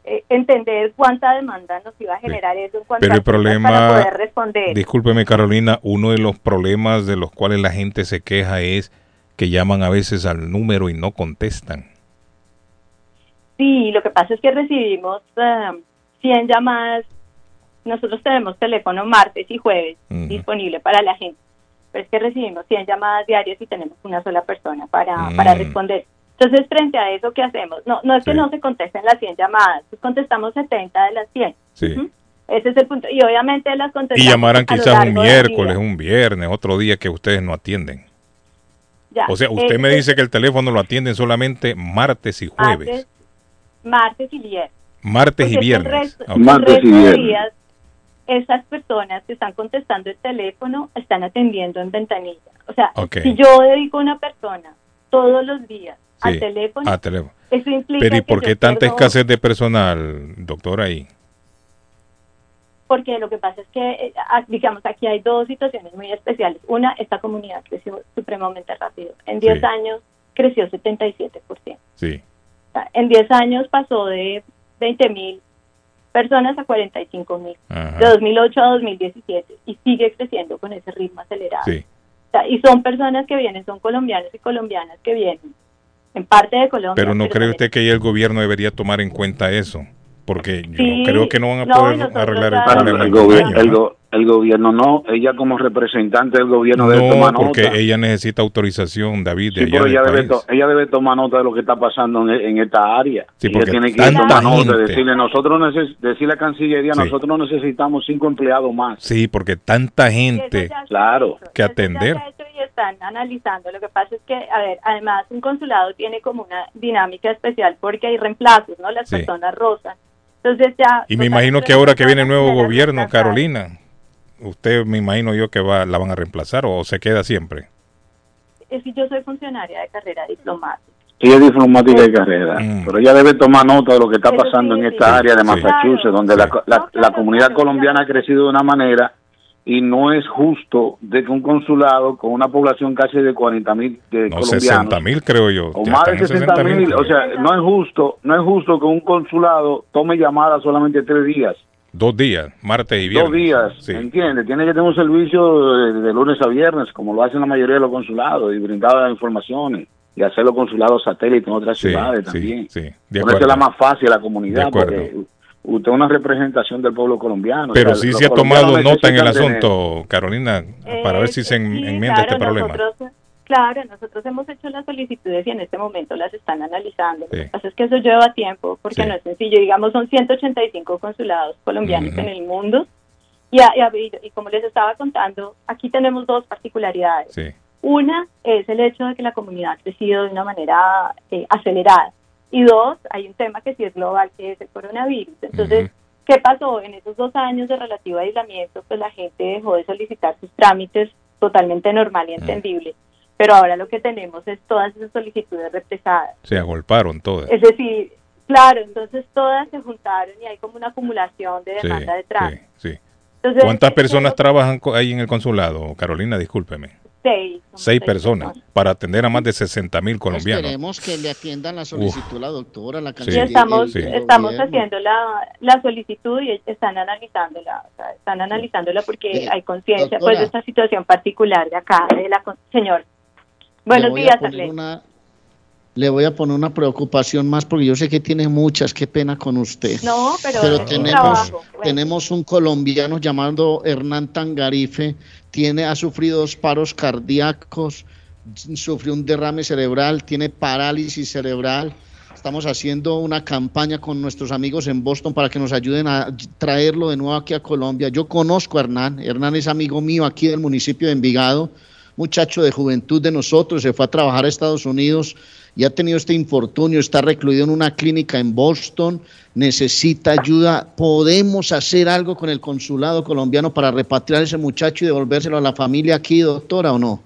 eh, entender cuánta demanda nos iba a generar eso en cuanto Pero el problema, para poder responder. discúlpeme Carolina, uno de los problemas de los cuales la gente se queja es que llaman a veces al número y no contestan. Sí, lo que pasa es que recibimos eh, 100 llamadas. Nosotros tenemos teléfono martes y jueves disponible para la gente. Pero es que recibimos 100 llamadas diarias y tenemos una sola persona para, para Mm. responder. Entonces, frente a eso, ¿qué hacemos? No, no es que no se contesten las 100 llamadas, pues contestamos 70 de las 100. Sí. Ese es el punto. Y obviamente las contestamos Y llamarán quizás un miércoles, un viernes, otro día que ustedes no atienden. Ya. O sea, usted me eh, dice que el teléfono lo atienden solamente martes y jueves. martes, martes y viernes. Martes y Porque viernes. resto- Martes y viernes. días, esas personas que están contestando el teléfono están atendiendo en ventanilla. O sea, Ok. si yo dedico a una persona todos los días al teléfono, a teléfono. eso implica Pero ¿y por qué tanta pierdo- escasez de personal, doctor, ahí? Porque lo que pasa es que, eh, digamos, aquí hay dos situaciones muy especiales. Una, esta comunidad creció supremamente rápido. En 10 Sí. años creció 77%. Sí. O sea, en 10 años pasó de 20 mil personas a 45 mil. De 2008 a 2017. Y sigue creciendo con ese ritmo acelerado. Sí. O sea, y son personas que vienen, son colombianos y colombianas que vienen en parte de Colombia. Pero no cree usted que ahí el gobierno debería tomar en cuenta eso, porque yo creo que no van a no, poder arreglar el problema. El gobierno no, ella como representante del gobierno debe No, tomar porque nota. ella necesita autorización, David, de Sí, allá pero ella debe, país. to- ella debe tomar nota de lo que está pasando en, en esta área. Sí, ella porque tiene que tanta tomar nota, gente. decirle, nosotros neces decirle a Cancillería, Sí. nosotros necesitamos cinco empleados más. Sí, porque tanta gente Claro. que atender. y están analizando. Lo que pasa es que, a ver, además un consulado tiene como una dinámica especial porque hay reemplazos, ¿no? Las Sí. personas rosan. Entonces ya... Y me imagino que ahora que viene el nuevo gobierno. Carolina, usted me imagino yo que va, la van a reemplazar o se queda siempre. Es que yo soy funcionaria de carrera diplomática. Ella es diplomática de carrera, Mm. pero ella debe tomar nota de lo que está Eso pasando sí, en sí. esta área de. Massachusetts, Claro. donde la, Sí. la- No, la claro, comunidad colombiana ha crecido de una manera y no es justo de que un consulado con una población casi de 40 mil de No, colombianos 60 mil creo yo. o Ya más de están en 60 60.000, mil, o sea, no es justo, no es justo que un consulado tome llamadas solamente tres días, Dos días, martes y viernes. dos días, Sí. ¿entiendes? Tiene que tener un servicio de, de lunes a viernes, como lo hacen la mayoría de los consulados, y brindar las informaciones, y hacer los consulados satélites en otras Sí, ciudades sí, también. sí, de acuerdo. la más fácil a la comunidad, De acuerdo. porque usted es una representación del pueblo colombiano. Pero o sea, sí se ha tomado nota en el necesitan tener- asunto, Carolina, para ver si se en- enmienda este problema. Nosotros, claro, nosotros hemos hecho las solicitudes y en este momento las están analizando. Sí. Lo que pasa es que eso lleva tiempo porque Sí. no es sencillo. Digamos, son 185 consulados colombianos Ujú. en el mundo. Y, y y como les estaba contando, aquí tenemos dos particularidades. Sí. Una es el hecho de que la comunidad ha crecido de una manera eh, acelerada. Y dos, hay un tema que sí es global, que es el coronavirus. Entonces, ¿qué pasó? En esos dos años de relativo aislamiento, pues la gente dejó de solicitar sus trámites totalmente normal y entendible. Pero ahora lo que tenemos es todas esas solicitudes represadas. Se agolparon todas. Es decir, claro, entonces todas se juntaron y hay como una acumulación de Sí, demanda sí, sí. Entonces, ¿Cuántas eh, personas trabajan ahí en el consulado? Carolina, discúlpeme. Seis. Seis personas para atender a más de 60 mil colombianos. Esperemos que le atiendan la solicitud la doctora, la canciller. estamos, el- el estamos gobierno. haciendo la, la solicitud y están analizándola, o sea, están analizándola porque Eh, hay conciencia pues de esta situación particular de acá, de la con- señor. Buenos Le voy a días, una- Le voy a poner una preocupación más porque yo sé que tiene muchas, qué pena con usted. No, pero, tenemos un colombiano llamado Hernán Tangarife, tiene, ha sufrido dos paros cardíacos, sufrió un derrame cerebral, tiene parálisis cerebral. Estamos haciendo una campaña con nuestros amigos en Boston para que nos ayuden a traerlo de nuevo aquí a Colombia. Yo conozco a Hernán, Hernán es amigo mío aquí del municipio de Envigado, muchacho de juventud de nosotros, se fue a trabajar a Estados Unidos y ha tenido este infortunio, está recluido en una clínica en Boston, necesita ayuda. ¿Podemos hacer algo con el consulado colombiano para repatriar a ese muchacho y devolvérselo a la familia aquí, doctora, o no?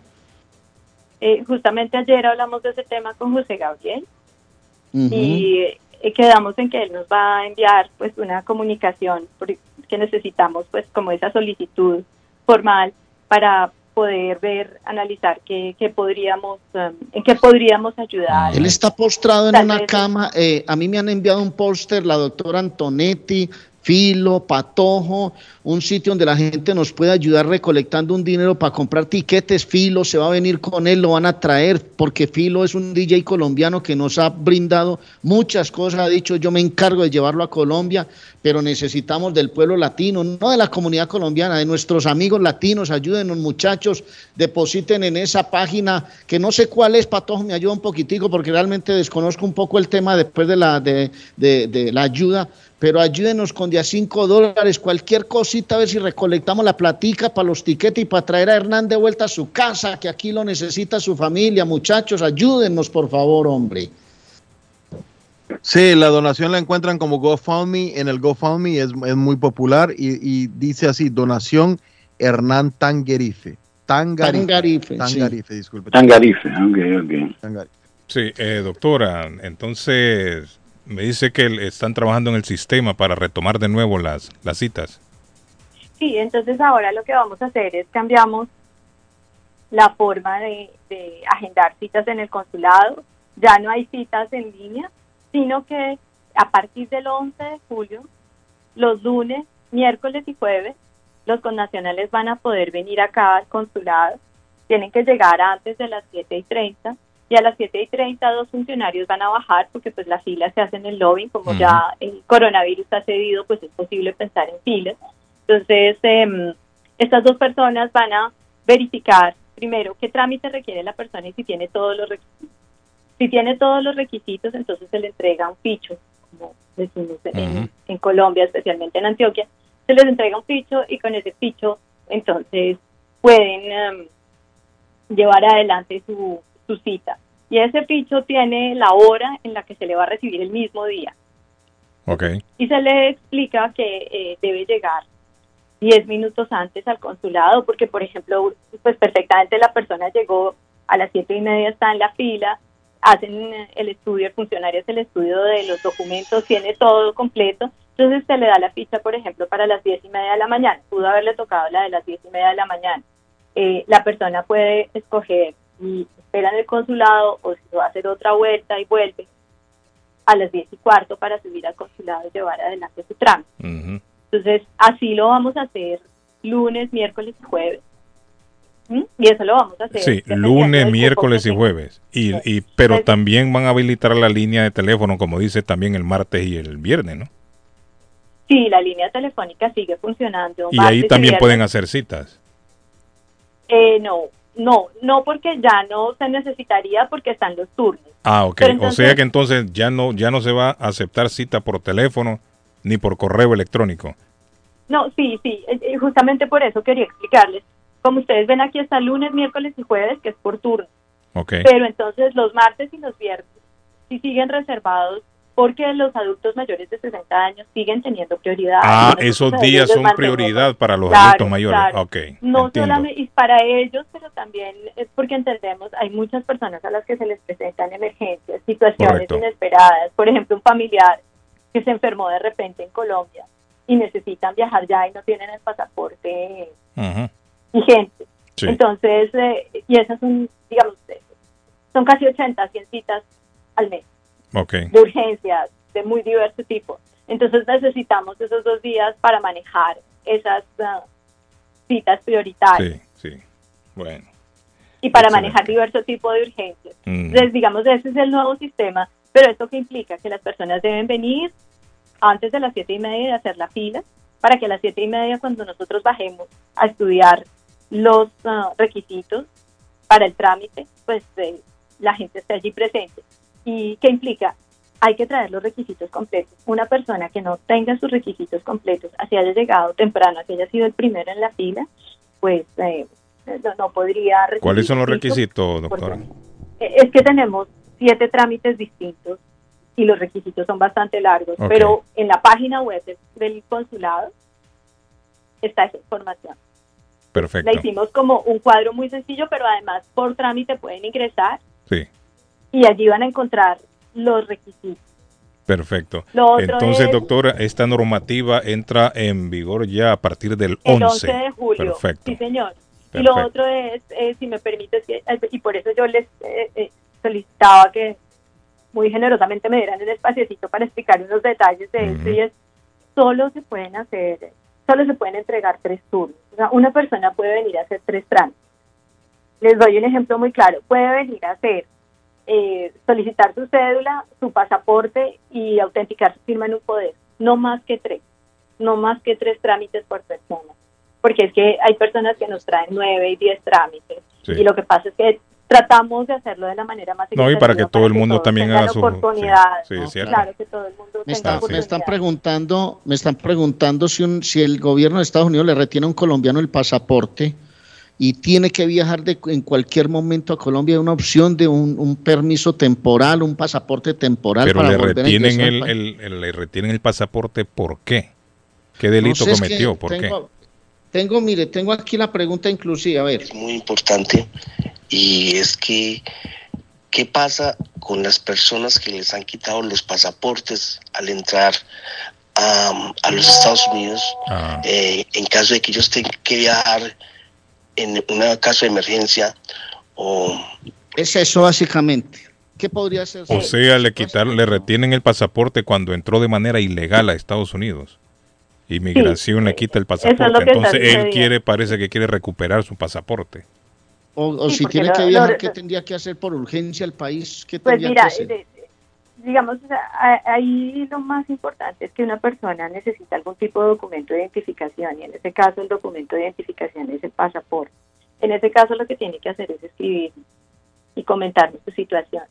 Eh, justamente ayer hablamos de ese tema con José Gabriel y eh, quedamos en que él nos va a enviar pues una comunicación porque necesitamos pues como esa solicitud formal para poder ver, analizar qué, qué podríamos, um, en qué podríamos ayudar. Él está postrado en Tal una vez- cama. eh, a mí me han enviado un póster, la doctora Antonetti, Filo, Patojo, un sitio donde la gente nos puede ayudar recolectando un dinero para comprar tiquetes. Filo se va a venir con él, lo van a traer, porque Filo es un DJ colombiano que nos ha brindado muchas cosas. Ha dicho, yo me encargo de llevarlo a Colombia, pero necesitamos del pueblo latino, no de la comunidad colombiana, de nuestros amigos latinos. Ayúdenos, muchachos, depositen en esa página que no sé cuál es, Patojo, me ayuda un poquitico porque realmente desconozco un poco el tema después de la, de, la ayuda, pero ayúdenos con de a 5 dólares, cualquier cosita, a ver si recolectamos la platica para los tiquetes y para traer a Hernán de vuelta a su casa, que aquí lo necesita su familia. Muchachos, ayúdennos, por favor, hombre. Sí, la donación la encuentran como GoFundMe. En el GoFundMe es, es muy popular y, y dice así, donación Hernán Tangerife. Tangarife. Tangarife, sí. Tangarife, disculpe. Tangarife, ok, ok. Tangarife. Sí, eh, doctora, entonces me dice que están trabajando en el sistema para retomar de nuevo las, las citas. Sí, entonces ahora lo que vamos a hacer es cambiamos la forma de, de agendar citas en el consulado. Ya no hay citas en línea, sino que a partir del 11 de julio, los lunes, miércoles y jueves, los connacionales van a poder venir acá al consulado. Tienen que llegar antes de las 7 y 30 y a las 7 y 30 dos funcionarios van a bajar porque pues las filas se hacen en el lobby, como Ujú. ya el coronavirus ha cedido, pues es posible pensar en filas. Entonces, em, estas dos personas van a verificar primero qué trámite requiere la persona y si tiene todos los requisitos. Si tiene todos los requisitos, entonces se le entrega un ficho, como decimos en, en Colombia, especialmente en Antioquia, se les entrega un ficho y con ese ficho entonces pueden em, llevar adelante su, su cita. Y ese ficho tiene la hora en la que se le va a recibir el mismo día. Ok. Y se le explica que eh, debe llegar 10 minutos antes al consulado, porque, por ejemplo, pues perfectamente la persona llegó a las siete y media, está en la fila, hacen el estudio, el funcionario hace el estudio de los documentos, tiene todo completo, entonces se le da la ficha, por ejemplo, para las diez y media de la mañana, pudo haberle tocado la de las diez y media de la mañana. Eh, la persona puede escoger y espera en el consulado o si va a hacer otra vuelta y vuelve a las diez y cuarto para subir al consulado y llevar adelante su trámite. Entonces, así lo vamos a hacer lunes, miércoles y jueves. ¿Mm? Y eso lo vamos a hacer. Sí, lunes, miércoles y jueves. Y, y, pero también van a habilitar la línea de teléfono, como dice también el martes y el viernes, ¿no? Sí, la línea telefónica sigue funcionando. Y ahí también pueden hacer citas. Eh, no, no, no porque ya no se necesitaría porque están los turnos. Ah, ok. O sea que entonces ya no, ya no se va a aceptar cita por teléfono ni por correo electrónico. No, sí, sí, eh, eh, justamente por eso quería explicarles. Como ustedes ven aquí está lunes, miércoles y jueves, que es por turno. Ok. Pero entonces los martes y los viernes sí siguen reservados porque los adultos mayores de 60 años siguen teniendo prioridad. Ah, esos días son prioridad para los Claro, adultos mayores. claro. Ok, No entiendo. solamente y para ellos, pero también es porque entendemos, hay muchas personas a las que se les presentan emergencias, situaciones Correcto. inesperadas. Por ejemplo, un familiar que se enfermó de repente en Colombia y necesitan viajar ya y no tienen el pasaporte Ujú. Vigente. Sí. Entonces, eh, y esas son, digamos, eh, son casi 80, 100 citas al mes Ok. de urgencias de muy diverso tipo. Entonces necesitamos esos dos días para manejar esas ah, citas prioritarias Sí, sí. Bueno. y para excelente. manejar diverso tipo de urgencias. Mm. Entonces, digamos, ese es el nuevo sistema, pero esto que implica que las personas deben venir antes de las siete y media y hacer la fila, para que a las siete y media cuando nosotros bajemos a estudiar los ah, requisitos para el trámite, pues eh, la gente esté allí presente. ¿Y qué implica? Hay que traer los requisitos completos. Una persona que no tenga sus requisitos completos, así haya llegado temprano, así haya sido el primero en la fila, pues eh, no, no podría recibir ¿Cuáles son los requisitos, doctora? eh, Es que tenemos siete trámites distintos y los requisitos son bastante largos, Ok. pero en la página web del consulado está esa información. Perfecto. La hicimos como un cuadro muy sencillo, pero además por trámite pueden ingresar Sí, y allí van a encontrar los requisitos. perfecto. Entonces, es- doctora, esta normativa entra en vigor ya a partir del El 11. 11 de julio. Perfecto. Sí, señor. Y lo otro es, eh, si me permites, eh, y por eso yo les eh, eh, solicitaba que muy generosamente me dieran el espaciecito para explicar unos detalles de esto, y es, solo se pueden hacer, solo se pueden entregar tres turnos. O sea, una persona puede venir a hacer tres trámites. Les doy un ejemplo muy claro. Puede venir a hacer, eh, solicitar su cédula, su pasaporte y autenticar su firma en un poder. No más que tres. No más que tres trámites por persona. Porque es que hay personas que nos traen nueve y diez trámites. Sí. Y lo que pasa es que tratamos de hacerlo de la manera más No, y para que todo el mundo también haga su- oportunidad. sí, sí, es cierto. Claro que todo el mundo Me tenga están, me están preguntando, me están preguntando si un, si el gobierno de Estados Unidos le retiene a un colombiano el pasaporte y tiene que viajar de, en cualquier momento a Colombia, hay una opción de un, un permiso temporal, un pasaporte temporal Pero para le volver retienen el, país. el- el- le retienen el pasaporte, ¿por qué? ¿Qué delito No sé, es que cometió? ¿Por tengo, Tengo, mire, tengo aquí la pregunta inclusive, a ver. muy importante y es que qué pasa con las personas que les han quitado los pasaportes al entrar a, a los Estados Unidos Ah. eh, en caso de que ellos tengan que viajar en un caso de emergencia o Es eso básicamente. ¿Qué podría ser? qué? O sea, le quitaron, le retienen el pasaporte cuando entró de manera ilegal a Estados Unidos. Inmigración le quita el pasaporte. Entonces él quiere, parece que quiere recuperar su pasaporte. O, o Sí, si tiene lo- que lo- viajar, ¿qué tendría que hacer por urgencia el país? ¿Qué Pues tendría mira, que hacer? de- digamos, ahí lo más importante es que una persona necesita algún tipo de documento de identificación y en este caso el documento de identificación es el pasaporte. En este caso lo que tiene que hacer es escribir y comentarnos su situación.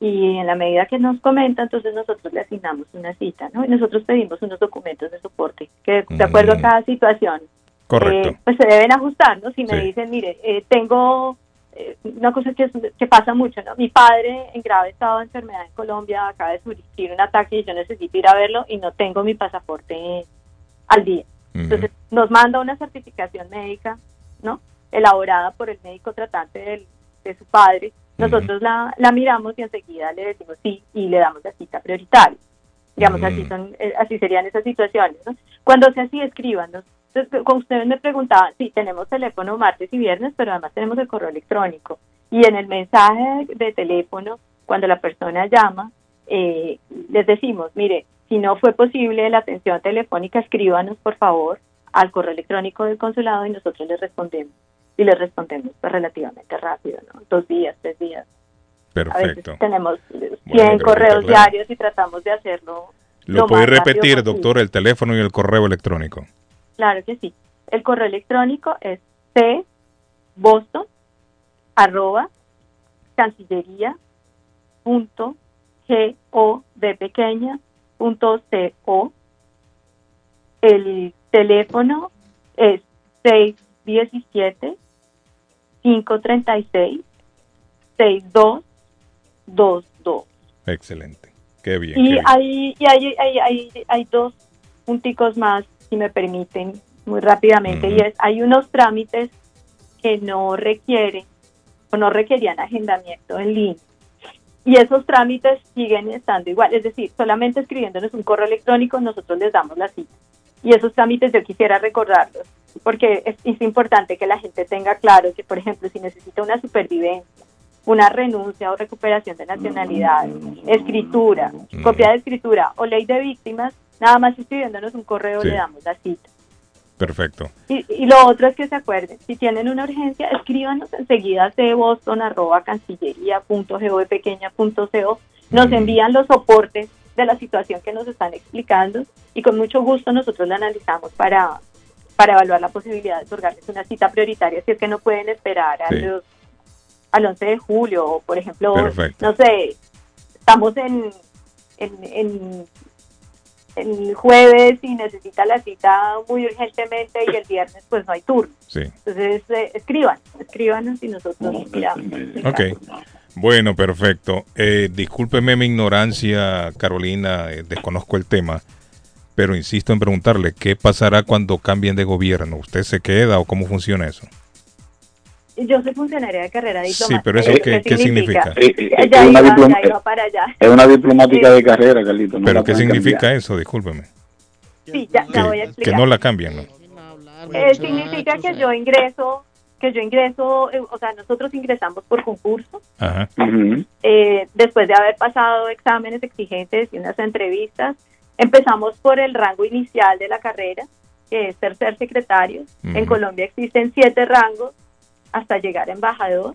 Y en la medida que nos comenta, entonces nosotros le asignamos una cita, ¿no? Y nosotros pedimos unos documentos de soporte que de acuerdo a Mm. cada situación Correcto. eh, pues se deben ajustar, ¿no? Si me Sí. dicen, mire, eh, tengo eh, una cosa que, que pasa mucho, ¿no? Mi padre en grave estado de enfermedad en Colombia acaba de sufrir un ataque y yo necesito ir a verlo y no tengo mi pasaporte al día. Entonces nos manda una certificación médica, ¿no? Elaborada por el médico tratante del- de su padre Nosotros la, la miramos y enseguida le decimos sí y le damos la cita prioritaria. Digamos, así, son, eh, así serían esas situaciones. ¿no? Cuando sea así, escríbanos. Entonces, como ustedes me preguntaban, sí, tenemos teléfono martes y viernes, pero además tenemos el correo electrónico. Y en el mensaje de teléfono, cuando la persona llama, eh, les decimos, mire, si no fue posible la atención telefónica, escríbanos por favor al correo electrónico del consulado y nosotros les respondemos. Y les respondemos pues, relativamente rápido, ¿no? Dos días, tres días. A Perfecto. veces tenemos eh, 100 creo que correos diarios y tratamos de hacerlo. ¿Lo lo puede repetir, doctor, el teléfono y el correo electrónico? Claro que sí. El correo electrónico es c boston arroba cancillería punto g o de pequeña punto c o el teléfono es 617 536 6222 Excelente. Qué bien. y qué bien. hay, y hay, hay, hay, hay dos punticos más, si me permiten, muy rápidamente, y es, hay unos trámites que no requieren o no requerían agendamiento en línea. Y esos trámites siguen estando igual, es decir, solamente escribiéndonos un correo electrónico nosotros les damos la cita. Y esos trámites yo quisiera recordarlos, porque es, es importante que la gente tenga claro que, por ejemplo, si necesita una supervivencia, una renuncia o recuperación de nacionalidad, escritura, copia de escritura o ley de víctimas, nada más escribiéndonos un correo Sí. le damos la cita. Perfecto. Y, y lo otro es que se acuerden, si tienen una urgencia, escríbanos enseguida a boston arroba cancillería punto gov pequeña punto co. Nos envían los soportes de la situación que nos están explicando y con mucho gusto nosotros la analizamos para, para evaluar la posibilidad de otorgarles una cita prioritaria si es que no pueden esperar a Sí. los- al 11 de julio o por ejemplo, Perfecto. no sé, estamos en, en, en el jueves y necesita la cita muy urgentemente y el viernes pues no hay turno. Sí. Entonces eh, escriban, escríbanos y nosotros miramos. Ok. Bueno, perfecto. Eh, discúlpeme mi ignorancia, Carolina, eh, desconozco el tema, pero insisto en preguntarle, ¿qué pasará cuando cambien de gobierno? ¿Usted se queda o cómo funciona eso? Yo soy funcionaria de carrera diplomática. Sí, pero eso ¿Eso qué, qué significa? Eh, eh, Ya es iba, una ya diploma- iba para allá. Es una diplomática de carrera, Carlito. no ¿Pero qué significa cambiar. eso? Discúlpeme. Sí, ya, ya voy a Que, que explicar. no la cambian, ¿no? Eh, significa que yo ingreso, que yo ingreso, eh, o sea, nosotros ingresamos por concurso, Ajá. eh, después de haber pasado exámenes exigentes y unas entrevistas, empezamos por el rango inicial de la carrera, que es tercer secretario. En Ujú. Colombia existen siete rangos hasta llegar a embajador.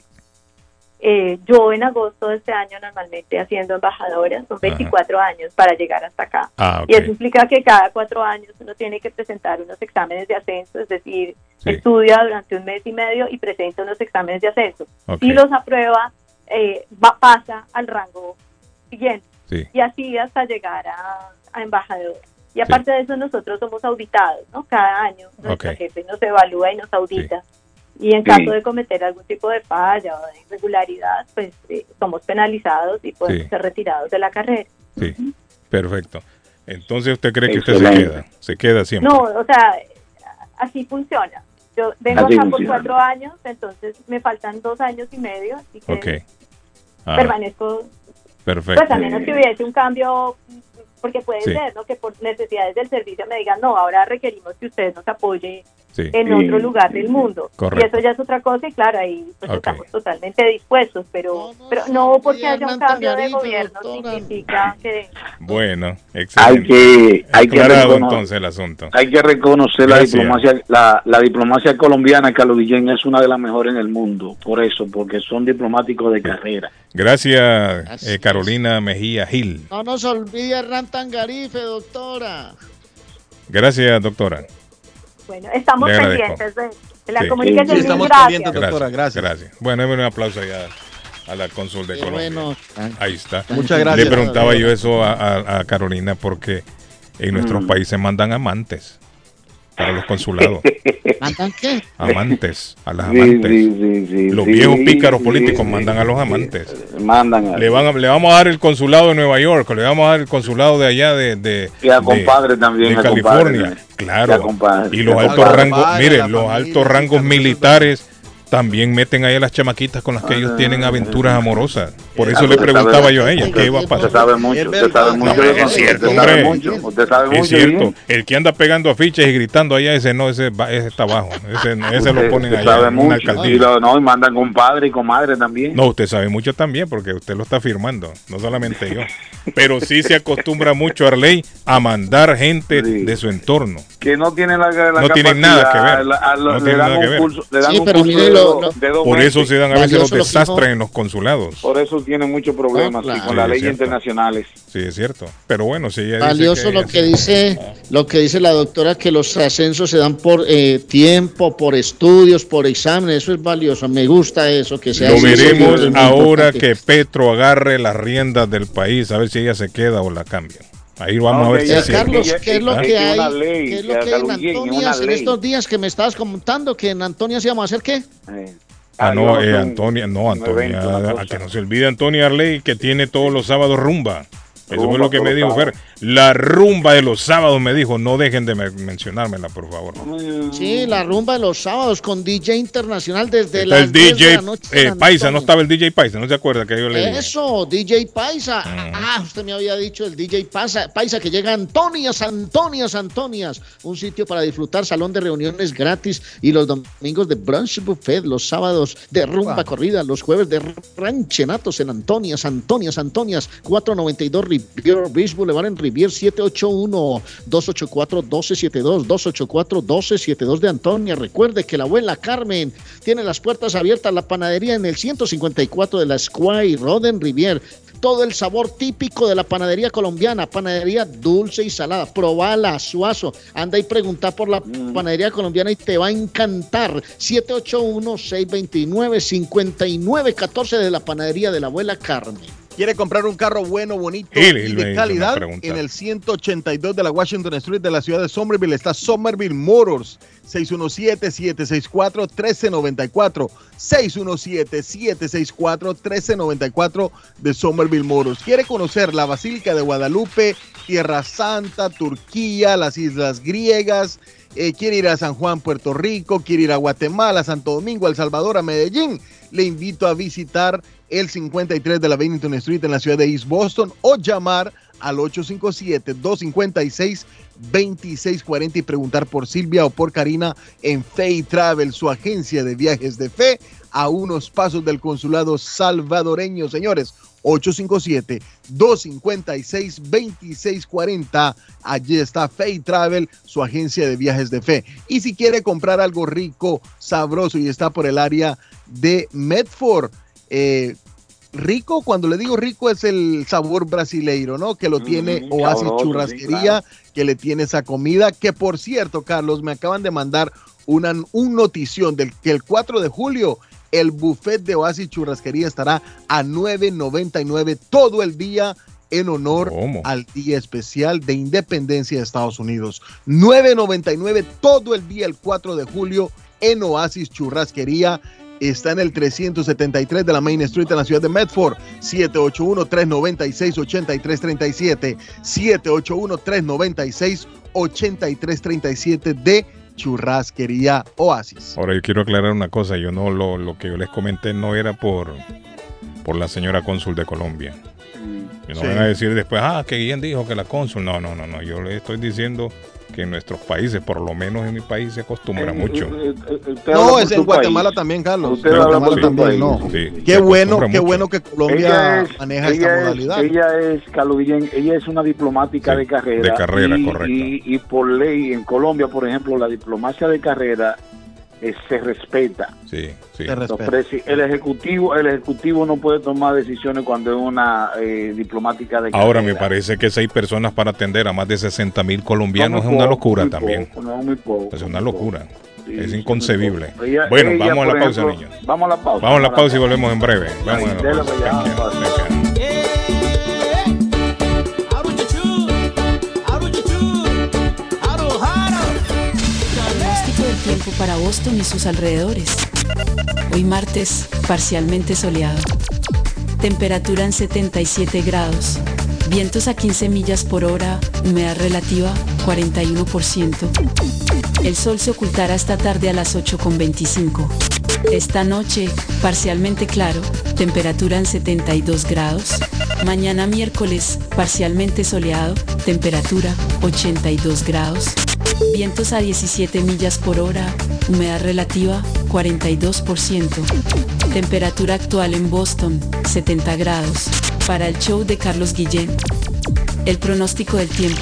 Eh, yo en agosto de este año normalmente haciendo embajadora, son 24 años para llegar hasta acá. Ah, ok. Y eso implica que cada cuatro años uno tiene que presentar unos exámenes de ascenso, es decir, Sí. estudia durante un mes y medio y presenta unos exámenes de ascenso. Ok. Si los aprueba, eh, va, pasa al rango siguiente Sí. y así hasta llegar a, a embajador. Y aparte de eso, nosotros somos auditados, ¿no? Cada año nuestro Ok. jefe nos evalúa y nos audita. Y en Sí. caso de cometer algún tipo de falla o de irregularidad, pues eh, somos penalizados y podemos Sí. ser retirados de la carrera. Sí. Perfecto. Entonces, ¿usted cree que usted se queda? Se queda siempre. No, o sea, así funciona. Yo vengo Así acá por cuatro años, entonces me faltan dos años y medio, así que Ok. Ah, permanezco perfecto. Pues a menos que hubiese un cambio, porque puede Sí. ser, ¿no? Que por necesidades del servicio me digan, no, ahora requerimos que usted nos apoye Sí. en Sí. otro lugar del mundo. Correcto. Y eso ya es otra cosa y claro, ahí pues estamos totalmente dispuestos, pero no, pero no porque haya un cambio de gobierno significa que... Bueno, Hay excelente. que, hay que Aclarado recono- entonces el asunto. Hay que reconocer la diplomacia, la, la diplomacia colombiana, Carlos Guillén, es una de las mejores en el mundo, por eso, porque son diplomáticos de carrera. Gracias, eh, Carolina Mejía Gil. No nos olvide Hernán Tangarife, doctora. Gracias, doctora. Bueno, estamos pendientes de, de la Sí. comunicación. Sí, estamos gracias. pendientes, doctora, gracias. Gracias. Bueno, démosle un aplauso allá a la cónsul de Qué Colombia. bueno. Ahí está. Muchas gracias. Le preguntaba yo eso a, a- a Carolina porque en nuestros Mm. países mandan amantes para los consulados. ¿Mandan qué? Amantes, a las amantes. sí, sí, sí, los sí, viejos pícaros sí, políticos sí. mandan a los amantes. Mandan a, Le, van a- le vamos a dar el consulado de Nueva York, le vamos a dar el consulado de allá de, de, Y a de- compadre también, de a compadre California. a Claro. compadre. Y los altos compadre, rangos, miren, los altos rangos militares también meten ahí a las chamaquitas con las que ellos tienen aventuras amorosas. Por Ah, eso le usted preguntaba sabe- yo a ella qué iba a pasar. Usted sabe mucho, usted sabe mucho. No, es cierto, usted sabe mucho, usted sabe Es cierto. bien. El que anda pegando afiches y gritando allá, ese no, ese, está abajo. Ese, ese lo ponen allá sabe en una alcaldía. Y lo- no, y mandan con padre y con madre también. No, usted sabe mucho también porque usted lo está firmando, no solamente yo. Pero sí se acostumbra mucho Arley a mandar gente de su entorno. Que no tienen la, la No tienen nada que ver. la- a No le tienen dan nada que un le dan Sí, un pero curso mire de lo- de Por eso se dan a veces los desastres en los consulados. Por eso tienen muchos problemas sí, claro. con las Sí, es leyes cierto. internacionales. Sí, es cierto. Pero bueno, si ella Valioso dice lo que dice lo que dice la doctora que los ascensos se dan por eh, tiempo, por estudios, por exámenes, eso es valioso. Me gusta eso que sea Lo así, veremos es ahora que Petro agarre las riendas del país, a ver si ella se queda o la cambia. Ahí vamos No, a ver que si Eh. Carlos, ¿qué es lo es que que hay? ley, ¿Qué es que lo que hay en una en estos días que me estabas contando que en Antonias íbamos a hacer qué? Ah, no, vamos a eh, Antonia, no, Antonia, a que no se olvide Antonia Arley que tiene todos los sábados rumba. Eso fue lo que me dijo Fer. La rumba de los sábados me dijo, no dejen de me- mencionármela, por favor. Sí, la rumba de los sábados con DJ internacional desde Está las el 10 de DJ la noche. eh, Paisa, no estaba el DJ Paisa, no se acuerda que yo le dije. Eso, DJ Paisa. Ah, usted me había dicho el DJ Paisa, Paisa que llega a Antonias, Antonias, Antonias. Un sitio para disfrutar, salón de reuniones gratis y los domingos de brunch buffet, los sábados de rumba corrida, los jueves de ranchenatos en Antonias, Antonias, Antonias. 492 Rivier Beach Boulevard en Rivier 781-284-1272, 284-1272 de Antonia. Recuerde que la abuela Carmen tiene las puertas abiertas la panadería en el 154 de la Square Road en Rivier. Todo el sabor típico de la panadería colombiana, panadería dulce y salada. Probala, suazo. Anda y pregunta por la panadería colombiana y te va a encantar. 781-629-5914 de la panadería de la abuela Carmen. Quiere comprar un carro bueno, bonito Y de calidad. En el 182 de la Washington Street de la ciudad de Somerville está Somerville Motors. 617-764-1394. 617-764-1394 de Somerville Motors. Quiere conocer la Basílica de Guadalupe, Tierra Santa, Turquía, las Islas Griegas. Eh, quiere ir a San Juan, Puerto Rico, quiere ir a Guatemala, Santo Domingo, El Salvador, a Medellín. Le invito a visitar el 53 de la Bennington Street en la ciudad de East Boston o llamar al 857-256-2640 y preguntar por Silvia o por Karina en Fay Travel, su agencia de viajes de fe, a unos pasos del consulado salvadoreño. Señores, 857-256-2640. Allí está Fay Travel, su agencia de viajes de fe. Y si quiere comprar algo rico, sabroso y está por el área de Medford, eh, rico, cuando le digo rico es el sabor brasileiro, ¿no? Que lo tiene Oasis sabroso, sí, Churrasquería, claro. que le tiene esa comida, que por cierto, Carlos, me acaban de mandar una un notición del que el 4 de julio el buffet de Oasis Churrasquería estará a 9.99 todo el día en honor al Día Especial de Independencia de Estados Unidos. 9.99 todo el día el 4 de julio en Oasis Churrasquería. Está en el 373 de la Main Street en la ciudad de Medford. 781-396-8337. 781-396-8337 de Churrasquería Oasis. Ahora yo quiero aclarar una cosa, yo no lo, lo que yo les comenté no era por, por la señora cónsul de Colombia. Y no Sí. van a decir después, ah, que Guillén dijo que la cónsul. No, no, no, no. Yo le estoy diciendo que en nuestros países, por lo menos en mi país, se acostumbra mucho. No, es en Guatemala también, Carlos. Usted En Guatemala también, no. Sí, Qué bueno, qué mucho. bueno que Colombia es- maneja ella esta es- modalidad. Ella es, Carlos Guillén, ella es una diplomática Sí, de carrera. de carrera, y, correcto. Y, y por ley, en Colombia, por ejemplo, la diplomacia de carrera eh, se respeta. Sí, sí. Se respeta. el ejecutivo el ejecutivo no puede tomar decisiones cuando es una eh, diplomática de Ahora me carrera. parece que seis personas para atender a más de 60 mil colombianos No, es una poco, locura muy también. poco, no, muy poco, Es una locura. Sí, es sí, inconcebible. muy poco. Ella- bueno, ella, vamos a la pausa, ejemplo, niños. Vamos a la pausa. Vamos a la pausa y volvemos en breve. Vamos a la pausa. Para Boston y sus alrededores. Hoy martes, parcialmente soleado. Temperatura en 77 grados. Vientos a 15 millas por hora, humedad relativa 41%. El sol se ocultará esta tarde a las 8.25. Esta noche, parcialmente claro, temperatura en 72 grados. Mañana miércoles, parcialmente soleado, temperatura 82 grados. Vientos a 17 millas por hora, humedad relativa 42%. Temperatura actual en Boston 70 grados. Para el show de Carlos Guillén. El pronóstico del tiempo.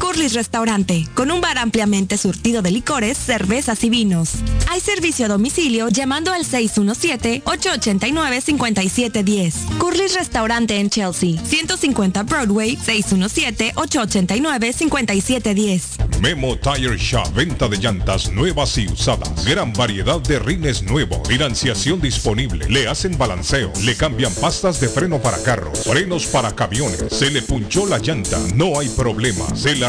Curly's Restaurante, con un bar ampliamente surtido de licores, cervezas y vinos. Hay servicio a domicilio llamando al 617-889-5710. Curly's Restaurante en Chelsea, 150 Broadway, 617-889-5710. Memo Tire Shop, venta de llantas nuevas y usadas. Gran variedad de rines nuevos. Financiación disponible. Le hacen balanceo. Le cambian pastas de freno para carros. Frenos para camiones. Se le punchó la llanta. No hay problema. Se la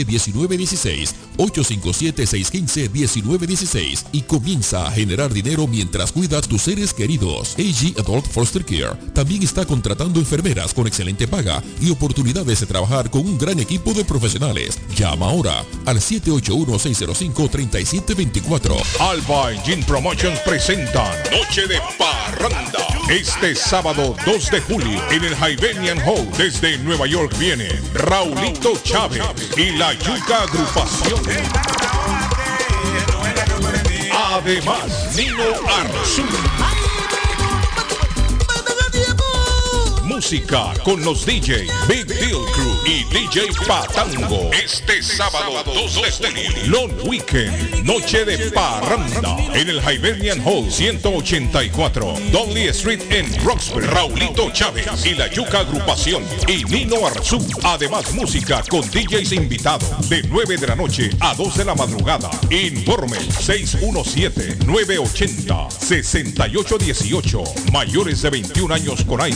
1916 857-615-1916 y comienza a generar dinero mientras cuidas tus seres queridos. AG Adult Foster Care también está contratando enfermeras con excelente paga y oportunidades de trabajar con un gran equipo de profesionales. Llama ahora al 781-605-3724. Alba Engine Promotions presentan Noche de Parranda. Este sábado 2 de julio en el Hibernian Hall desde Nueva York viene Raulito Chávez y la Yuca Agrupación. Además, Nino Arzú. Música con los DJ Big Deal Crew y DJ Patango. Este sábado 2 de julio, Long Weekend, Noche de Parranda, en el Hibernian Hall 184, Donnelly Street en Roxbury. Raulito Chávez y la Yuca Agrupación y Nino Arzú. Además, música con DJs invitados de 9 de la noche a 2 de la madrugada. Informe 617-980-6818. Mayores de 21 años con ID.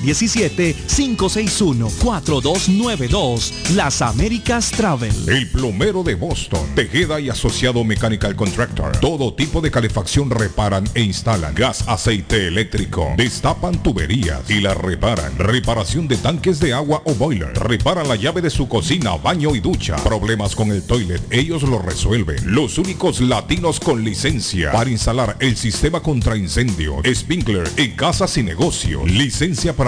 617-561-4292. Las Américas Travel. El plomero de Boston, Tejeda y Asociado Mechanical Contractor. Todo tipo de calefacción reparan e instalan. Gas, aceite eléctrico. Destapan tuberías y la reparan. Reparación de tanques de agua o boiler. Reparan la llave de su cocina, baño y ducha. Problemas con el toilet, ellos lo resuelven. Los únicos latinos con licencia para instalar el sistema contra incendio. Sprinkler en casas y negocio. Licencia para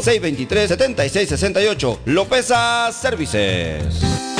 623-7668 Lopeza Services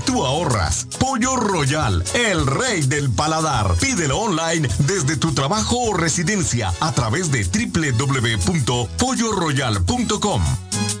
tú ahorras. Pollo Royal, el rey del paladar. Pídelo online desde tu trabajo o residencia a través de www.polloroyal.com.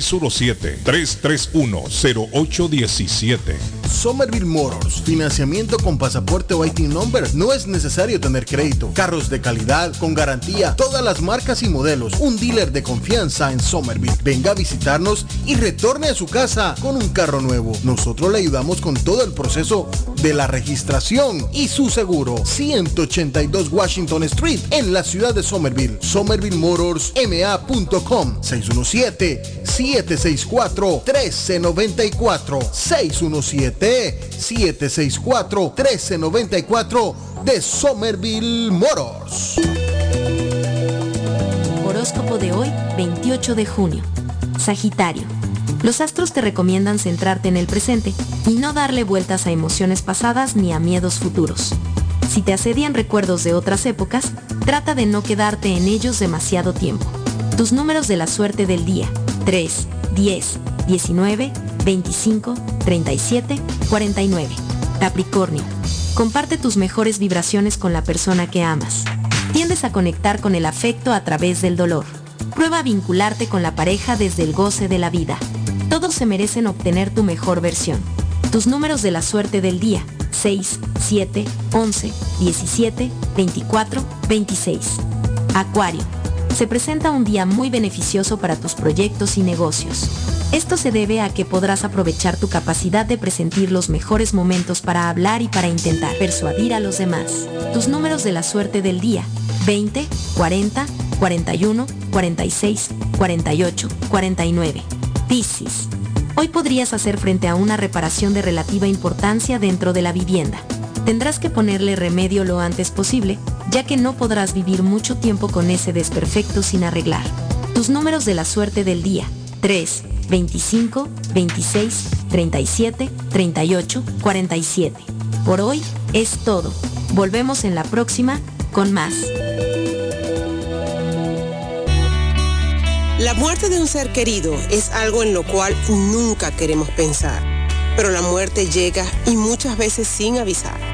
617-331-0817. Somerville Motors, financiamiento con pasaporte o IT number. No es necesario tener crédito. Carros de calidad, con garantía, todas las marcas y modelos. Un dealer de confianza en Somerville. Venga a visitarnos y retorne a su casa con un carro nuevo. Nosotros le ayudamos con todo el proceso de la registración y su seguro. 182 Washington Street en la ciudad de Somerville. SomervilleMotorsMA.com 617-764-1394. 617-764-1394 de Somerville Motors. Horóscopo de hoy, 28 de junio. Sagitario. Los astros te recomiendan centrarte en el presente y no darle vueltas a emociones pasadas ni a miedos futuros. Si te asedian recuerdos de otras épocas, trata de no quedarte en ellos demasiado tiempo. Tus números de la suerte del día. 3, 10, 19, 25, 37, 49. Capricornio. Comparte tus mejores vibraciones con la persona que amas. Tiendes a conectar con el afecto a través del dolor. Prueba a vincularte con la pareja desde el goce de la vida. Todos se merecen obtener tu mejor versión. Tus números de la suerte del día. 6, 7, 11, 17, 24, 26. Acuario. Se presenta un día muy beneficioso para tus proyectos y negocios. Esto se debe a que podrás aprovechar tu capacidad de presentir los mejores momentos para hablar y para intentar persuadir a los demás. Tus números de la suerte del día. 20, 40, 41, 46, 48, 49. Piscis. Hoy podrías hacer frente a una reparación de relativa importancia dentro de la vivienda. Tendrás que ponerle remedio lo antes posible, ya que no podrás vivir mucho tiempo con ese desperfecto sin arreglar. Tus números de la suerte del día. 3, 25, 26, 37, 38, 47. Por hoy es todo. Volvemos en la próxima con más. La muerte de un ser querido es algo en lo cual nunca queremos pensar, pero la muerte llega y muchas veces sin avisar.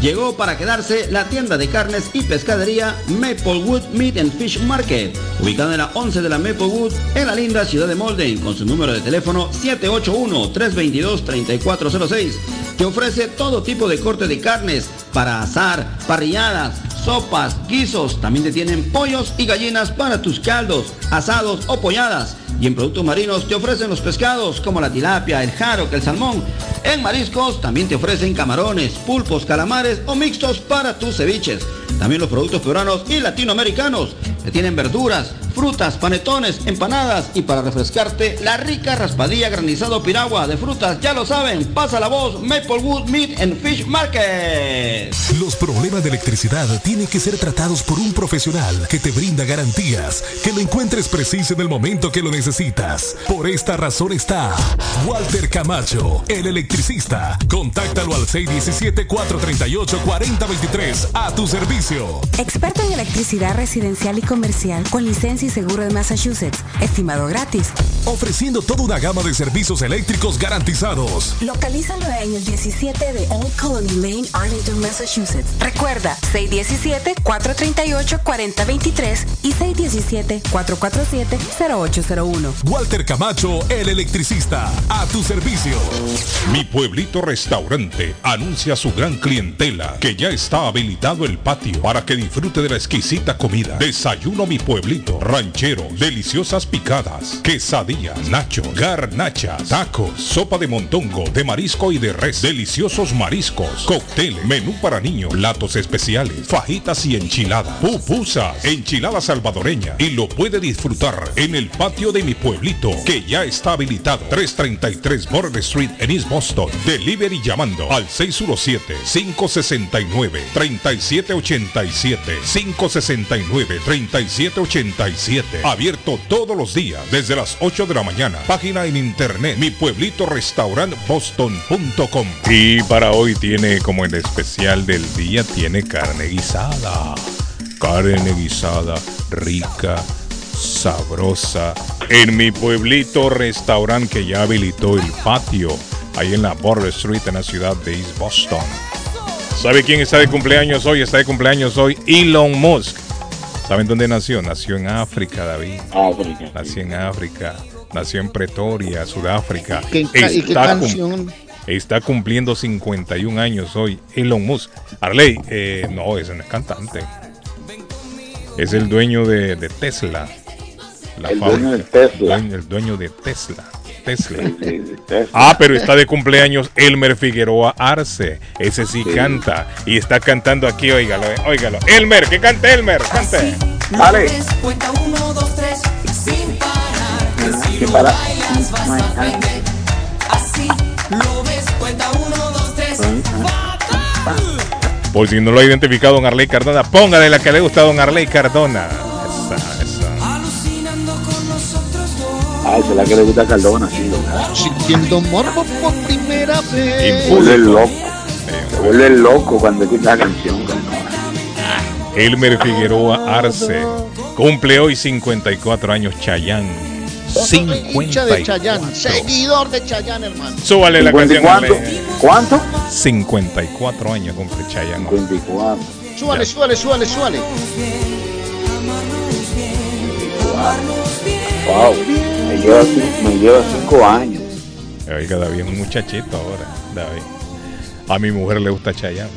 Llegó para quedarse la tienda de carnes y pescadería Maplewood Meat and Fish Market, ubicada en la 11 de la Maplewood, en la linda ciudad de Molden, con su número de teléfono 781-322-3406, que ofrece todo tipo de corte de carnes para asar, parrilladas, sopas, guisos, también te tienen pollos y gallinas para tus caldos, asados o polladas. Y en productos marinos te ofrecen los pescados como la tilapia, el jaro, el salmón. En mariscos también te ofrecen camarones, pulpos, calamares o mixtos para tus ceviches. También los productos peruanos y latinoamericanos. Te tienen verduras, frutas, panetones, empanadas y para refrescarte la rica raspadilla granizado piragua de frutas. Ya lo saben, pasa la voz Maplewood Meat and Fish Market. Los problemas de electricidad tienen que ser tratados por un profesional que te brinda garantías, que lo encuentres preciso en el momento que lo necesitas. Por esta razón está Walter Camacho, el electricista. Contáctalo al 617-438-4023 a tu servicio. Experto en electricidad residencial y comercial con licencia y seguro de Massachusetts. Estimado gratis. Ofreciendo toda una gama de servicios eléctricos garantizados. Localízalo en el 17 de Old Colony Lane, Arlington, Massachusetts. Recuerda, 617-438-4023 y 617-447-0801. Walter Camacho, el electricista. A tu servicio. Mi pueblito restaurante anuncia a su gran clientela que ya está habilitado el patio para que disfrute de la exquisita comida. Desayuno mi pueblito, ranchero, deliciosas picadas, quesadillas, nacho, garnacha, tacos, sopa de montongo, de marisco y de res, deliciosos mariscos, cóctel, menú para niños, platos especiales, fajitas y enchiladas, pupusas, enchilada salvadoreña y lo puede disfrutar en el patio de mi pueblito que ya está habilitado 333 Border Street en East Boston. Delivery llamando al 617-569-3787. 569-3787. Abierto todos los días desde las 8 de la mañana. Página en internet mi pueblito boston.com. Y para hoy tiene como el especial del día tiene carne guisada. Carne guisada rica sabrosa en mi pueblito restaurante que ya habilitó el patio ahí en la Border Street en la ciudad de East Boston. ¿Sabe quién está de cumpleaños hoy? Está de cumpleaños hoy Elon Musk. ¿Saben dónde nació? Nació en África, David. África. Nació en África. Nació en Pretoria, Sudáfrica. ¿Qué ca- y qué Está canción? Está cumpliendo 51 años hoy Elon Musk. Arley, eh, no, ese no es cantante. Es el dueño de, de Tesla. La El fábrica. dueño de Tesla. Dueño- el dueño de Tesla. Tesla. Ah, pero está de cumpleaños Elmer Figueroa Arce. Ese sí, canta. Y está cantando aquí, óigalo, eh, óigalo. Elmer, que cante Elmer, cante. Dale. Cuenta uno, dos, tres, sin parar. Que si para- bailas vas a aprender. así. Lo ves, cuenta uno, dos, tres. Por si no lo ha identificado don Arley Cardona, póngale la que le gusta a don Arley Cardona. Ah, esa es la que le gusta a Cardona, sí. Sintiendo morbo por primera vez. Se vuelve loco. Se vuelve loco cuando escucha la canción. Elmer Figueroa Arce. Cumple hoy 54 años Chayán. Hincha de 54. Chayán, seguidor de Chayán, hermano. Súbale la canción. ¿Cuánto? Arley. ¿Cuánto? 54 años cumple Chayán. 54. Súbale, súbale, súbale, súbale. Wow. Me lleva, cin- me lleva cinco años. Oiga, David es un muchachito ahora. David. A mi mujer le gusta Chayán.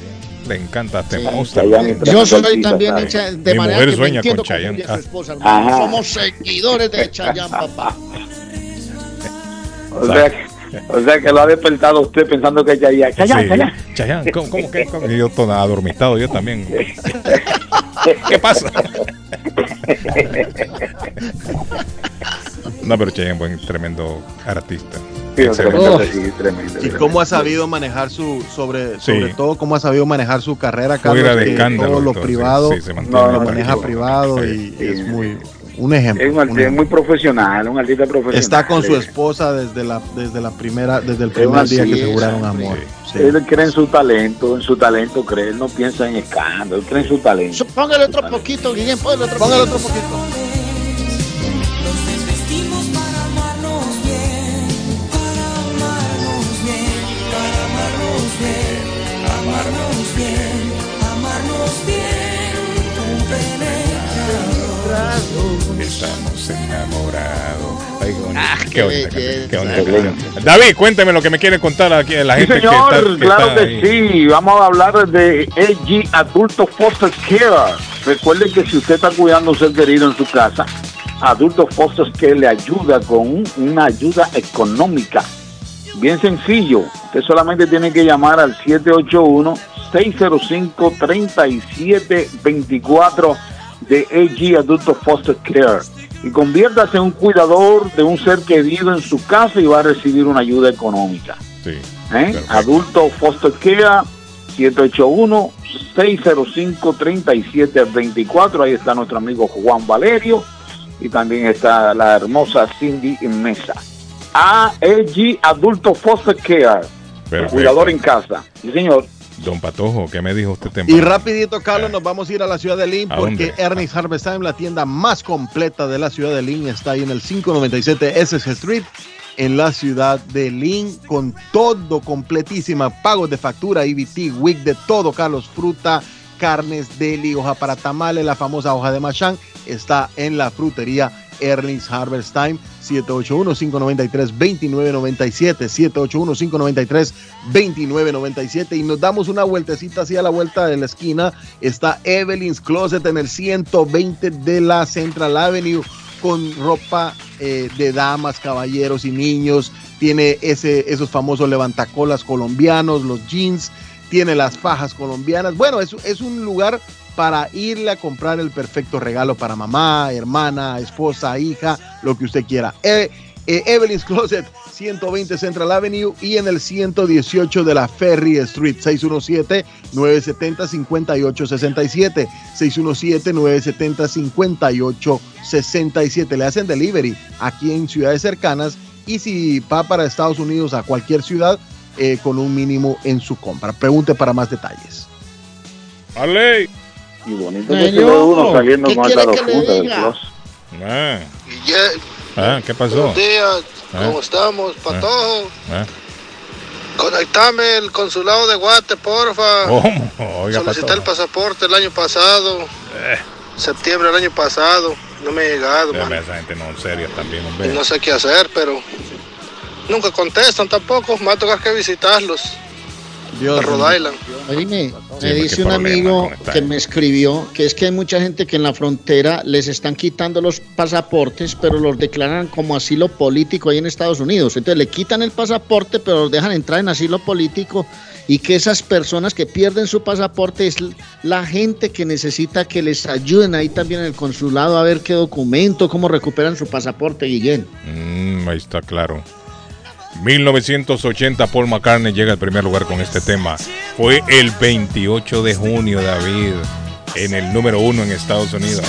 Le encanta este monstruo. Chayanne es Yo soy también de Mi manera mujer que sueña con Chayanne. ella y su Ah. esposa. Somos seguidores de Chayán, papá. O sea, que, o sea que lo ha despertado usted pensando que ya ya. Chayanne, Sí. Chayanne. Chayanne, ¿cómo, cómo que? cómo? Yo todo adormitado, yo también. ¿Qué pasa? No, pero Chayanne es buen tremendo artista. Sí, tremendo, sí, tremendo, Y cómo ha sabido manejar su, sobre, Sí. sobre todo, cómo ha sabido manejar su carrera, Fuera Carlos, de que escándalo todo lo todo, privado, sí, sí, se mantiene lo maneja privado y es muy, un ejemplo. Es un un artista ejemplo. muy profesional, un artista profesional. Está con su esposa desde la, desde la primera, desde el primer así, día que se es, juraron amor. Sí. Él cree en su talento, en su talento cree, él no piensa en escándalo, él cree en su talento. Póngale otro poquito, Guillén, póngale otro Póngale poquito. otro poquito. Estamos enamorados. Ay, qué bonito. Ah, qué qué bonita qué bonita. David, cuénteme lo que me quiere contar aquí a la Sí, gente que señor, está, que claro está que ahí. sí. Vamos a hablar de LG Adulto Foster Care. Recuerde que si usted está cuidando a un ser querido en su casa, Adulto Foster Care le ayuda con un- una ayuda económica. Bien sencillo. Usted solamente tiene que llamar al 781-605-3724 de AG Adulto Foster Care y conviértase en un cuidador de un ser querido en su casa y va a recibir una ayuda económica. Sí. ¿eh? Adulto Foster Care 781-605-3724. Ahí está nuestro amigo Juan Valerio y también está la hermosa Cindy Mesa. AEG Adulto Foster Care, Perfecto. cuidador en casa. Sí, señor. Don Patojo, ¿qué me dijo usted Y temprano? rapidito, Carlos, nos vamos a ir a la ciudad de Lynn ¿A porque? Ernest Harvest Time, la tienda más completa de la ciudad de Lynn, está ahí en el 597 SS Street en la ciudad de Lynn con todo completísima, pagos de factura, EBT, WIC, de todo, Carlos, fruta, carnes, deli, hoja para tamales, la famosa hoja de machán, está en la frutería Ernest Harvest Time, 781-593-2997, 781-593-2997 y nos damos una vueltecita hacia la vuelta de la esquina, está Evelyn's Closet en el 120 de la Central Avenue con ropa eh, de damas, caballeros y niños, tiene ese, esos famosos levantacolas colombianos, los jeans, tiene las fajas colombianas, bueno, es un lugar para irle a comprar el perfecto regalo para mamá, hermana, esposa, hija, lo que usted quiera. Eh, Evelyn's Closet, 120 Central Avenue y en el 118 de la Ferry Street, 617-970-5867, 617-970-5867. Le hacen delivery aquí en ciudades cercanas y si va para Estados Unidos a cualquier ciudad eh, con un mínimo en su compra. Pregunte para más detalles. ¡Ale! Y bonito que se ve uno saliendo ¿qué con le locura del closet. Ah, Guillermo, ah, ¿qué pasó? buenos días, Ah. ¿cómo estamos? Patojo, Ah, conectame el consulado de Guate, porfa. ¿Cómo? Oiga, Solicité Patojo. el pasaporte el año pasado, Eh, septiembre del año pasado, no me ha llegado, man. esa gente no en serio también, Y hombre. no sé qué hacer, pero nunca contestan tampoco, me va a tocar que visitarlos. Dios Rhode Island. Oíme, me dice un amigo que me escribió que es que hay mucha gente que en la frontera les están quitando los pasaportes, pero los declaran como asilo político ahí en Estados Unidos. Entonces le quitan el pasaporte, pero los dejan entrar en asilo político y que esas personas que pierden su pasaporte es la gente que necesita que les ayuden ahí también en el consulado a ver qué documento, cómo recuperan su pasaporte, Guillén. Mm, ahí está claro. 1980 Paul McCartney llega al primer lugar con este tema. Fue el 28 de junio, David, en el número uno en Estados Unidos.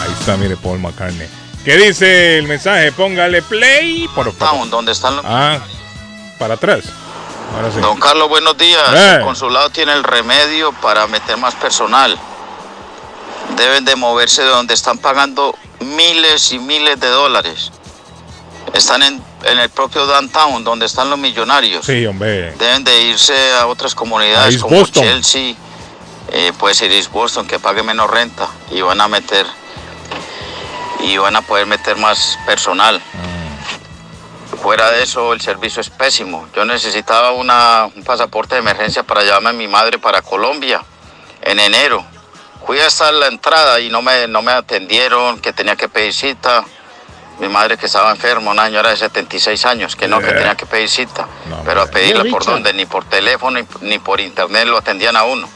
Ahí está, mire, Paul McCartney. ¿Qué dice el mensaje? Póngale play, por favor. Donde están los... Ah, para atrás. Ahora sí. Don Carlos, buenos días. Eh. El consulado tiene el remedio para meter más personal. Deben de moverse de donde están pagando miles y miles de dólares. Están en, en el propio downtown, donde están los millonarios. Sí, hombre. Deben de irse a otras A comunidades como Boston. Chelsea, eh, puede ser East Boston, que pague menos renta y van a meter y van a poder meter más personal. Fuera de eso, el servicio es pésimo. Yo necesitaba una, un pasaporte de emergencia para llevarme a mi madre para Colombia en enero. Fui hasta la entrada y no me, no me atendieron, que tenía que pedir cita. Mi madre que estaba enferma, una señora de 76 años, que no, que tenía que pedir cita. Pero a pedirla por donde, ni por teléfono, ni, ni por internet lo atendían a uno.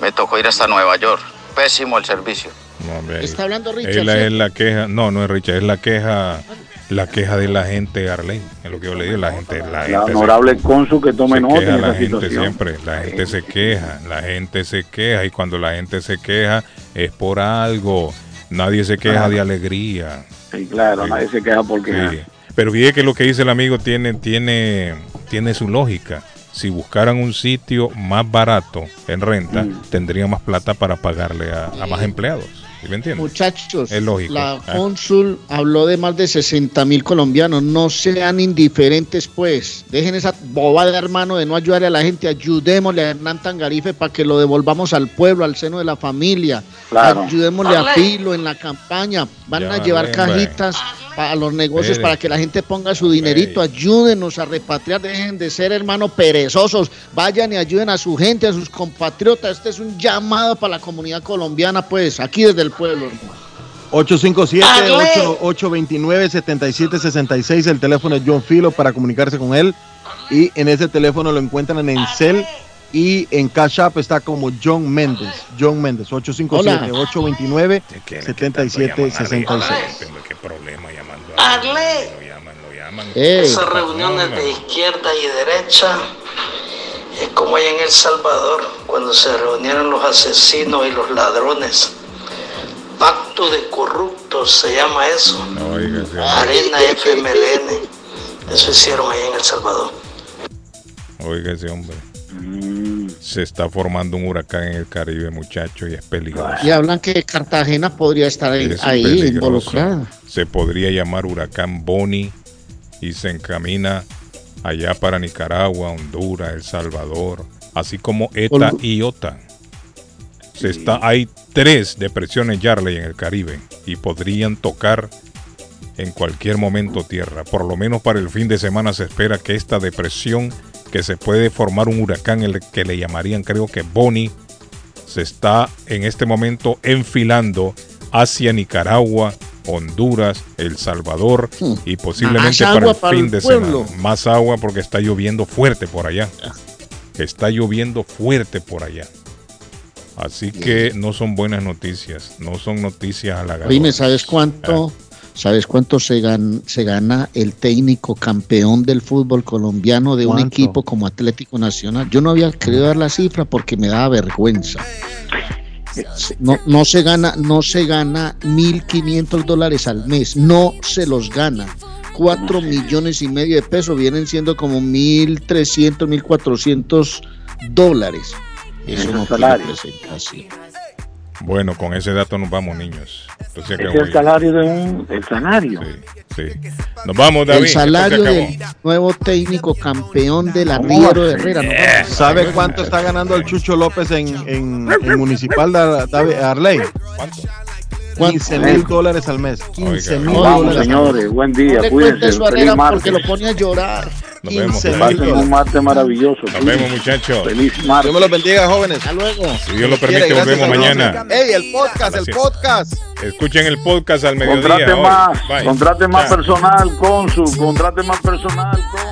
Me tocó ir hasta Nueva York. Pésimo el servicio. No, hombre, Está hablando Es Richard. la, ¿sí? es la queja, no, no es Richard, es la queja, la queja de la gente, Arlene, es lo que yo le digo, la gente, la, La gente se- honorable cónsul que tome nota queja en la esa gente situación. siempre, la gente se queja, la gente se queja y cuando la gente se queja es por algo, nadie se queja de alegría. Sí, claro, Sí. nadie se queja porque Sí. Pero fíjate que lo que dice el amigo tiene, tiene, tiene su lógica. Si buscaran un sitio más barato en renta, Mm. tendrían más plata para pagarle a, a más empleados. ¿Sí me entiendes? Muchachos, Es lógico. la Ah. cónsul habló de más de 60 mil colombianos. No sean indiferentes, pues. Dejen esa bobada, hermano, de no ayudar a la gente. Ayudémosle a Hernán Tangarife para que lo devolvamos al pueblo, al seno de la familia. Claro. Ayudémosle a. Filo en la campaña. Van Ya, a llevar cajitas para los negocios para que la gente ponga su dinerito. Ayúdenos a repatriar. Dejen de ser, hermano, perezosos. Vayan y ayuden a su gente, a sus compatriotas. Este es un llamado para la comunidad colombiana, pues, aquí desde el pueblo, hermano. 857-829-7766, el teléfono es John Filo para comunicarse con él. Y en ese teléfono lo encuentran en Cel y en Cash App está como John Méndez. John Méndez, 857-829-7766. ¿Qué problema llamando Arle, esas reuniones de izquierda y derecha es como allá en El Salvador, cuando se reunieron los asesinos y los ladrones. Pacto de corruptos se llama eso. Arena FMLN. Eso hicieron allá en El Salvador. Oiga ese hombre. Mm. Se está formando un huracán en el Caribe, muchacho, y es peligroso. Y hablan que Cartagena podría estar ahí, Es ahí peligroso. involucrada. Se podría llamar huracán Boni y se encamina allá para Nicaragua, Honduras, El Salvador, así como ETA Ol- y IOTA. Se está, hay tres depresiones Yarley en el Caribe y podrían tocar en cualquier momento tierra. Por lo menos para el fin de semana se espera que esta depresión, que se puede formar un huracán, el que le llamarían creo que Boni, se está en este momento enfilando hacia Nicaragua, Honduras, El Salvador y posiblemente para el para fin el de pueblo. semana. Más agua porque está lloviendo fuerte por allá. Está lloviendo fuerte por allá. Así que no son buenas noticias, no son noticias halagadoras. Dime, ¿sabes cuánto? ¿Sabes cuánto se, gan- se gana el técnico campeón del fútbol colombiano de un equipo como Atlético Nacional? Yo no había querido dar la cifra porque me daba vergüenza. No, no se gana, no se gana 1.500 dólares al mes, no se los gana. 4 millones y medio de pesos vienen siendo como 1.300, 1.400 dólares. Eso no tiene presentación. Bueno, con ese dato nos vamos, niños. Entonces, Ese que es el voy- salario de un el salario. sí. Nos vamos, David. El salario del nuevo técnico campeón del arriero de Herrera. ¿no? Eh, ¿Sabe cuánto está ganando el Chucho López en, en, en Municipal de Arley? 15 mil dólares al mes. 15 mil dólares señores, buen día, No cuídense. Feliz martes. porque lo pone a llorar. Nos vemos. 15 mil Pasen un martes maravilloso. Nos vemos, muchachos. Feliz martes. Dios me los bendiga, jóvenes. Hasta luego. Si Dios lo permite, volvemos mañana. Ey, el podcast, el podcast. Escuchen el podcast al mediodía. Contrate hoy. más, Bye. contrate más personal, cónsul, contrate más personal, cónsul.